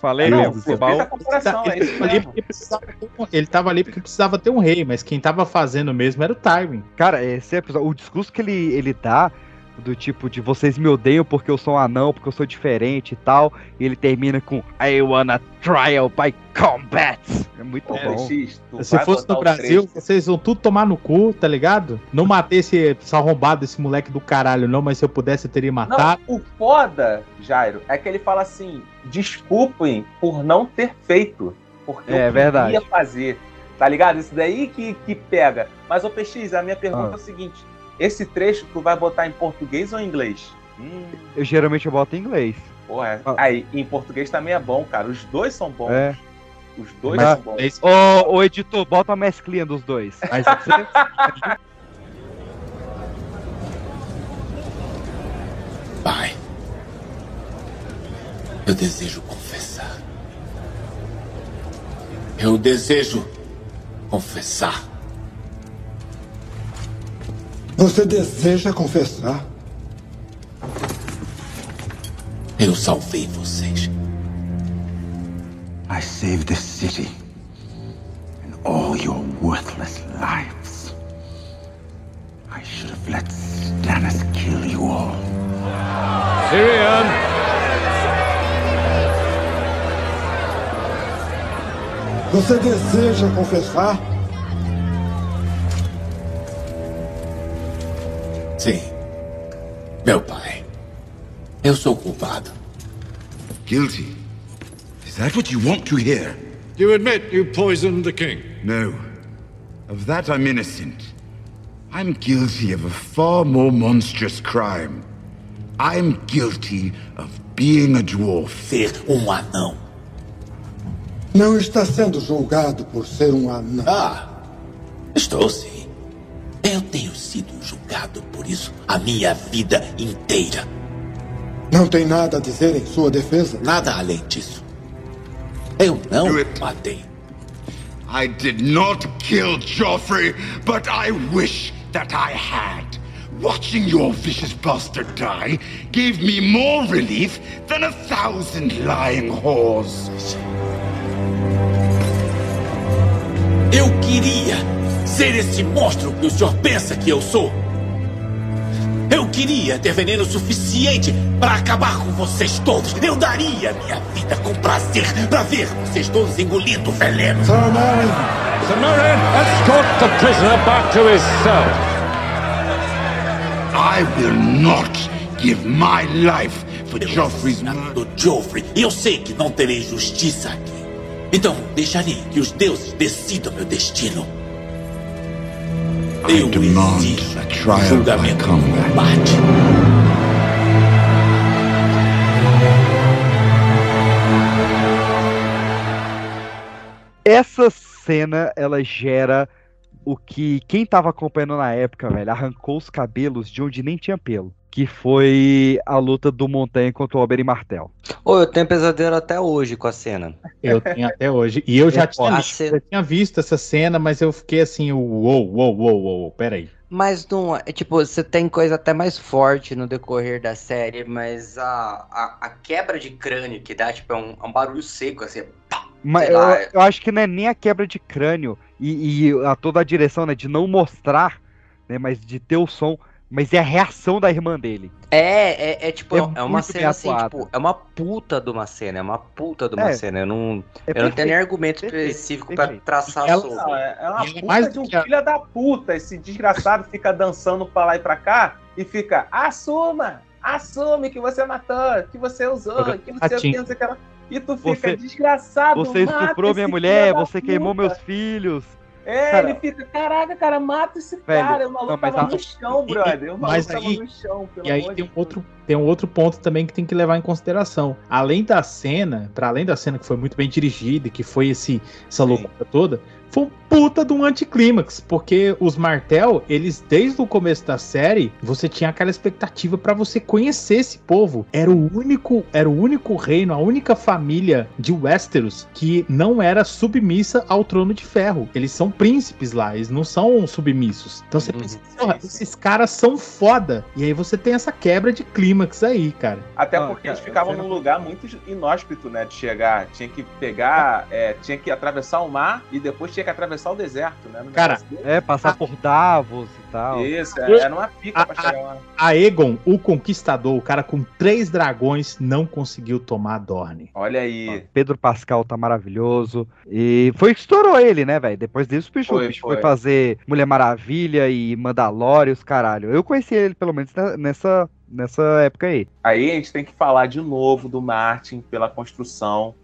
Falei Não, mesmo, pô, Sebal. Feita a comparação, é ele, isso tava ali mesmo. porque precisava ter um- ele tava ali porque precisava ter um rei, mas quem tava fazendo mesmo era o Tywin. Cara, esse episódio, o discurso que ele, ele dá, do tipo de vocês me odeiam porque eu sou um anão, porque eu sou diferente e tal, e ele termina com I wanna trial by combat. É muito Pô, bom. X, Se fosse no o Brasil, vocês vão tudo tomar no cu, tá ligado? Não matei esse, esse arrombado, esse moleque do caralho, não, mas se eu pudesse, eu teria Não, matado. o foda, Jairo, é que ele fala assim: desculpem por não ter feito. Porque É, eu verdade. queria fazer. Tá ligado? Isso daí que, que pega. Mas, ô PX, a minha pergunta Ah. é o seguinte: esse trecho tu vai botar em português ou em inglês? Hum, Eu geralmente eu boto em inglês. porra, aí, em português também é bom, cara. Os dois são bons. É. Os dois Mas- são bons. Ô, ô, editor, bota a mesclinha dos dois. Aí você- Pai, eu desejo confessar. Eu desejo confessar. Você deseja confessar? Eu salvei vocês. I saved this city and all your worthless lives. I should have let Stannis kill you all. Tyrion! Você deseja confessar? Meu pai. Eu sou culpado. Guilty? Is that what you want to hear? You admit you poisoned the king. No. Of that I'm innocent. I'm guilty of a far more monstrous crime. I'm guilty of being a dwarf. Ser um anão. Não está sendo julgado por ser um anão. Ah, estou sim. Eu tenho sido julgado por isso a minha vida inteira. Não tem nada a dizer em sua defesa? Nada além disso. Eu não matei. I did not kill Joffrey, but I wish that I had. Watching your vicious bastard die gave me more relief than a thousand lying whores. Eu queria ser esse monstro que o senhor pensa que eu sou. Eu queria ter veneno suficiente para acabar com vocês todos. Eu daria minha vida com prazer para ver vocês todos engolindo veneno. Sir Merlin! Sir Merlin, escort the prisoner back to his cell. I will not give my life for Joffrey's Do Joffrey, e eu sei que não terei justiça aqui. Então deixarei que os deuses decidam meu destino. Eu demand exijo a um trial by julgamento no combat. combate. Essa cena, ela gera o que quem tava acompanhando na época, velho, arrancou os cabelos de onde nem tinha pelo. Que foi a luta do Montanha contra o Oberyn Martel. Ô, eu tenho pesadelo até hoje com a cena. Eu tenho até hoje. E eu já tinha, visto, cena- já tinha visto essa cena, mas eu fiquei assim, uou, uou, uou, uou, peraí. Mas não é. Tipo, você tem coisa até mais forte no decorrer da série, mas a, a, a quebra de crânio que dá, tipo, é um, é um barulho seco, assim. pá, Mas eu, eu acho que não é nem a quebra de crânio e, e a toda a direção, né, de não mostrar, né, mas de ter o som, mas é a reação da irmã dele. É, é, é tipo, É é, uma cena assim, atuado. tipo, é uma puta de uma cena, é uma puta de uma É. cena. Eu não, É eu não tenho nem argumento perfeito, específico pra traçar Ela, sobre. não, é, é uma E puta mais de um que filho da puta. Esse desgraçado fica dançando pra lá e pra cá e fica, assuma, assume que você matou, que você usou, que não sei o que, não sei o que. E tu fica Você- desgraçado. Você estuprou minha mulher, você queimou puta." meus filhos. É, Cara, ele fica, caraca, cara, mata esse Velho, cara. O maluco não, tava a- no chão, brother. O maluco mas tava aí- no chão, pelo E aí tem um outro, tem um outro ponto também que tem que levar em consideração. Além da cena, para além da cena que foi muito bem dirigida, e que foi esse, essa loucura toda, foi um puta de um anticlímax, porque os Martel, eles desde o começo da série, você tinha aquela expectativa pra você conhecer esse povo. Era o único, era o único reino, a única família de Westeros que não era submissa ao trono de ferro. Eles são príncipes lá, eles não são submissos. Então você pensa, porra, esses caras são foda. E aí você tem essa quebra de clímax aí, cara. Até Ah, porque cara, eles ficavam num lugar muito inóspito, né? De chegar. Tinha que pegar. é, tinha que atravessar o mar e depois tinha que atravessar o deserto, né? No Cara. É, passar por Davos e tal. Isso, é, era uma pica pra A- chegar lá. A Egon, o conquistador, o cara com três dragões, não conseguiu tomar a Dorne. Olha aí. Pedro Pascal tá maravilhoso. E foi que estourou ele, né, velho? Depois disso, o bicho, Foi, foi. foi. fazer Mulher Maravilha e Mandalorian, os caralho. Eu conheci ele, pelo menos, ne- nessa, nessa época aí. Aí a gente tem que falar de novo do Martin pela construção.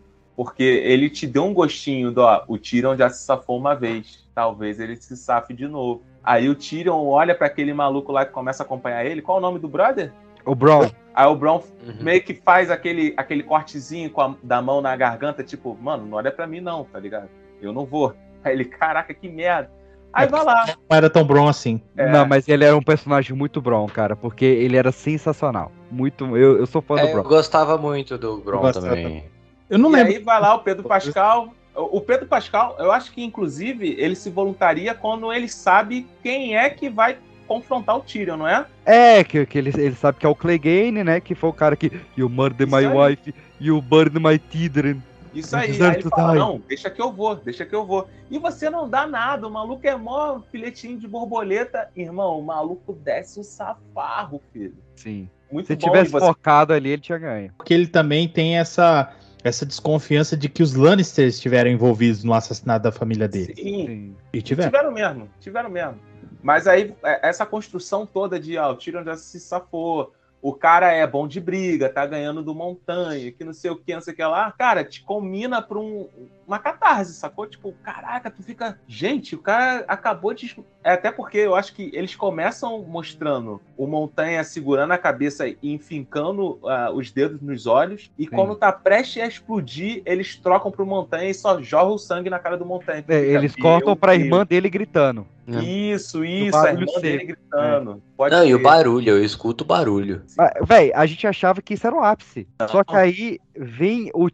Porque ele te deu um gostinho do, ó, o Tyrion já se safou uma vez. Talvez ele se safe de novo. Aí o Tyrion olha pra aquele maluco lá que começa a acompanhar ele. Qual o nome do brother? O Bron. Aí o Bron Uhum. meio que faz aquele, aquele cortezinho com a, da mão na garganta, tipo, mano, não olha pra mim não, tá ligado? Eu não vou. Aí ele, caraca, que merda. Aí vai lá. Não era tão brom assim. É. Não, mas ele era um personagem muito Bron, cara, porque ele era sensacional. Muito. Eu, eu sou fã do É, eu Bron. gostava muito do Bron também. Eu não e lembro. aí vai lá o Pedro Pascal. O Pedro Pascal, eu acho que inclusive ele se voluntaria quando ele sabe quem é que vai confrontar o Tyrion, não é? É, que, que ele, ele sabe que é o Clegane, né? Que foi o cara que. You murder my aí. wife, you burn my children. Isso aí. Aí ele fala, não, deixa que eu vou, deixa que eu vou. E você não dá nada, o maluco é mó filetinho de borboleta. Irmão, o maluco desce o safarro, filho. Sim. Muito Se bom. tivesse e você- focado ali, ele tinha ganho. Porque ele também tem essa, essa desconfiança de que os Lannisters estiveram envolvidos no assassinato da família dele. Sim, Sim. E tiveram. Tiveram mesmo, tiveram mesmo. Mas aí, é, essa construção toda de, ó, o Tyrion já se safou, o cara é bom de briga, tá ganhando do Montanha, que não sei o que, não sei o que lá. Cara, te combina pra um, uma catarse, sacou? Tipo, caraca, tu fica. Gente, o cara acabou de. É até porque eu acho que eles começam mostrando o Montanha segurando a cabeça e enfincando ah, os dedos nos olhos, e quando tá prestes a explodir, eles trocam pro Montanha e só jorra o sangue na cara do Montanha. É, eles "Meu cortam pra Deus." irmã dele gritando. Isso, isso, a irmã dele gritando. Pode Não, e o ser. barulho, eu escuto o barulho. Ah, Véi, a gente achava que isso era o ápice. Só que aí vem o.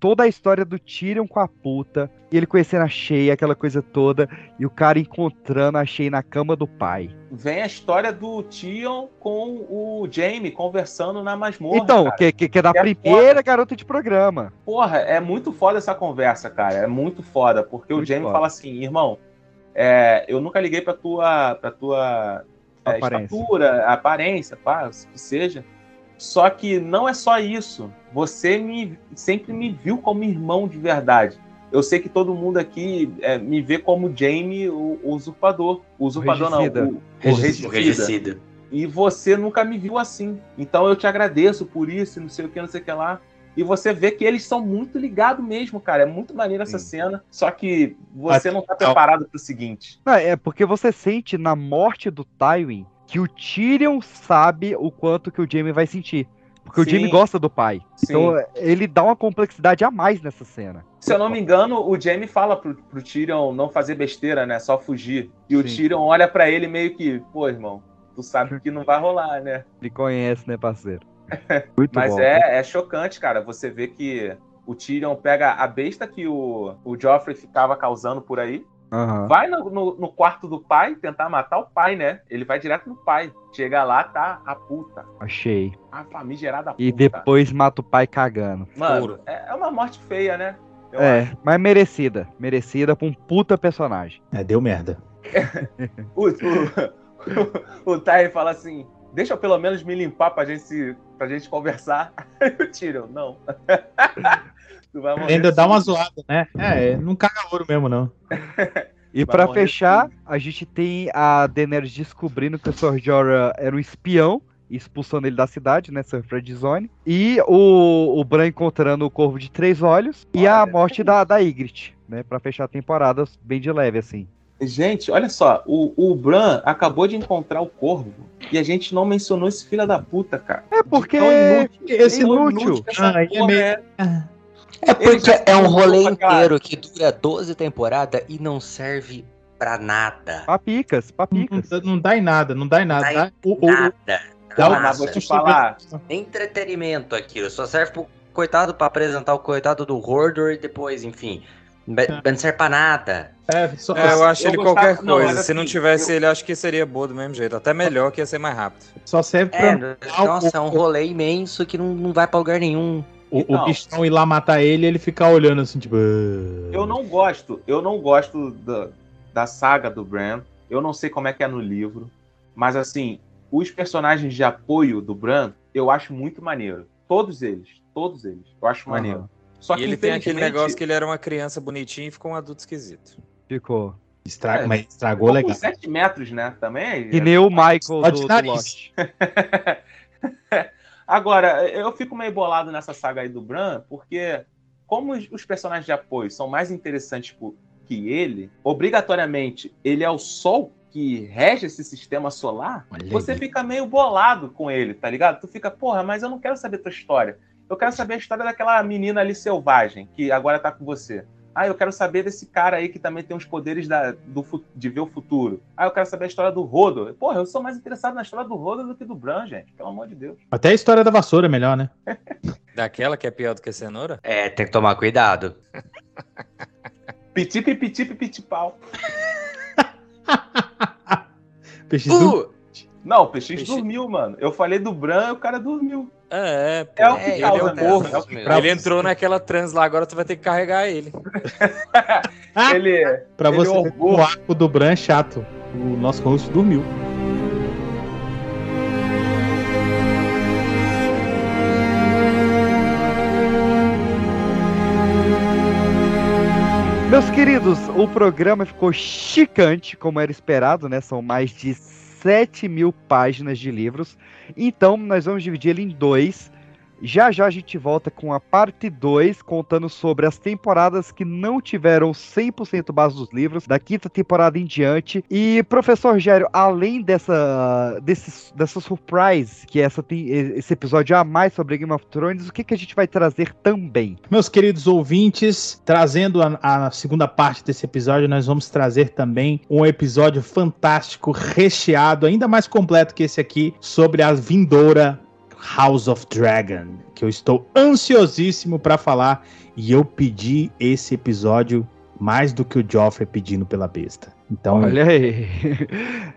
Toda a história do Tyrion com a puta, e ele conhecendo a Shay, aquela coisa toda, e o cara encontrando a Shay na cama do pai. Vem a história do Tion com o Jamie conversando na masmorra. então, cara. que, que, que é da Que é primeira foda. garota de programa. Porra, é muito foda essa conversa, cara. É muito foda. Porque o Muito Jamie foda. fala assim, irmão, é, eu nunca liguei pra tua, pra tua é, Aparência. estatura, aparência, pá, o que seja. Só que não é só isso. Você me, sempre me viu como irmão de verdade. Eu sei que todo mundo aqui é, me vê como Jamie, o, o usurpador. O usurpador regicida. não, o, o Regicida. O regicida. E você nunca me viu assim. Então eu te agradeço por isso, não sei o que, não sei o que lá. E você vê que eles são muito ligados mesmo, cara. É muito maneiro essa cena. Só que você não tá preparado pro seguinte. Não, é porque você sente na morte do Tywin que o Tyrion sabe o quanto que o Jaime vai sentir. Porque o Sim. Jaime gosta do pai. Sim. Então ele dá uma complexidade a mais nessa cena. Se eu não me engano, o Jaime fala pro, pro Tyrion não fazer besteira, né? Só fugir. E o Sim. Tyrion olha pra ele meio que, pô, irmão, tu sabe que não vai rolar, né? Ele conhece, né, parceiro? Muito Mas bom. é, é chocante, cara. Você vê que o Tyrion pega a besta que o, o Joffrey ficava causando por aí, Aham. vai no, no- no quarto do pai tentar matar o pai, né? Ele vai direto no pai. Chega lá, tá a puta. Achei. A famigerada puta. E depois mata o pai cagando. Mano, é, é uma morte feia, né? Eu É, mas merecida. Merecida pra um puta personagem. É, deu merda. O, o, o Ty fala assim: deixa eu pelo menos me limpar pra gente, se, pra gente conversar. Aí o Tyrion, não. tu vai morrer. Ainda dá sim. uma zoada, né? É, não caga ouro mesmo, não. E morrer fechar, a gente tem a Daenerys descobrindo que o Sr. Jorah era um espião, expulsando ele da cidade, né, Sir Fred Zone. E o, o Bran encontrando o Corvo de Três Olhos. E a morte da, da Ygritte, né, pra fechar a temporada bem de leve, assim. Gente, olha só, o, o Bran acabou de encontrar o corvo e a gente não mencionou esse filho da puta, cara. É porque inútil, esse tão inútil. essa Ah, é meio- é. É porque é um rolê inteiro que dura 12 temporadas e não serve pra nada. Papicas, papicas. Não, não dá em nada, não dá em nada. Dá em Dá- o- Nada. dá o- Ah, mas vou te falar. Entretenimento aquilo. Só serve pro coitado pra apresentar o coitado do Hordor e depois, enfim. Be- Não serve pra nada. É, só- É, eu acho eu ele gostava- qualquer não, coisa. mas Se não assim, tivesse eu- ele, acho que seria boa do mesmo jeito. Até melhor, que ia ser mais rápido. Só serve É, pra. nossa, é um rolê imenso que não, não vai pra lugar nenhum. O, o Então. bichão ir lá matar ele e ele ficar olhando assim, tipo. "Ah". Eu não gosto, eu não gosto da, da saga do Bran. Eu não sei como é que é no livro, mas assim, os personagens de apoio do Bran, eu acho muito maneiro. Todos eles, todos eles. Eu acho Aham. maneiro. Só e ele tem aquele negócio que ele era uma criança bonitinha e ficou um adulto esquisito. Ficou. Estra... É. Mas estragou ficou legal. com 7 metros, né? Também. Que nem o Michael Só de do, do nariz. Lost. Agora, eu fico meio bolado nessa saga aí do Bran, porque como os, personagens de apoio são mais interessantes que ele, obrigatoriamente ele é o Sol que rege esse sistema solar, Olha você aí. fica meio bolado com ele, tá ligado? Tu fica, porra, mas eu não quero saber tua história. Eu quero saber a história daquela menina ali selvagem, que agora tá com você. Ah, eu quero saber desse cara aí que também tem os poderes da, do, de ver o futuro. Ah, eu quero saber a história do Rodo. Porra, eu sou mais interessado na história do Rodo do que do Bran, gente. Pelo amor de Deus. Até a história da vassoura é melhor, né? Daquela que é pior do que a cenoura? É, tem que tomar cuidado. Piti, piti, piti, pau. Peixe do... Uh, Não, o PX Peixe- dormiu, mano. Eu falei do Bran e o cara dormiu. É, pô. É o que ele causa é o corvo. é o que Ele. Ele entrou naquela trans lá, agora tu vai ter que carregar ele. Ele, Pra ele você orgou. o arco do Bran é chato. O nosso host dormiu. Meus queridos, o programa ficou chicante, como era esperado, né? São mais de 7 mil páginas de livros. Então, nós vamos dividir ele em dois. Já já a gente volta com a parte 2, contando sobre as temporadas que não tiveram 100% base dos livros, da quinta temporada em diante. E, professor Rogério, além dessa, desse, dessa surprise, que essa esse episódio a mais sobre Game of Thrones, o que, que a gente vai trazer também? Meus queridos ouvintes, trazendo a, a segunda parte desse episódio, nós vamos trazer também um episódio fantástico, recheado, ainda mais completo que esse aqui, sobre a vindoura House of Dragon, que eu estou ansiosíssimo para falar e eu pedi esse episódio mais do que o Joffrey pedindo pela besta. Então, Olha aí.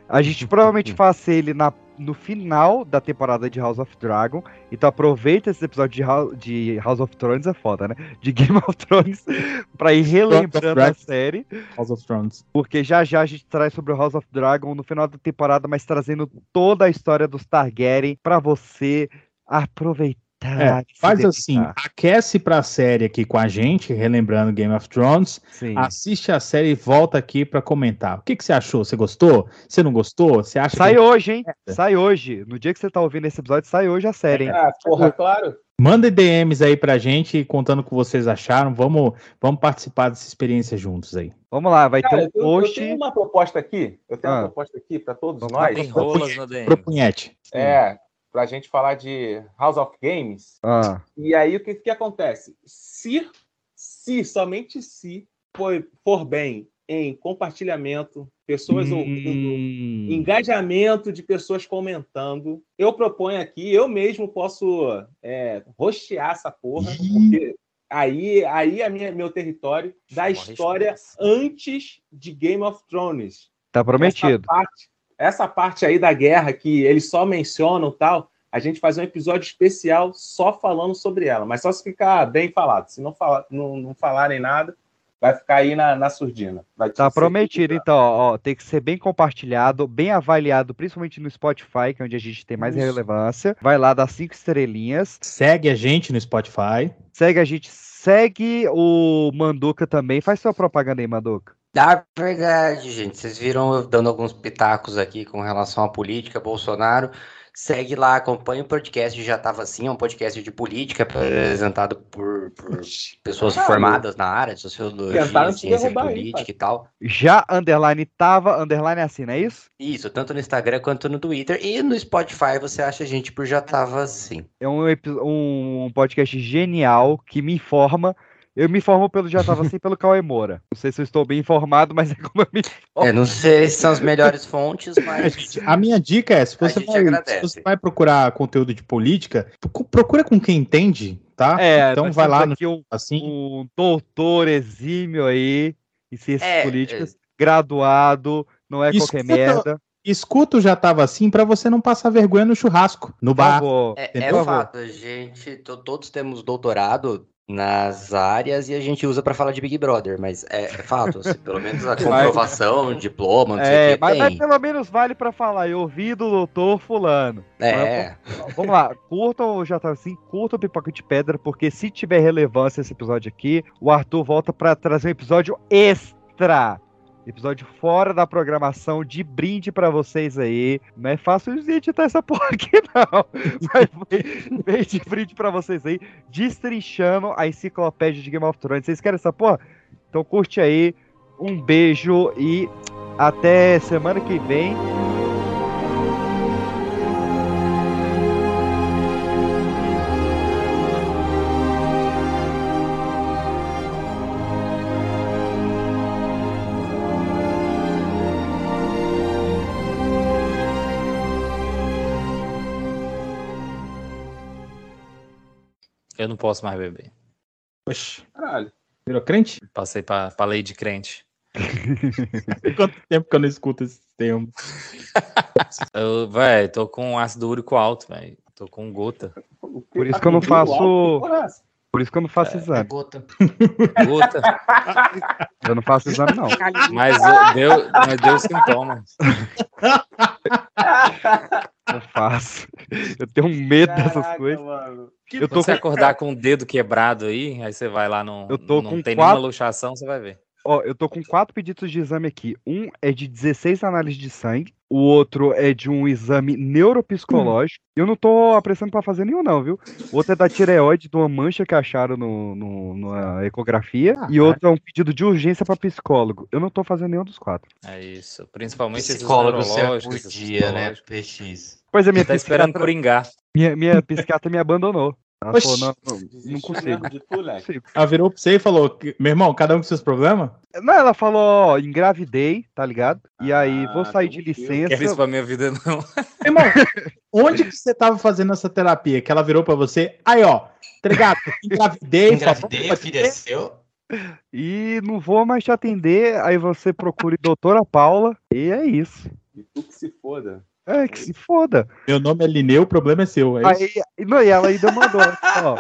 A gente provavelmente faz ele na, no final da temporada de House of Dragon. Então aproveita esse episódio de House, de House of Thrones, é foda, né? De Game of Thrones, pra ir relembrando a série. House of Thrones. Porque já já a gente traz sobre o House of Dragon no final da temporada, mas trazendo toda a história dos Targaryen pra você aproveitar. É, faz assim, aquece pra série aqui com a gente, relembrando Game of Thrones. Sim. Assiste a série e volta aqui pra comentar. O que, que você achou? Você gostou? Você não gostou? Você acha Sai que... hoje, hein? Sai hoje. No dia que você tá ouvindo esse episódio, sai hoje a série, hein? Ah, porra, claro. Manda DMs aí pra gente, contando o que vocês acharam. Vamos, vamos participar dessa experiência juntos aí. Vamos lá, vai Cara, ter um eu, eu post. tenho uma proposta aqui. Eu tenho Ah. uma proposta aqui para todos nós. Tem rolas no DM. Propunhete. É, pra gente falar de House of Games. Ah, E aí o que, que acontece? Se, se, somente se for, for bem em compartilhamento, pessoas ouvindo, hum, engajamento de pessoas comentando, eu proponho aqui, eu mesmo posso é, rostear essa porra, porque aí, aí é minha, meu território da história antes de Game of Thrones. tá prometido. Essa parte, essa parte aí da guerra que eles só mencionam tal, a gente faz um episódio especial só falando sobre ela, mas só se ficar bem falado. Se não, fala, não, não falarem nada, vai ficar aí na, na surdina. Vai Tá prometido, então, ó, tem que ser bem compartilhado, bem avaliado, principalmente no Spotify, que é onde a gente tem mais Isso. relevância. Vai lá, dá cinco estrelinhas. Segue a gente no Spotify. Segue a gente, segue o Manduca também. Faz sua propaganda aí, Manduca. Na verdade, gente, vocês viram eu dando alguns pitacos aqui com relação à política, Bolsonaro. Segue lá, acompanha o podcast, já estava assim, é um podcast de política apresentado por, por pessoas Caralho. formadas na área de sociologia, ciência aí, política pai. e tal. Já underline tava, underline assim, não é isso? Isso, tanto no Instagram quanto no Twitter. E no Spotify você acha a gente por já tava assim. É um, um podcast genial que me informa. Eu me informo pelo Já Tava Assim pelo Cauê Moura. Não sei se eu estou bem informado, mas é como eu me informo. É, não sei se são as melhores fontes, mas. A minha dica é, se você, vai, se você vai procurar conteúdo de política, procu- procura com quem entende, tá? É, então vai lá no um, assim. um doutor exímio aí em ciências É, políticas, graduado, não é qualquer Escuta- merda. Escuta o já tava assim pra você não passar vergonha no churrasco, no bar. É, é fato, a gente, to- todos temos doutorado nas áreas e a gente usa pra falar de Big Brother, mas é, é fato, assim, pelo menos a comprovação, diploma, não sei É, o que mas, mas pelo menos vale pra falar. Eu ouvi do doutor fulano. É. Mas, Vamos lá, curtam o Já Tava Assim, curtam o Pipoca de Pedra, porque se tiver relevância esse episódio aqui, o Arthur volta pra trazer um episódio extra. Episódio fora da programação, de brinde pra vocês aí. Não é fácil de editar essa porra aqui, não. Mas vem de brinde pra vocês aí, destrinchando a enciclopédia de Game of Thrones. Vocês querem essa porra? Então curte aí. Um beijo e até semana que vem. Eu não posso mais beber. Poxa, Caralho. virou crente? Passei pra, pra lei de crente. Quanto tempo que eu não escuto esse termo? Eu, véi, tô com ácido úrico alto, velho. Tô com gota. Por isso que eu não faço. Por isso que eu não faço exame. Gota. Gota. Eu não faço exame, não. Mas deu, mas deu sintomas. Não faço. Eu tenho medo dessas coisas. Eu tô você com- acordar com o dedo quebrado aí, aí você vai lá no. Eu tô não com tem quatro- nenhuma luxação, você vai ver. Ó, eu tô com quatro pedidos de exame aqui. Um é de 16 análises de sangue. O outro é de um exame neuropsicológico. Eu não tô apressando pra fazer nenhum, não, viu? O outro é da tireoide, de uma mancha que acharam no, no- na ecografia. E outro é um pedido de urgência pra psicólogo. Eu não tô fazendo nenhum dos quatro. É isso. Principalmente esses Psicólogo serve neurológicos, por esses dia, né? PX. Pois é, minha Tá esperando psiquiatra, coringar. minha, minha psiquiatra me abandonou. Ela Oxi. falou, não, não, não consigo. Ela virou pra você e falou: que- Meu irmão, cada um com seus problemas? Não, ela falou, ó, engravidei, tá ligado? E aí, vou sair de licença. Quero isso pra minha vida, não. Irmão, onde que você tava fazendo essa terapia? Que ela virou pra você, aí ó, tá ligado? Engravidei, Engravidei, o filho é seu. E não vou mais te atender, aí você procure doutora Paula, e é isso. E tu que se foda. É, que se foda. Meu nome é Lineu, o problema é seu. É isso? Aí, não, e ela ainda mandou, ó.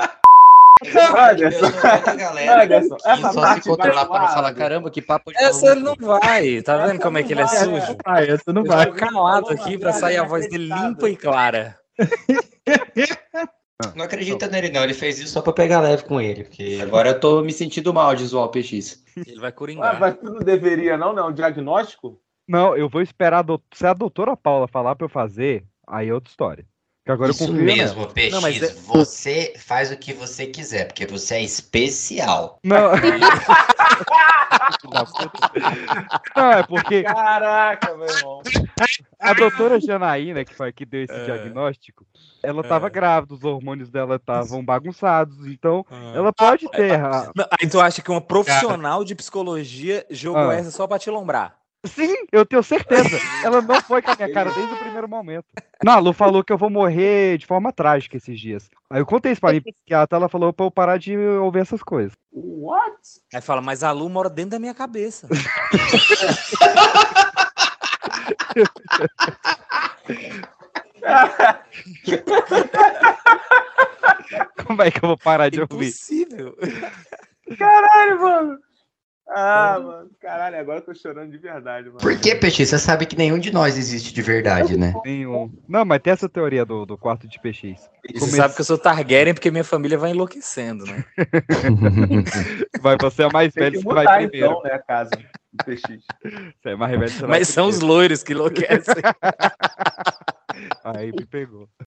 Anderson, Anderson, E essa só se parte controlar para falar, ar. caramba, que papo de Essa ele não vai. Tá vendo como é que ele é sujo? Vai, essa não Eu vai. tô calado aqui pra sair a voz dele limpa e clara. Não acredita nele, não. Ele fez isso só pra pegar leve com ele. Porque agora eu tô me sentindo mal de zoar o PX. Ele vai Ah, coringar. mas tu não deveria, não, não? Um diagnóstico? Não, eu vou esperar a se a doutora Paula falar pra eu fazer, aí é outra história. Que agora eu Isso confio mesmo, nela. PX. Não, mas é- Você faz o que você quiser, porque você é especial. Não. Não, é porque Caraca, meu irmão. a doutora Janaína, que foi que deu esse É. diagnóstico, ela tava É. grávida, os hormônios dela estavam bagunçados, então ela pode ter. a- Não, Aí tu acha que uma profissional de psicologia jogou Ah. essa só pra te lombrar? Sim, eu tenho certeza. Ela não foi com a minha cara desde o primeiro momento. Não, a Lu falou que eu vou morrer de forma trágica esses dias. Aí eu contei isso pra minha psiquiatra, ela falou pra eu parar de ouvir essas coisas. What? Aí fala, mas a Lu mora dentro da minha cabeça. Como é que eu vou parar de ouvir? Impossível. Caralho, mano. Ah, mano. Caralho, agora eu tô chorando de verdade, mano. Por que, PX? Você sabe que nenhum de nós existe de verdade, né? Nenhum. Não, mas tem essa teoria do, do quarto de PX. E você sabe que eu sou Targaryen porque minha família vai enlouquecendo, né? Vai, você é mais velho, que você vai primeiro. então, né, a casa do PX. Você é mais velho, você vai Mas são os primeiro. loiros que enlouquecem. Aí me pegou.